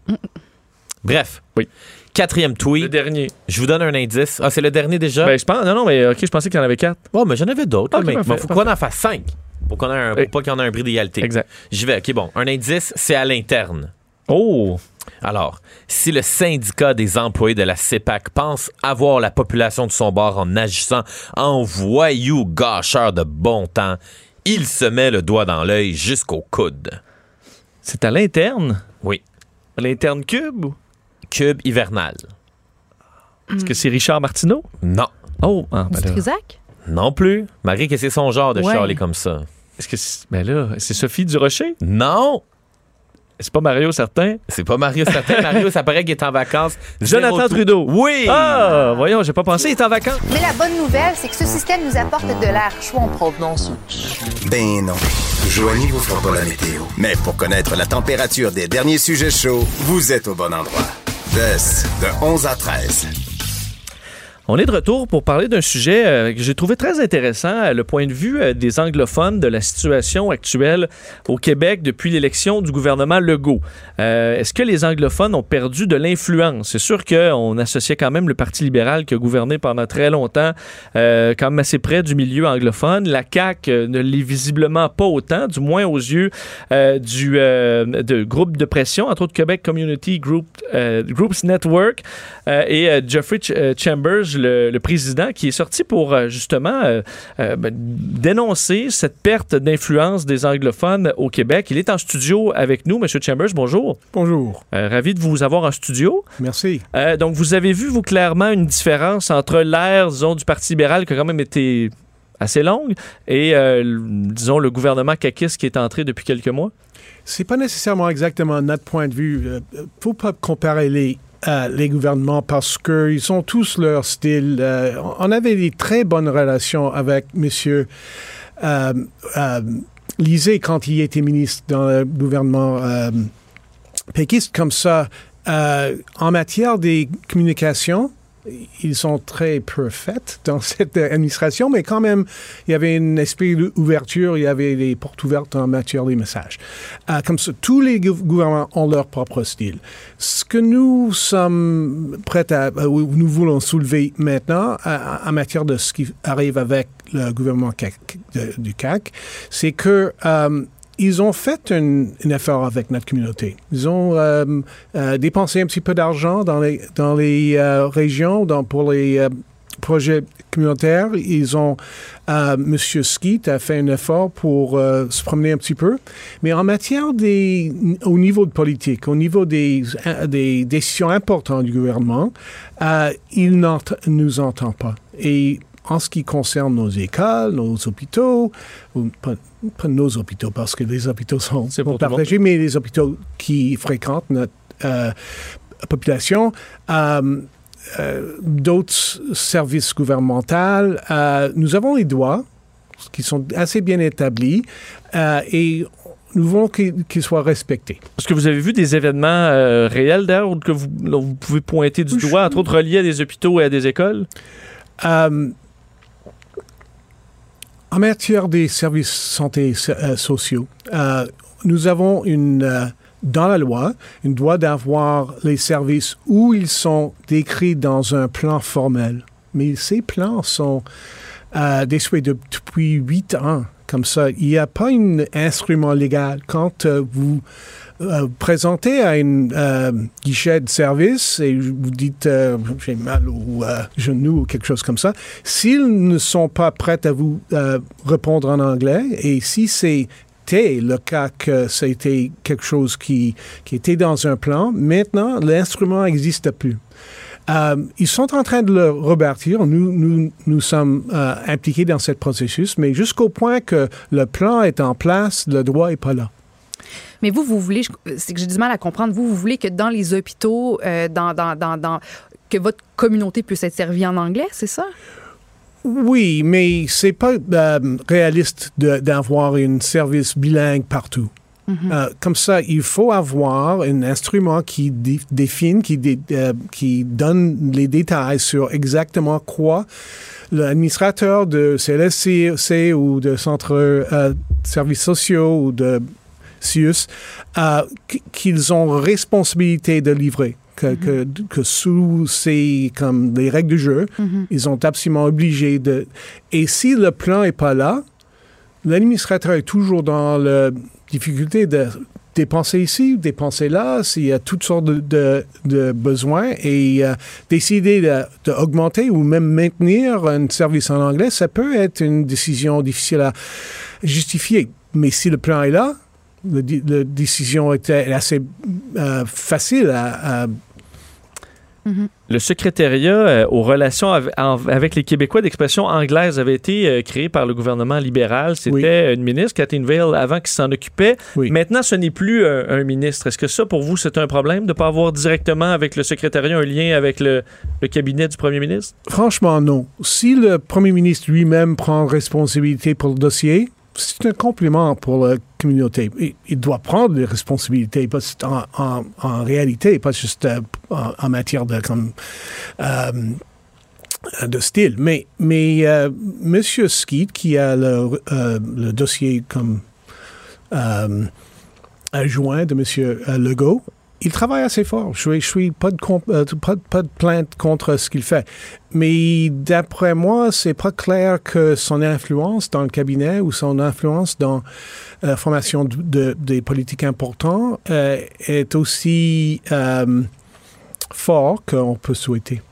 Bref. Oui. Quatrième Le tweet. dernier. Je vous donne un indice. Ah, c'est le dernier déjà? Ben, je pense, non, non, mais ok, je pensais qu'il y en avait quatre. Bon, mais j'en avais d'autres. mais il faut qu'on en fasse cinq. Pour, qu'on ait un, pour pas qu'il y en ait un bris d'égalité. Exact. J'y vais. OK, bon. Un indice, c'est à l'interne. Oh! Alors, si le syndicat des employés de la CEPAC pense avoir la population de son bord en agissant en voyou gâcheur de bon temps, il se met le doigt dans l'œil jusqu'au coude. C'est à l'interne? Oui. À l'interne cube? ou- Cube hivernal. Est-ce que c'est Richard Martineau? Non. Oh! Ah, ben là. Non plus. Malgré que c'est son genre de Ouais. charler comme ça? Est-ce que c'est, ben là, c'est Sophie Durocher? Non. C'est pas Mario Certain? C'est pas Mario Certain. Mario, ça paraît qu'il est en vacances. Jonathan. Trudeau. Oui. Ah! Voyons, j'ai pas pensé, il est en vacances. Mais la bonne nouvelle, c'est que ce système nous apporte de l'air chaud en provenance. Ben non. Joanie vous fera pas la météo. Mais pour connaître la température des derniers sujets chauds, vous êtes au bon endroit. De 11 à 13. On est de retour pour parler d'un sujet euh, que j'ai trouvé très intéressant, euh, le point de vue euh, des anglophones de la situation actuelle au Québec depuis l'élection du gouvernement Legault. Est-ce que les anglophones ont perdu de l'influence? C'est sûr qu'on associait quand même le Parti libéral qui a gouverné pendant très longtemps, quand même assez près du milieu anglophone. La CAQ ne l'est visiblement pas autant, du moins aux yeux du groupe de pression, entre autres Québec Community Group, Groups Network, et Jeffrey Ch- euh, Le, le président, qui est sorti pour euh, justement euh, euh, ben, dénoncer cette perte d'influence des anglophones au Québec. Il est en studio avec nous, Monsieur Chambers. Bonjour. Bonjour. Euh, ravi de vous avoir en studio. Merci. Donc, vous avez vu, vous, clairement, une différence entre l'ère, disons, du Parti libéral qui a quand même été assez longue et, disons, le gouvernement caquiste qui est entré depuis quelques mois? C'est pas nécessairement exactement notre point de vue. Faut pas comparer les les gouvernements parce qu'ils ont tous leur style. Euh, on avait des très bonnes relations avec Monsieur euh, euh, Lisée quand il était ministre dans le gouvernement péquiste comme ça. En matière des communications, ils sont très parfaits dans cette administration, mais quand même, il y avait un esprit d'ouverture, il y avait des portes ouvertes en matière des messages. Euh, comme ça, tous les gou- gouvernements ont leur propre style. Ce que nous sommes prêts à, euh, ou nous voulons soulever maintenant, euh, en matière de ce qui arrive avec le gouvernement du CAC, c'est que ils ont fait un, effort avec notre communauté. Ils ont euh, euh, dépensé un petit peu d'argent dans les, dans les euh, régions dans, pour les euh, projets communautaires. Ils ont, Monsieur Skeet a fait un effort pour se promener un petit peu. Mais en matière des, au niveau de politique, au niveau des, des décisions importantes du gouvernement, il ne nous entend pas. Et en ce qui concerne nos écoles, nos hôpitaux, ou pas, pas nos hôpitaux parce que les hôpitaux sont, partagés, mais les hôpitaux qui fréquentent notre euh, population, euh, euh, d'autres services gouvernementaux, nous avons les droits qui sont assez bien établis et nous voulons qu'ils soient respectés. Est-ce que vous avez vu des événements euh, réels d'ailleurs que vous, pouvez pointer du doigt, entre autres reliés à des hôpitaux et à des écoles? En matière des services santé euh, sociaux, euh, nous avons une, euh, dans la loi une droit d'avoir les services où ils sont décrits dans un plan formel. Mais ces plans sont euh, déçus de- depuis huit ans. Comme ça, il n'y a pas un instrument légal. Quand euh, vous euh, présentez à un euh, guichet de service et vous dites euh, j'ai mal au genou ou quelque chose comme ça, s'ils ne sont pas prêts à vous répondre en anglais et si c'était le cas que c'était quelque chose qui était dans un plan, maintenant l'instrument n'existe plus. Euh, ils sont en train de le rebâtir. Nous, nous, nous sommes euh, impliqués dans ce processus, mais jusqu'au point que le plan est en place, le droit n'est pas là. Mais vous, vous voulez, c'est que j'ai du mal à comprendre, vous, vous voulez que dans les hôpitaux, euh, dans, dans, dans, dans- que votre communauté puisse être servie en anglais, c'est ça? Oui, mais c'est pas réaliste d'avoir un service bilingue partout. Euh, comme ça, il faut avoir un instrument qui dé- définit, qui, dé- euh, qui donne les détails sur exactement quoi l'administrateur de CLSC ou de centre euh, services sociaux ou de CIUS, euh, qu- qu'ils ont responsabilité de livrer. Que, que, que sous ces comme les règles du jeu, ils sont absolument obligés de. Et si le plan est pas là, l'administrateur est toujours dans la difficulté de dépenser ici, dépenser là, s'il y a toutes sortes de, besoins et euh, décider de- d'augmenter ou même maintenir un service en anglais, ça peut être une décision difficile à justifier. Mais si le plan est là, la, décision était assez euh, facile à Le secrétariat euh, aux relations av- avec les Québécois d'expression anglaise avait été euh, créé par le gouvernement libéral. C'était une ministre, Catherine Vale, avant qui s'en occupait. Maintenant, ce n'est plus euh, un ministre. Est-ce que ça, pour vous, c'est un problème de ne pas avoir directement avec le secrétariat un lien avec le, le cabinet du premier ministre? Franchement, non. Si le premier ministre lui-même prend responsabilité pour le dossier, c'est un compliment pour la communauté. Il, doit prendre des responsabilités en, en- réalité, pas juste euh, en, matière de, euh, de style. Mais, mais euh, M. Skeet, qui a le, euh, le dossier comme adjoint de M. Legault, il travaille assez fort. Je suis, je suis pas, de euh, plainte contre ce qu'il fait. Mais d'après moi, c'est pas clair que son influence dans le cabinet ou son influence dans la formation de, de- des politiques importants euh, est aussi euh, fort qu'on peut souhaiter.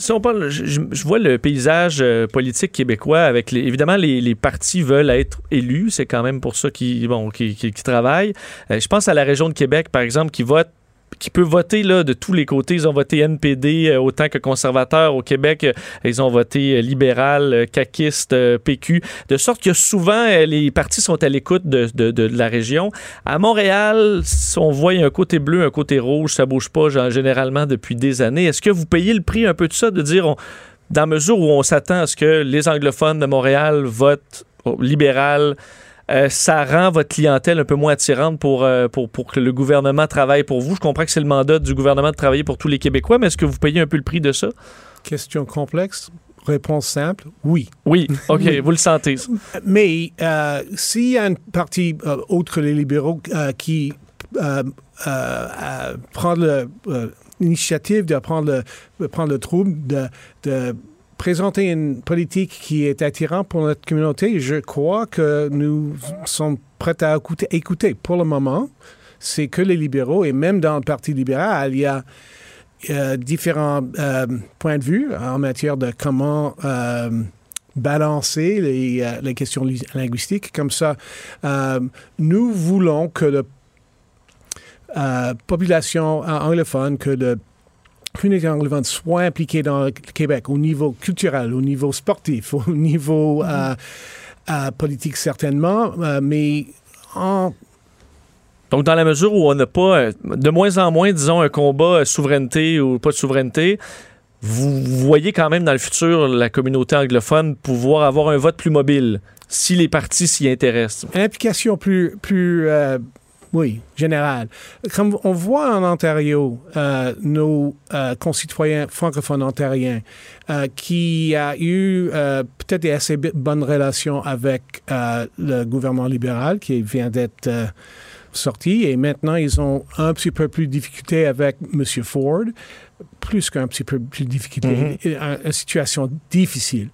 Si on parle, je, je- vois le paysage euh, politique québécois avec les, évidemment les, les partis veulent être élus, c'est quand même pour ça qu'ils bon, qu'ils- qu'ils- qu'ils travaillent. Euh, je pense à la région de Québec par exemple qui vote qui peut voter là, de tous les côtés. Ils ont voté NPD euh, autant que conservateur au Québec. Ils ont voté euh, libéral, euh, caquiste, PQ. De sorte que souvent, les partis sont à l'écoute de, la région. À Montréal, on voit un côté bleu, un côté rouge, ça bouge pas généralement depuis des années. Est-ce que vous payez le prix un peu de ça, de dire, on- dans mesure où on s'attend à ce que les anglophones de Montréal votent au libéral, euh, ça rend votre clientèle un peu moins attirante pour, euh, pour, pour que le gouvernement travaille pour vous. Je comprends que c'est le mandat du gouvernement de travailler pour tous les Québécois, mais est-ce que vous payez un peu le prix de ça? Question complexe, réponse simple, oui. Oui, OK, vous le sentez. Mais euh, s'il y a une partie autre que les libéraux qui prend l'initiative de prendre le, prendre le trouble de, de présenter une politique qui est attirante pour notre communauté, je crois que nous sommes prêts à écouter. Pour le moment, c'est que les libéraux, et même dans le Parti libéral, il y a euh, différents euh, points de vue en matière de comment euh, balancer les, les questions li- linguistiques. Comme ça, nous voulons que la population anglophone, que le communauté anglophone soit impliquée dans le Québec au niveau culturel, au niveau sportif, au niveau euh, euh, politique certainement, euh, mais en Donc, dans la mesure où on n'a pas, de moins en moins, disons, un combat souveraineté ou pas de souveraineté, vous voyez quand même dans le futur la communauté anglophone pouvoir avoir un vote plus mobile si les partis s'y intéressent. une implication plus, plus euh, oui, générale. Comme on voit en Ontario, euh, nos euh, concitoyens francophones ontariens euh, qui a eu peut-être des assez bonnes relations avec le gouvernement libéral qui vient d'être sorti et maintenant ils ont un petit peu plus de difficulté avec M. Ford, plus qu'un petit peu plus difficulté, une, une situation difficile.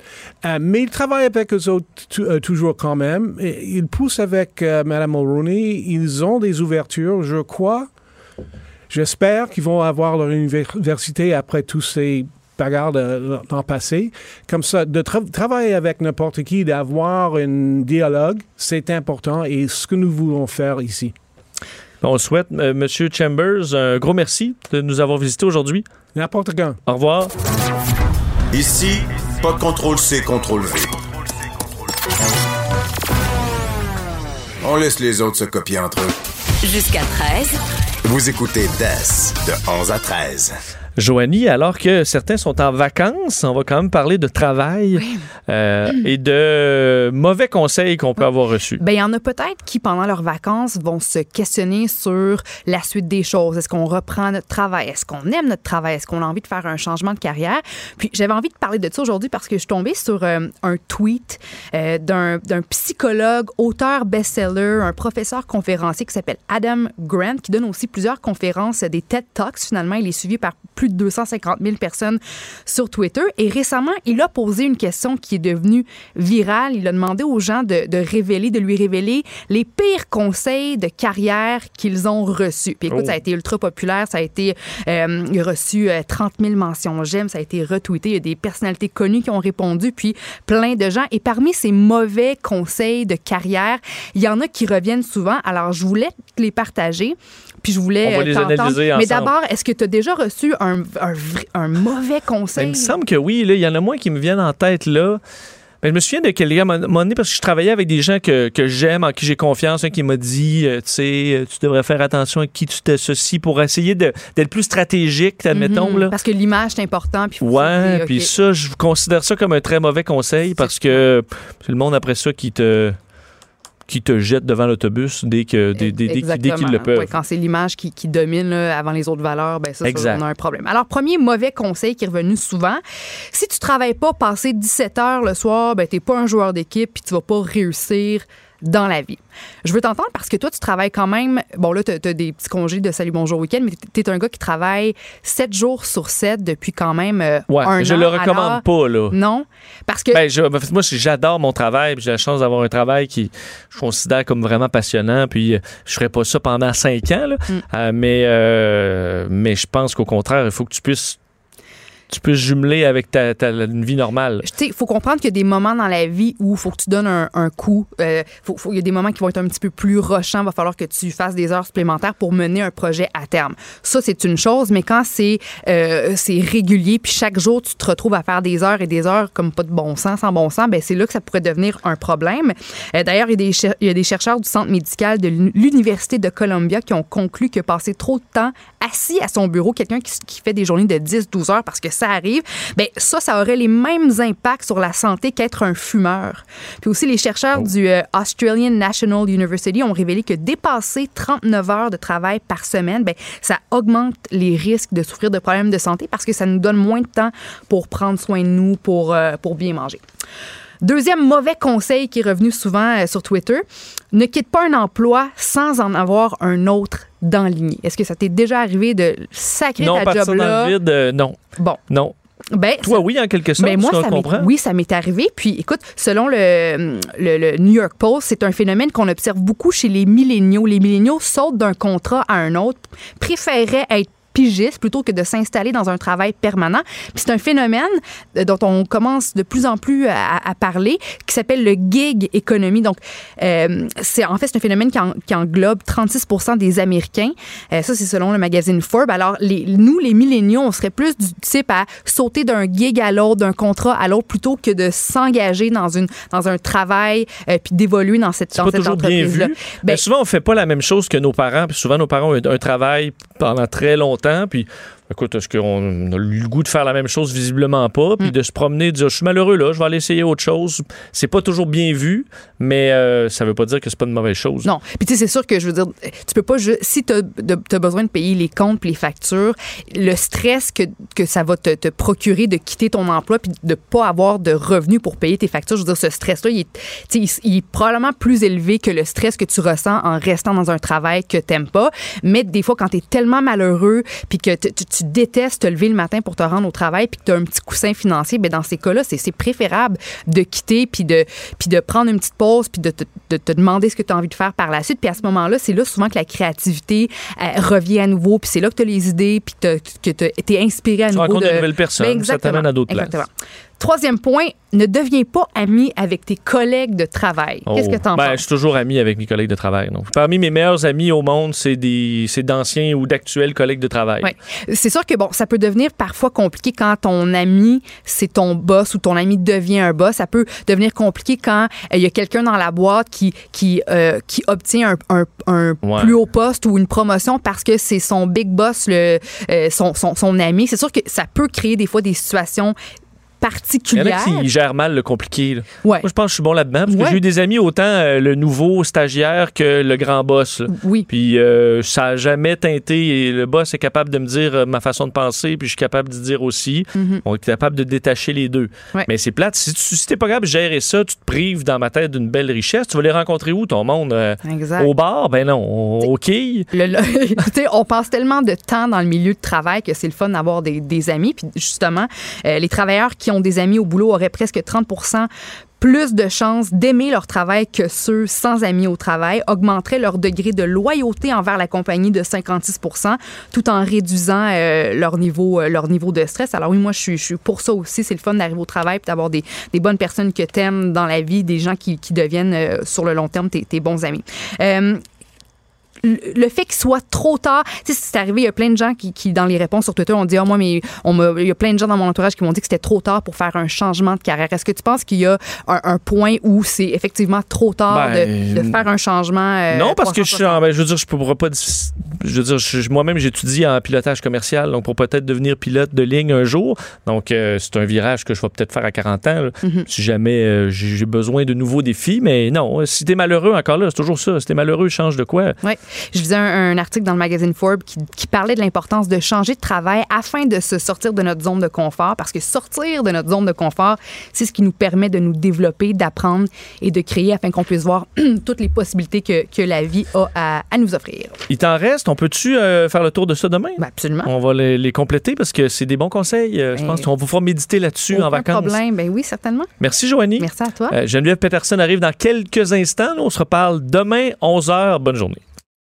Euh, mais ils travaillent avec eux autres euh, toujours quand même. Et ils poussent avec euh, Mme Mulroney. Ils ont des ouvertures, je crois. J'espère qu'ils vont avoir leur université après tous ces bagarres de l'an passé. Comme ça, de tra- travailler avec n'importe qui, d'avoir un dialogue, c'est important et ce que nous voulons faire ici. On souhaite, euh, Monsieur Chambers, un gros merci de nous avoir visités aujourd'hui. N'importe quand. Au revoir. Ici, pas de contrôle C, contrôle V. On laisse les autres se copier entre eux. Jusqu'à 13. Vous écoutez DES de 11 à 13. Joanie, alors que certains sont en vacances, on va quand même parler de travail euh, et de mauvais conseils qu'on peut avoir reçus. Ben, il y en a peut-être qui, pendant leurs vacances, vont se questionner sur la suite des choses. Est-ce qu'on reprend notre travail? Est-ce qu'on aime notre travail? Est-ce qu'on a envie de faire un changement de carrière? Puis, j'avais envie de parler de ça aujourd'hui parce que je suis tombée sur euh, un tweet euh, d'un d'un psychologue, auteur best-seller, un professeur conférencier qui s'appelle Adam Grant, qui donne aussi plusieurs conférences, des TED Talks. Finalement, il est suivi par plus de 250 000 personnes sur Twitter. Et récemment, il a posé une question qui est devenue virale. Il a demandé aux gens de, de révéler, de lui révéler les pires conseils de carrière qu'ils ont reçus. Puis écoute, Oh. ça a été ultra populaire. Ça a été euh, il a reçu euh, 30 000 mentions j'aime. Ça a été retweeté. Il y a des personnalités connues qui ont répondu, puis plein de gens. Et parmi ces mauvais conseils de carrière, il y en a qui reviennent souvent. Alors, je voulais te les partager. Puis je voulais On va euh, les analyser Mais ensemble. d'abord, est-ce que tu as déjà reçu un, un un mauvais Ben, conseil? il me semble que oui, là, il y en a moins qui me viennent en tête là. Ben, je me souviens de quelqu'un, à un moment donné, parce que je travaillais avec des gens que, que j'aime, en qui j'ai confiance, un qui m'a dit, euh, tu sais, euh, tu devrais faire attention à qui tu t'associes pour essayer d'être plus stratégique, admettons. Mhm, là. Parce que l'image, c'est important. Puis Ouais, puis ça, je considère ça comme un très mauvais conseil parce que c'est le monde après ça qui te qui te jette devant l'autobus dès que dès, dès- dès qu'ils- dès qu'ils le peuvent. Ouais, quand c'est l'image qui, qui domine là, avant les autres valeurs, ben ça, ça, on a un problème. Alors, premier mauvais conseil qui est revenu souvent, si tu travailles pas passer 17 heures le soir, ben t'es pas un joueur d'équipe puis tu vas pas réussir dans la vie. Je veux t'entendre parce que toi, tu travailles quand même. Bon, là, tu as, des petits congés de salut, bonjour, week-end, mais tu es un gars qui travaille 7 jours sur 7 depuis quand même euh, Ouais, un je an. le recommande Alors, pas là. Non, parce que. Ben, je- en fait, moi, j'adore mon travail. J'ai la chance d'avoir un travail qui je considère comme vraiment passionnant. Puis euh, je ferais pas ça pendant cinq ans. là. Mm. Euh, mais, euh, mais je pense qu'au contraire, il faut que tu puisses, tu puisses jumeler avec ta, ta- une vie normale. il faut comprendre qu'il y a des moments dans la vie où il faut que tu donnes un, un coup. Euh, Il y a des moments qui vont être un petit peu plus rochants. Il va falloir que tu fasses des heures supplémentaires pour mener un projet à terme. Ça, c'est une chose, mais quand c'est euh, régulier, puis chaque jour, tu te retrouves à faire des heures et des heures comme pas de bon sens, sans bon sens, ben c'est là que ça pourrait devenir un problème. Euh, D'ailleurs, il, il y a des chercheurs du Centre médical de l'Uni- l'Université de Columbia qui ont conclu que passer trop de temps assis à son bureau, quelqu'un qui, qui fait des journées de 10-12 heures parce que ça arrive, ben ça, ça aurait les mêmes impacts sur la santé qu'être un fumeur. Puis aussi, les chercheurs du euh, Australian National University ont révélé que dépasser 39 heures de travail par semaine, ben, ça augmente les risques de souffrir de problèmes de santé parce que ça nous donne moins de temps pour prendre soin de nous, pour, euh, pour bien manger. Deuxième mauvais conseil qui est revenu souvent euh, sur Twitter, ne quitte pas un emploi sans en avoir un autre d'enligné. Est-ce que ça t'est déjà arrivé de sacrer non, ta job dans là? le vide, euh, non. Bon. Non. Ben, Toi, oui, en quelque sorte, mais moi, ce qu'on ça m'est- comprend. oui, ça m'est arrivé. Puis, écoute, selon le, le, le New York Post, c'est un phénomène qu'on observe beaucoup chez les milléniaux. Les milléniaux sautent d'un contrat à un autre, préféraient être plutôt que de s'installer dans un travail permanent. Puis c'est un phénomène euh, dont on commence de plus en plus à, à parler qui s'appelle le gig economy. Donc, euh, c'est en fait c'est un phénomène qui, en- qui englobe 36 des Américains. Euh, ça, c'est selon le magazine Forbes. Alors, les, nous, les milléniaux, on serait plus du type à sauter d'un gig à l'autre, d'un contrat à l'autre, plutôt que de s'engager dans une dans un travail euh, puis d'évoluer dans cette C'est dans pas cette toujours bien vu. Ben, Mais souvent, on fait pas la même chose que nos parents. Puis souvent, nos parents ont un, un travail pendant très longtemps. Puis, écoute, est-ce qu'on a eu le goût de faire la même chose? Visiblement pas. Mm. Puis de se promener, de dire, je suis malheureux là, je vais aller essayer autre chose. C'est pas toujours bien vu, mais euh, ça veut pas dire que c'est pas une mauvaise chose. Non. Puis tu sais, c'est sûr que je veux dire, tu peux pas juste. Si tu as, besoin de payer les comptes puis les factures, le stress que, que ça va te, te procurer de quitter ton emploi puis de pas avoir de revenus pour payer tes factures, je veux dire, ce stress-là, il est probablement plus élevé que le stress que tu ressens en restant dans un travail que t'aimes pas. Mais des fois, quand tu es tellement malheureux puis que tu- tu- détestes te lever le matin pour te rendre au travail puis que tu as un petit coussin financier, ben dans ces cas-là, c'est c'est préférable de quitter puis de, puis de prendre une petite pause puis de te, de te demander ce que tu as envie de faire par la suite. Puis à ce moment-là, c'est là souvent que la créativité euh, revient à nouveau puis c'est là que tu as les idées puis que tu es inspiré à Tu nouveau. rencontres de, de nouvelles personnes, Ben, ça t'amène à d'autres places. Troisième point, ne deviens pas ami avec tes collègues de travail. Qu'est-ce que tu en ben, Je penses? suis toujours ami avec mes collègues de travail. Donc, parmi mes meilleurs amis au monde, c'est des c'est d'anciens ou d'actuels collègues de travail. Ouais. C'est sûr que bon, ça peut devenir parfois compliqué quand ton ami c'est ton boss ou ton ami devient un boss. Ça peut devenir compliqué quand euh, il y a quelqu'un dans la boîte qui qui euh, qui obtient un, un, un Ouais. plus haut poste ou une promotion parce que c'est son big boss le euh, son, son son ami. C'est sûr que ça peut créer des fois des situations Il y en a particulières. qui gèrent mal le compliqué. Ouais. Moi, je pense que je suis bon là-dedans parce que Ouais. j'ai eu des amis autant euh, le nouveau stagiaire que le grand boss. là. Oui. Puis euh, ça n'a jamais teinté et le boss est capable de me dire euh, ma façon de penser puis je suis capable de dire aussi. Mhm. On est capable de détacher les deux. Ouais. Mais c'est plate. Si tu si t'es pas capable de gérer ça, tu te prives dans ma tête d'une belle richesse. Tu vas les rencontrer où, ton monde? Exact. au bar? Ben non. Au, sais, on passe tellement de temps dans le milieu de travail que c'est le fun d'avoir des, des amis. Puis justement, les travailleurs qui ont des amis au boulot auraient presque 30% plus de chances d'aimer leur travail que ceux sans amis au travail, augmenterait leur degré de loyauté envers la compagnie de 56% tout en réduisant euh, leur, niveau, euh, leur niveau de stress. Alors oui, moi, je suis, je suis pour ça aussi. C'est le fun d'arriver au travail et d'avoir des, des bonnes personnes que t'aimes dans la vie, des gens qui, qui deviennent euh, sur le long terme tes, tes bons amis. Le fait qu'il soit trop tard, tu sais, c'est arrivé, il y a plein de gens qui, qui, dans les réponses sur Twitter, ont dit, ah, moi, mais on il y a plein de gens dans mon entourage qui m'ont dit que c'était trop tard pour faire un changement de carrière. Est-ce que tu penses qu'il y a un, un point où c'est effectivement trop tard Ben, de, de faire un changement? euh, non, parce que je suis 360? en- ben, je veux dire, je pourrais pas. Je veux dire, moi-même, j'étudie en pilotage commercial, donc pour peut-être devenir pilote de ligne un jour. Donc, euh, c'est un virage que je vais peut-être faire à 40 ans, là, Mhm. si jamais euh, j'ai besoin de nouveaux défis. Mais non, si t'es malheureux, encore là, c'est toujours ça. Si t'es malheureux, change de quoi? Je lisais un, un article dans le magazine Forbes qui, qui parlait de l'importance de changer de travail afin de se sortir de notre zone de confort. Parce que sortir de notre zone de confort, c'est ce qui nous permet de nous développer, d'apprendre et de créer afin qu'on puisse voir toutes les possibilités que, que la vie a à, à nous offrir. Il t'en reste. On peut-tu euh, faire le tour de ça demain? Ben, absolument. On va les, les compléter parce que c'est des bons conseils. Euh, je Ben, pense qu'on vous fera méditer là-dessus en vacances. problème. Ben oui, certainement. Merci, Joanie. Merci à toi. Euh, Geneviève Peterson arrive dans quelques instants. On se reparle demain, 11h. Bonne journée.